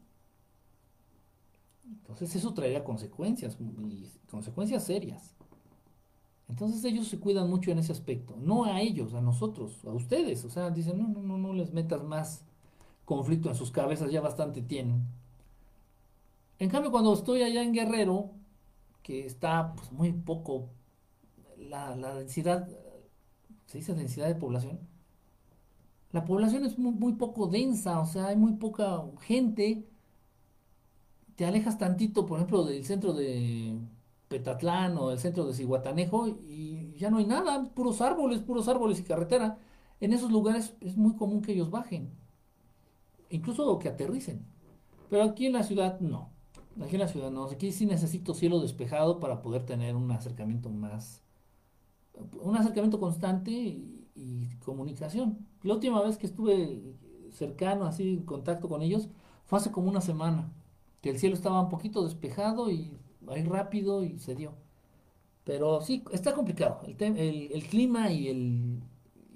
Entonces eso traería consecuencias, consecuencias serias. Entonces ellos se cuidan mucho en ese aspecto. No a ellos, a nosotros, a ustedes. O sea, dicen, no, no, no, no les metas más conflicto en sus cabezas, ya bastante tienen. En cambio, cuando estoy allá en Guerrero, que está pues, muy poco, la, densidad, se dice densidad de población, la población es muy, muy, poco densa, o sea, hay muy poca gente. Te alejas tantito, por ejemplo, del centro de Petatlán o del centro de Cihuatanejo y ya no hay nada, puros árboles, puros árboles y carretera. En esos lugares es muy común que ellos bajen, incluso que aterricen. Pero aquí en la ciudad no. Aquí en la ciudad no. Aquí sí necesito cielo despejado para poder tener un acercamiento más. Un acercamiento constante y, comunicación. La última vez que estuve cercano, así en contacto con ellos, fue hace como una semana. Que el cielo estaba un poquito despejado y ahí rápido y se dio. Pero sí, está complicado. El, el, clima y el,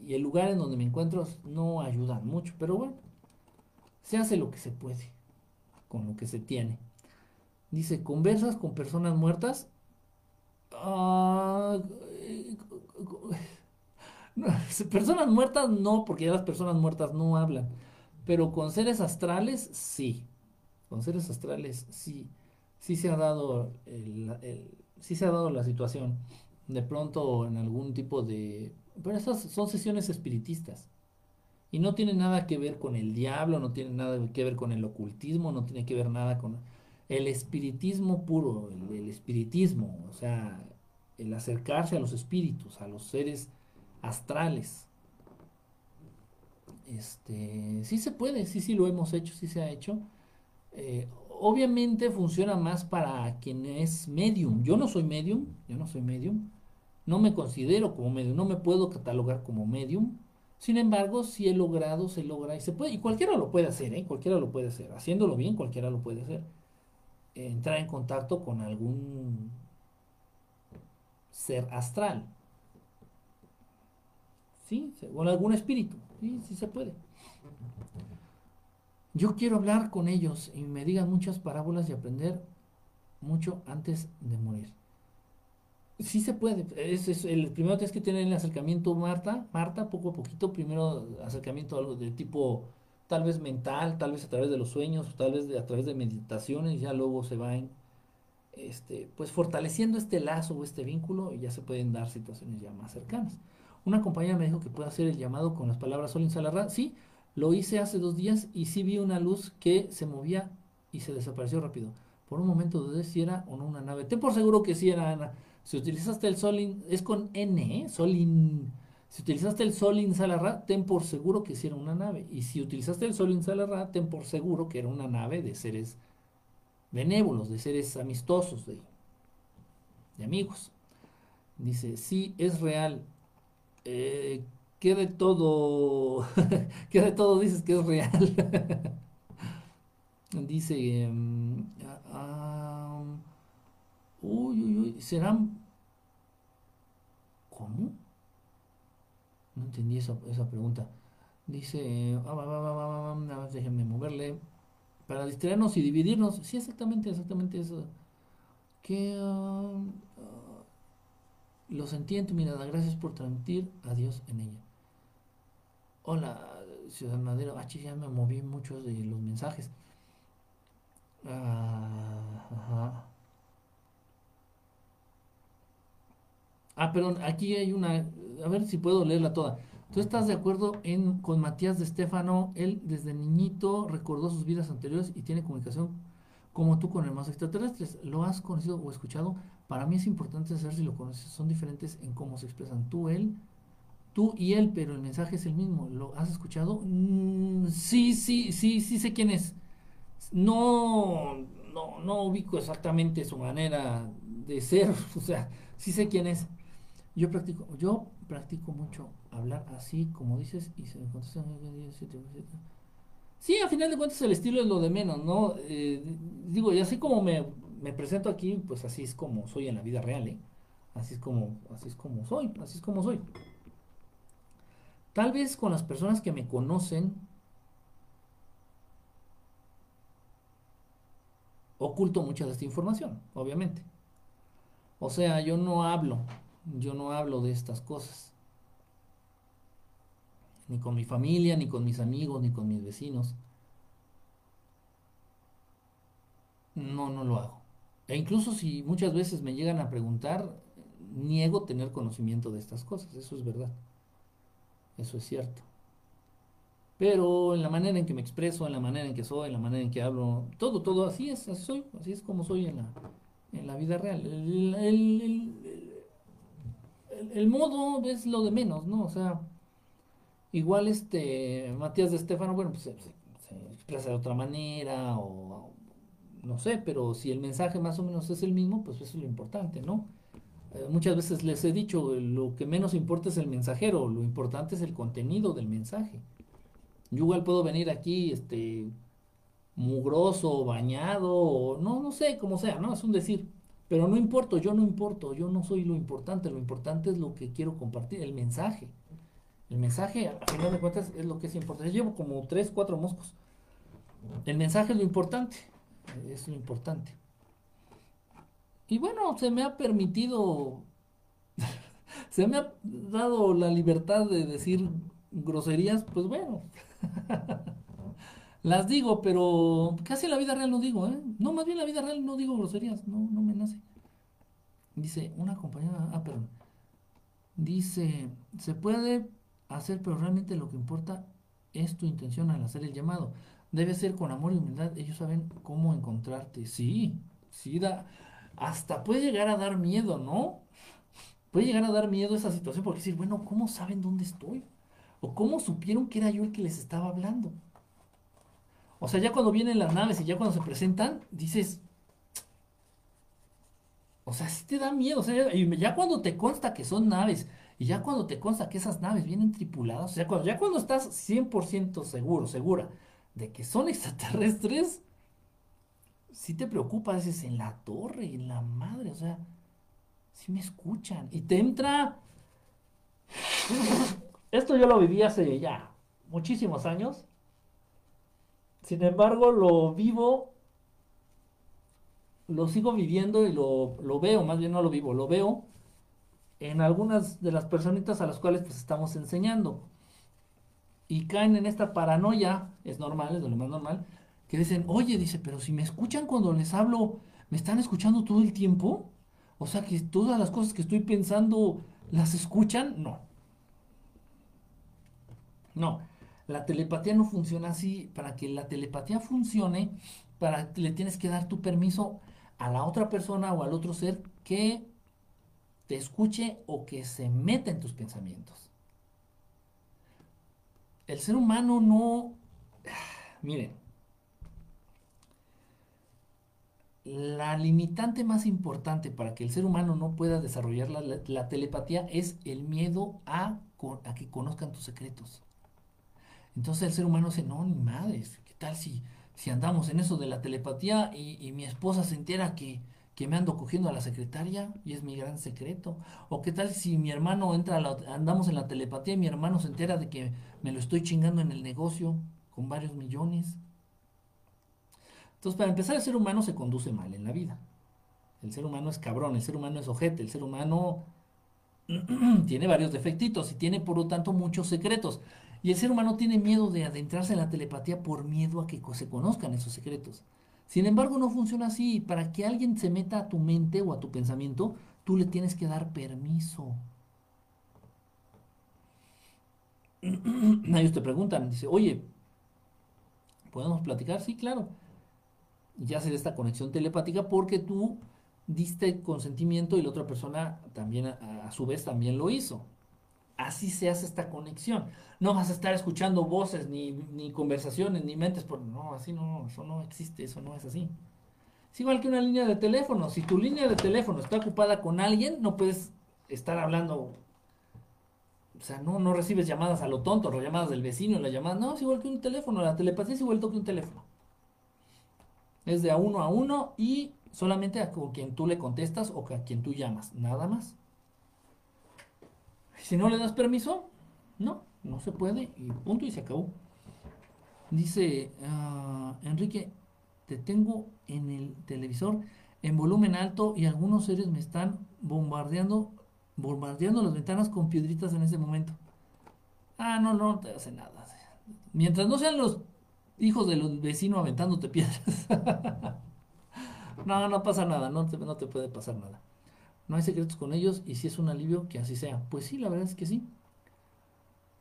y el lugar en donde me encuentro no ayudan mucho. Pero bueno, se hace lo que se puede con lo que se tiene. Dice, ¿conversas con personas muertas? Ah, personas muertas no, porque ya las personas muertas no hablan. Pero con seres astrales, sí. Con seres astrales, sí. Sí se ha dado el, sí se ha dado la situación. De pronto en algún tipo de... Pero esas son sesiones espiritistas. Y no tiene nada que ver con el diablo, no tiene nada que ver con el ocultismo, no tiene que ver nada con el espiritismo puro, el, espiritismo, o sea, el acercarse a los espíritus, a los seres astrales. Este, sí se puede, sí, sí lo hemos hecho, sí se ha hecho. Eh, obviamente funciona más para quien es medium. Yo no soy medium, yo no soy medium. No me considero como medium, no me puedo catalogar como medium. Sin embargo, si he logrado, se logra y se puede. Y cualquiera lo puede hacer, ¿eh? Cualquiera lo puede hacer. Haciéndolo bien, cualquiera lo puede hacer entrar en contacto con algún ser astral. ¿Sí? Con algún espíritu. Sí, sí se puede. Yo quiero hablar con ellos y me digan muchas parábolas y aprender mucho antes de morir. Sí se puede. Es, el primero tienes que tener el acercamiento Marta, Marta, poco a poquito, primero acercamiento algo de tipo tal vez mental, tal vez a través de los sueños, tal vez a través de meditaciones, ya luego se va este, pues fortaleciendo este lazo o este vínculo ya se pueden dar situaciones ya más cercanas. Una compañera me dijo que puede hacer el llamado con las palabras Sol Salarra. Sí, Lo hice hace dos días y sí vi una luz que se movía y se desapareció rápido. Por un momento dudé si era o no una nave. Ten por seguro que sí era Ana. Si utilizaste el Solin, es con N, ¿eh? Solin. Si utilizaste el Solin Salarra, ten por seguro que sí era una nave. Y si utilizaste el Solin Salarra, ten por seguro que era una nave de seres benévolos, de seres amistosos, de, de amigos. Dice, sí, es real. Eh, ¿Qué de todo? ¿Qué de todo dices que es real? Dice, em, ah, uy, uy, uy, ¿serán? ¿Cómo? No entendí esa, esa pregunta. Dice, ah, déjenme moverle. Para distraernos y dividirnos. Sí, exactamente, exactamente eso. Que uh, lo sentí en tu mirada. Gracias por transmitir a Dios en ella. Hola, Ciudad Madero. Ah, ya me moví muchos de los mensajes. Ah, ah, perdón, aquí hay una, a ver si puedo leerla toda. ¿Tú estás de acuerdo en, con Matías de Estefano? Él desde niñito recordó sus vidas anteriores y tiene comunicación como tú con hermanos extraterrestres. ¿Lo has conocido o escuchado? Para mí es importante saber si lo conoces. Son diferentes en cómo se expresan tú, él, tú y él, pero el mensaje es el mismo. ¿Lo has escuchado? Mm, sí, sí, sí, sí sé quién es no, no, no ubico exactamente su manera de ser, o sea, sí sé quién es. Yo practico, yo practico mucho hablar así, como dices, y se me contesta. Sí, a final de cuentas el estilo es lo de menos, ¿no? Eh, digo, y así como me, me, presento aquí, pues así es como soy en la vida real, ¿eh? Así es como, así es como soy, así es como soy. Tal vez con las personas que me conocen, oculto mucha de esta información, obviamente. O sea, yo no hablo, yo no hablo de estas cosas. Ni con mi familia, ni con mis amigos, ni con mis vecinos. No, no lo hago. E incluso si muchas veces me llegan a preguntar, niego tener conocimiento de estas cosas. Eso es verdad. Eso es cierto. Pero en la manera en que me expreso, en la manera en que soy, en la manera en que hablo, todo, todo así es, así soy, así es como soy en la, en la vida real. El, el, modo es lo de menos, ¿no? O sea, igual este Matías de Estefano, bueno, pues se, expresa de otra manera o no sé, pero si el mensaje más o menos es el mismo, pues eso es lo importante, ¿no? Eh, muchas veces les he dicho, lo que menos importa es el mensajero, lo importante es el contenido del mensaje. Yo igual puedo venir aquí, este, mugroso, bañado, no, no sé, como sea, ¿no? Es un decir. Pero no importo, yo no importo, yo no soy lo importante, lo importante es lo que quiero compartir, el mensaje. El mensaje, a final de cuentas, es lo que es importante. Llevo como tres, cuatro moscos. El mensaje es lo importante, es lo importante. Y bueno, se me ha permitido, se me ha dado la libertad de decir groserías, pues bueno, Las digo, pero casi en la vida real no digo, ¿eh? No, más bien en la vida real no digo groserías, no, no me nace. Dice, una compañera, ah, perdón. Dice, se puede hacer, pero realmente lo que importa es tu intención al hacer el llamado. Debe ser con amor y humildad. Ellos saben cómo encontrarte. Sí, sí, da, hasta puede llegar a dar miedo, ¿no? Puede llegar a dar miedo esa situación porque decir, bueno, ¿cómo saben dónde estoy? ¿O cómo supieron que era yo el que les estaba hablando? O sea, ya cuando vienen las naves y ya cuando se presentan, dices, o sea, sí te da miedo. O sea, ya cuando te consta que son naves y ya cuando te consta que esas naves vienen tripuladas, o sea, cuando, ya cuando estás 100% seguro, segura de que son extraterrestres, sí te preocupa, dices, en la torre, en la madre, o sea, sí me escuchan. Y te entra esto yo lo viví hace ya muchísimos años. Sin embargo, lo vivo, lo sigo viviendo y lo, veo, más bien no lo vivo, lo veo en algunas de las personitas a las cuales pues estamos enseñando. Y caen en esta paranoia, es normal, es lo más normal, que dicen, oye, dice, pero si me escuchan cuando les hablo, ¿me están escuchando todo el tiempo? O sea que todas las cosas que estoy pensando las escuchan, no. No, La telepatía no funciona así. Para que la telepatía funcione, para le tienes que dar tu permiso a la otra persona o al otro ser que escuche o que se meta en tus pensamientos. El ser humano no... Miren, la limitante más importante para que el ser humano no pueda desarrollar la, telepatía es el miedo a, que conozcan tus secretos. Entonces el ser humano dice, no, ni madres, ¿qué tal si, si andamos en eso de la telepatía y, mi esposa se entera que, que, me ando cogiendo a la secretaria y es mi gran secreto? ¿O qué tal si mi hermano entra, andamos en la telepatía y mi hermano se entera de que me lo estoy chingando en el negocio con varios millones? Entonces, para empezar, el ser humano se conduce mal en la vida. El ser humano es cabrón, el ser humano es ojete, el ser humano tiene varios defectitos y tiene, por lo tanto, muchos secretos. Y el ser humano tiene miedo de adentrarse en la telepatía por miedo a que se conozcan esos secretos. Sin embargo, no funciona así. Para que alguien se meta a tu mente o a tu pensamiento, tú le tienes que dar permiso. Ellos te preguntan, dice, oye, ¿podemos platicar? Sí, claro ya se esta conexión telepática porque tú diste consentimiento y la otra persona también a, su vez también lo hizo. Así se hace esta conexión. No vas a estar escuchando voces, ni, ni conversaciones, ni mentes. Por... No, así no, eso no existe, eso no es así. Es igual que una línea de teléfono. Si tu línea de teléfono está ocupada con alguien, no puedes estar hablando. O sea, no, no recibes llamadas a lo tonto, las llamadas del vecino, las llamadas. No, es igual que un teléfono. La telepatía es igual que un teléfono. Es de a uno a uno y solamente a quien tú le contestas o a quien tú llamas, nada más. Si no le das permiso, no, no se puede y punto y se acabó. Dice ah, Enrique, te tengo en el televisor en volumen alto y algunos seres me están bombardeando, bombardeando las ventanas con piedritas en ese momento. Ah, no, no te hace nada. Mientras no sean los hijos del vecino aventándote piedras. no, no pasa nada, no te, no te puede pasar nada. No hay secretos con ellos y si es un alivio, que así sea. Pues sí, la verdad es que sí.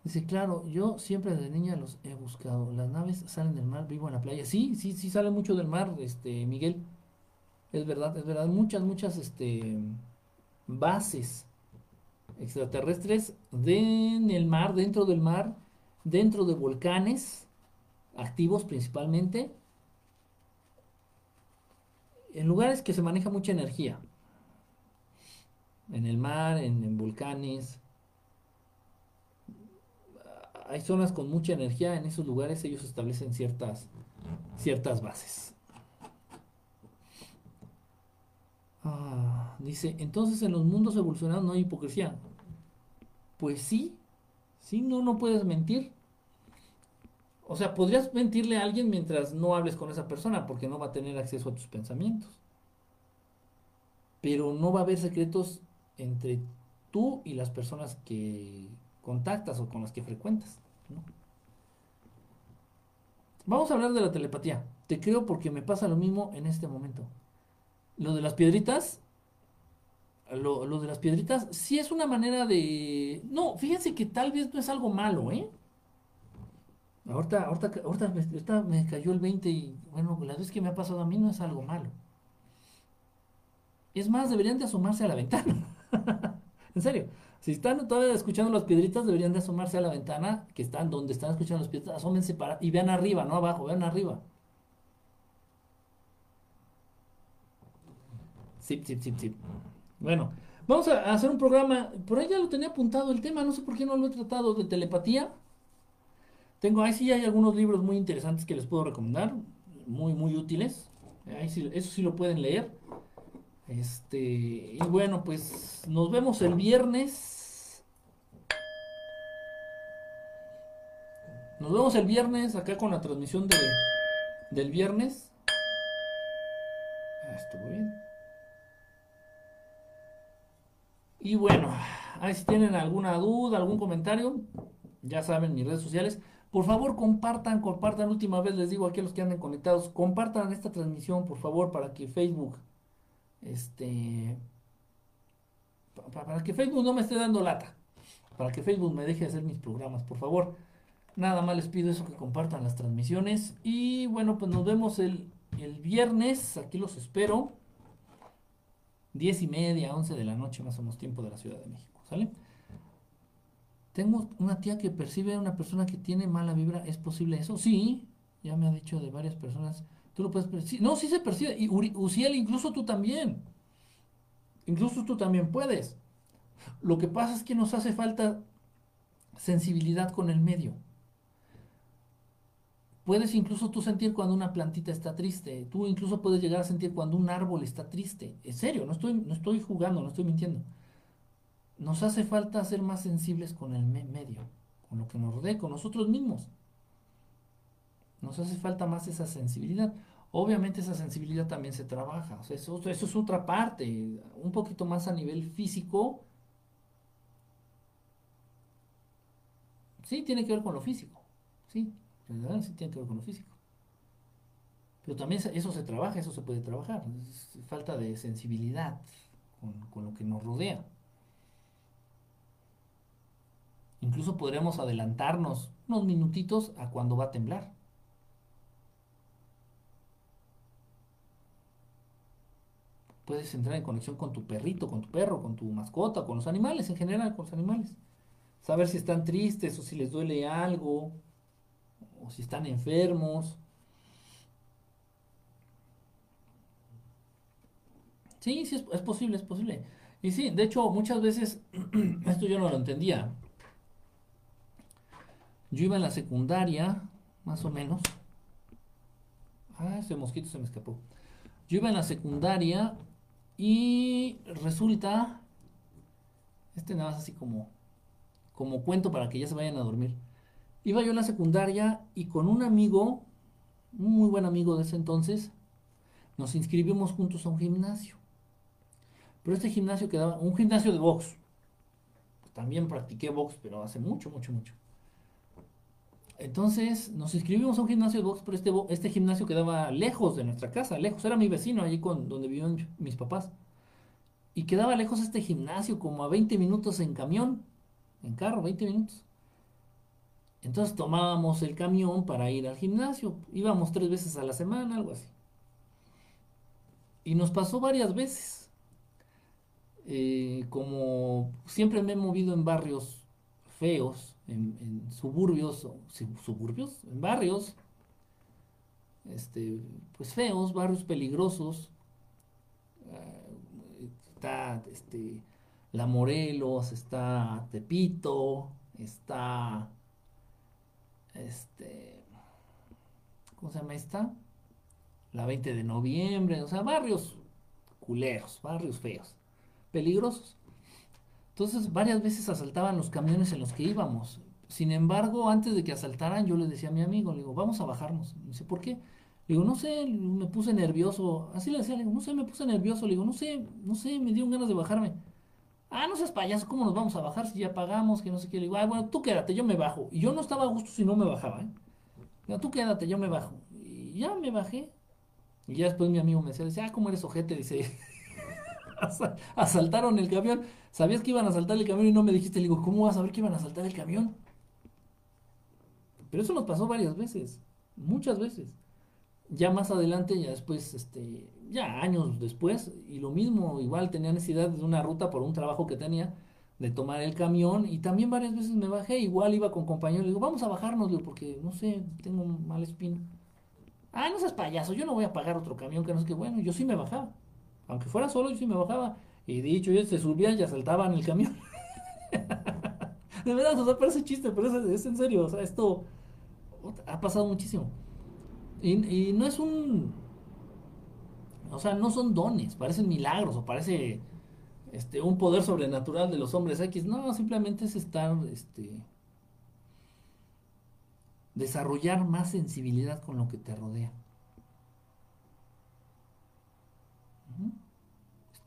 Dice, claro, yo siempre desde niña los he buscado. Las naves salen del mar, vivo en la playa. Sí, sí, sí sale mucho del mar, este, Miguel. Es verdad, es verdad. Muchas, muchas, este, bases extraterrestres en el mar, dentro del mar, dentro de volcanes, activos principalmente, en lugares que se maneja mucha energía, en el mar, en, volcanes. Hay zonas con mucha energía, en esos lugares ellos establecen ciertas, ciertas bases. Ah, dice, entonces en los mundos evolucionados no hay hipocresía. Pues sí, sí, no, no puedes mentir. O sea, podrías mentirle a alguien mientras no hables con esa persona porque no va a tener acceso a tus pensamientos. Pero no va a haber secretos entre tú y las personas que contactas o con las que frecuentas. Vamos a hablar de la telepatía. Te creo porque me pasa lo mismo en este momento. Lo de las piedritas, lo, de las piedritas, sí es una manera de... No, fíjense que tal vez no es algo malo, ¿eh? Ahorita, ahorita, ahorita, me, cayó el 20 y bueno, la vez que me ha pasado a mí no es algo malo. Es más, deberían de asomarse a la ventana. en serio. Si están todavía escuchando las piedritas, deberían de asomarse a la ventana, que están donde están escuchando las piedritas, asómense para, y vean arriba, no abajo, vean arriba. Sí, sí, sí, sí. Bueno, vamos a hacer un programa, por ahí ya lo tenía apuntado el tema, no sé por qué no lo he tratado, de telepatía. Tengo, ahí sí hay algunos libros muy interesantes que les puedo recomendar, muy, muy útiles. Ahí sí, eso sí lo pueden leer. Este, y bueno, pues nos vemos el viernes. Nos vemos el viernes acá con la transmisión de, del viernes. Ah, estuvo bien. Y bueno, ahí si tienen alguna duda, algún comentario, ya saben mis redes sociales. Por favor, compartan, compartan. Última vez les digo aquí a los que anden conectados, compartan esta transmisión, por favor, para que Facebook, este, para que Facebook no me esté dando lata, para que Facebook me deje hacer mis programas, por favor. Nada más les pido eso que compartan las transmisiones. Y bueno, pues nos vemos el, el viernes. Aquí los espero. Diez y media, once de la noche, más o menos tiempo de la Ciudad de México. ¿Sale? Tengo una tía que percibe a una persona que tiene mala vibra. ¿Es posible eso? Sí, ya me ha dicho de varias personas. Tú lo puedes percibir. No, sí se percibe. Y Uciel, incluso tú también. Incluso tú también puedes. Lo que pasa es que nos hace falta sensibilidad con el medio. Puedes incluso tú sentir cuando una plantita está triste. Tú incluso puedes llegar a sentir cuando un árbol está triste. En serio, no estoy, no estoy jugando, no estoy mintiendo. Nos hace falta ser más sensibles con el medio, con lo que nos rodea, con nosotros mismos. Nos hace falta más esa sensibilidad. Obviamente esa sensibilidad también se trabaja. eso, es otra parte, un poquito más a nivel físico. Sí, tiene que ver con lo físico. Sí, sí tiene que ver con lo físico. Pero también eso se trabaja, eso se puede trabajar. Falta de sensibilidad con, lo que nos rodea. Incluso podríamos adelantarnos unos minutitos a cuando va a temblar. Puedes entrar en conexión con tu perrito, con tu perro, con tu mascota, con los animales en general, con los animales. Saber si están tristes o si les duele algo, o si están enfermos. Sí, sí, es, posible, es posible. Y sí, de hecho, muchas veces, esto yo no lo entendía. Yo iba en la secundaria, más o menos. Ah, ese mosquito se me escapó. Yo iba en la secundaria y resulta, este nada más así como, como cuento para que ya se vayan a dormir. Iba yo en la secundaria y con un amigo, un muy buen amigo de ese entonces, nos inscribimos juntos a un gimnasio. Pero este gimnasio quedaba, un gimnasio de box. También practiqué box, pero hace mucho, mucho, mucho. Entonces nos inscribimos a un gimnasio de box, pero este, este gimnasio quedaba lejos de nuestra casa, lejos. Era mi vecino allí con, donde vivían mis papás. Y quedaba lejos este gimnasio, como a 20 minutos en camión, en carro, 20 minutos. Entonces tomábamos el camión para ir al gimnasio. Íbamos tres veces a la semana, algo así. Y nos pasó varias veces. Eh, como siempre me he movido en barrios feos, en, suburbios, suburbios, en barrios, este, pues feos, barrios peligrosos. Eh, está este, La Morelos, está Tepito, está este, ¿cómo se llama esta? La 20 de noviembre, o sea, barrios culeros, barrios feos, peligrosos. Entonces, varias veces asaltaban los camiones en los que íbamos. Sin embargo, antes de que asaltaran, yo le decía a mi amigo, le digo, vamos a bajarnos. Dice, ¿por qué? Le digo, no sé, me puse nervioso. Así le decía, le digo, no sé, me puse nervioso. Le digo, no sé, no sé, me dio ganas de bajarme. Ah, no seas payaso, ¿cómo nos vamos a bajar si ya pagamos? Que no sé qué. Le digo, ah, bueno, tú quédate, yo me bajo. Y yo no estaba a gusto si no me bajaba, ¿eh? Digo, tú quédate, yo me bajo. Y ya me bajé. Y ya después mi amigo me decía, ah, ¿cómo eres ojete? Dice, asaltaron el camión. ¿Sabías que iban a asaltar el camión y no me dijiste? Le digo, ¿cómo vas a saber que iban a asaltar el camión? Pero eso nos pasó varias veces, muchas veces. Ya más adelante, ya después, este, ya años después, y lo mismo, igual tenía necesidad de una ruta por un trabajo que tenía, de tomar el camión, y también varias veces me bajé, igual iba con compañeros, le digo, vamos a bajarnos, porque no sé, tengo un mal espino. Ah, no seas payaso, yo no voy a pagar otro camión, que no sé qué, bueno, yo sí me bajaba. Aunque fuera solo, yo sí me bajaba. Y dicho, ellos se subían y asaltaban el camión. de verdad, o sea, parece chiste, pero es, en serio, o sea, esto ha pasado muchísimo. Y, y no es un o sea, no son dones, parecen milagros o parece este, un poder sobrenatural de los hombres X. No, simplemente es estar, este, desarrollar más sensibilidad con lo que te rodea.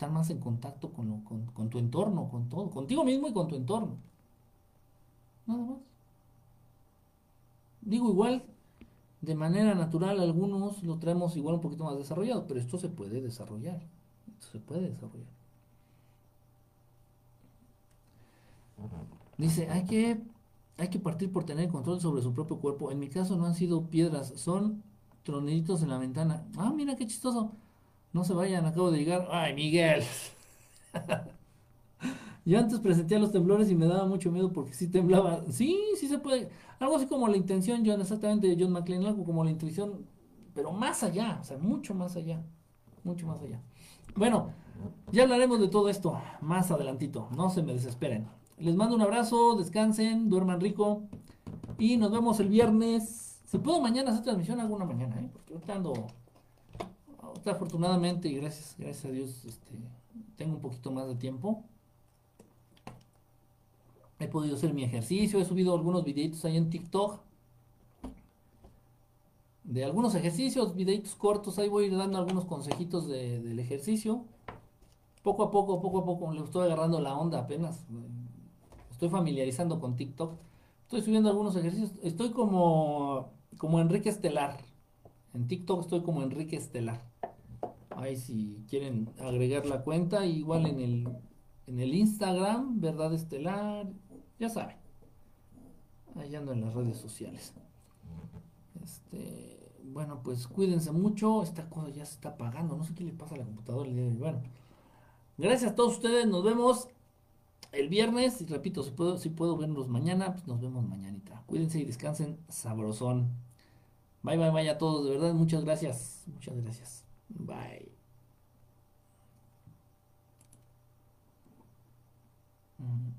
Estar más en contacto con, con, con tu entorno, con todo, contigo mismo y con tu entorno. Nada más. Digo, igual de manera natural algunos lo traemos igual un poquito más desarrollado, pero esto se puede desarrollar. Esto se puede desarrollar. Dice, hay que hay que partir por tener control sobre su propio cuerpo. En mi caso no han sido piedras, son tronitos en la ventana. Ah, mira qué chistoso. No se vayan, acabo de llegar. Ay, Miguel. Yo antes presenté los temblores y me daba mucho miedo porque sí temblaba. Sí, sí se puede. Algo así como la intención, John, exactamente de John McClane, algo como la intuición, pero más allá, o sea, mucho más allá. Mucho más allá. Bueno, ya hablaremos de todo esto más adelantito. No se me desesperen. Les mando un abrazo, descansen, duerman rico. Y nos vemos el viernes. Si puedo mañana hacer transmisión, hago una mañana, ¿eh? Porque ahorita ando. Afortunadamente, y gracias, gracias a Dios, este, tengo un poquito más de tiempo. He podido hacer mi ejercicio, he subido algunos videitos ahí en TikTok. De algunos ejercicios, videitos cortos, ahí voy dando algunos consejitos del ejercicio. Poco a poco, poco a poco, le estoy agarrando la onda apenas. Estoy familiarizando con TikTok. Estoy subiendo algunos ejercicios. Estoy como, como Enrique Estelar. En TikTok estoy como Enrique Estelar. Ahí si quieren agregar la cuenta, igual en el, en el Instagram, Verdad Estelar, ya saben. Ahí ando en las redes sociales. Este, bueno, pues cuídense mucho. Esta cosa ya se está apagando. No sé qué le pasa a la computadora el día de hoy. Bueno, gracias a todos ustedes. Nos vemos el viernes. Y repito, si puedo, si puedo verlos mañana, pues nos vemos mañanita. Cuídense y descansen sabrosón. Bye, bye, bye a todos. De verdad, muchas gracias. Muchas gracias. by. Mm-hmm.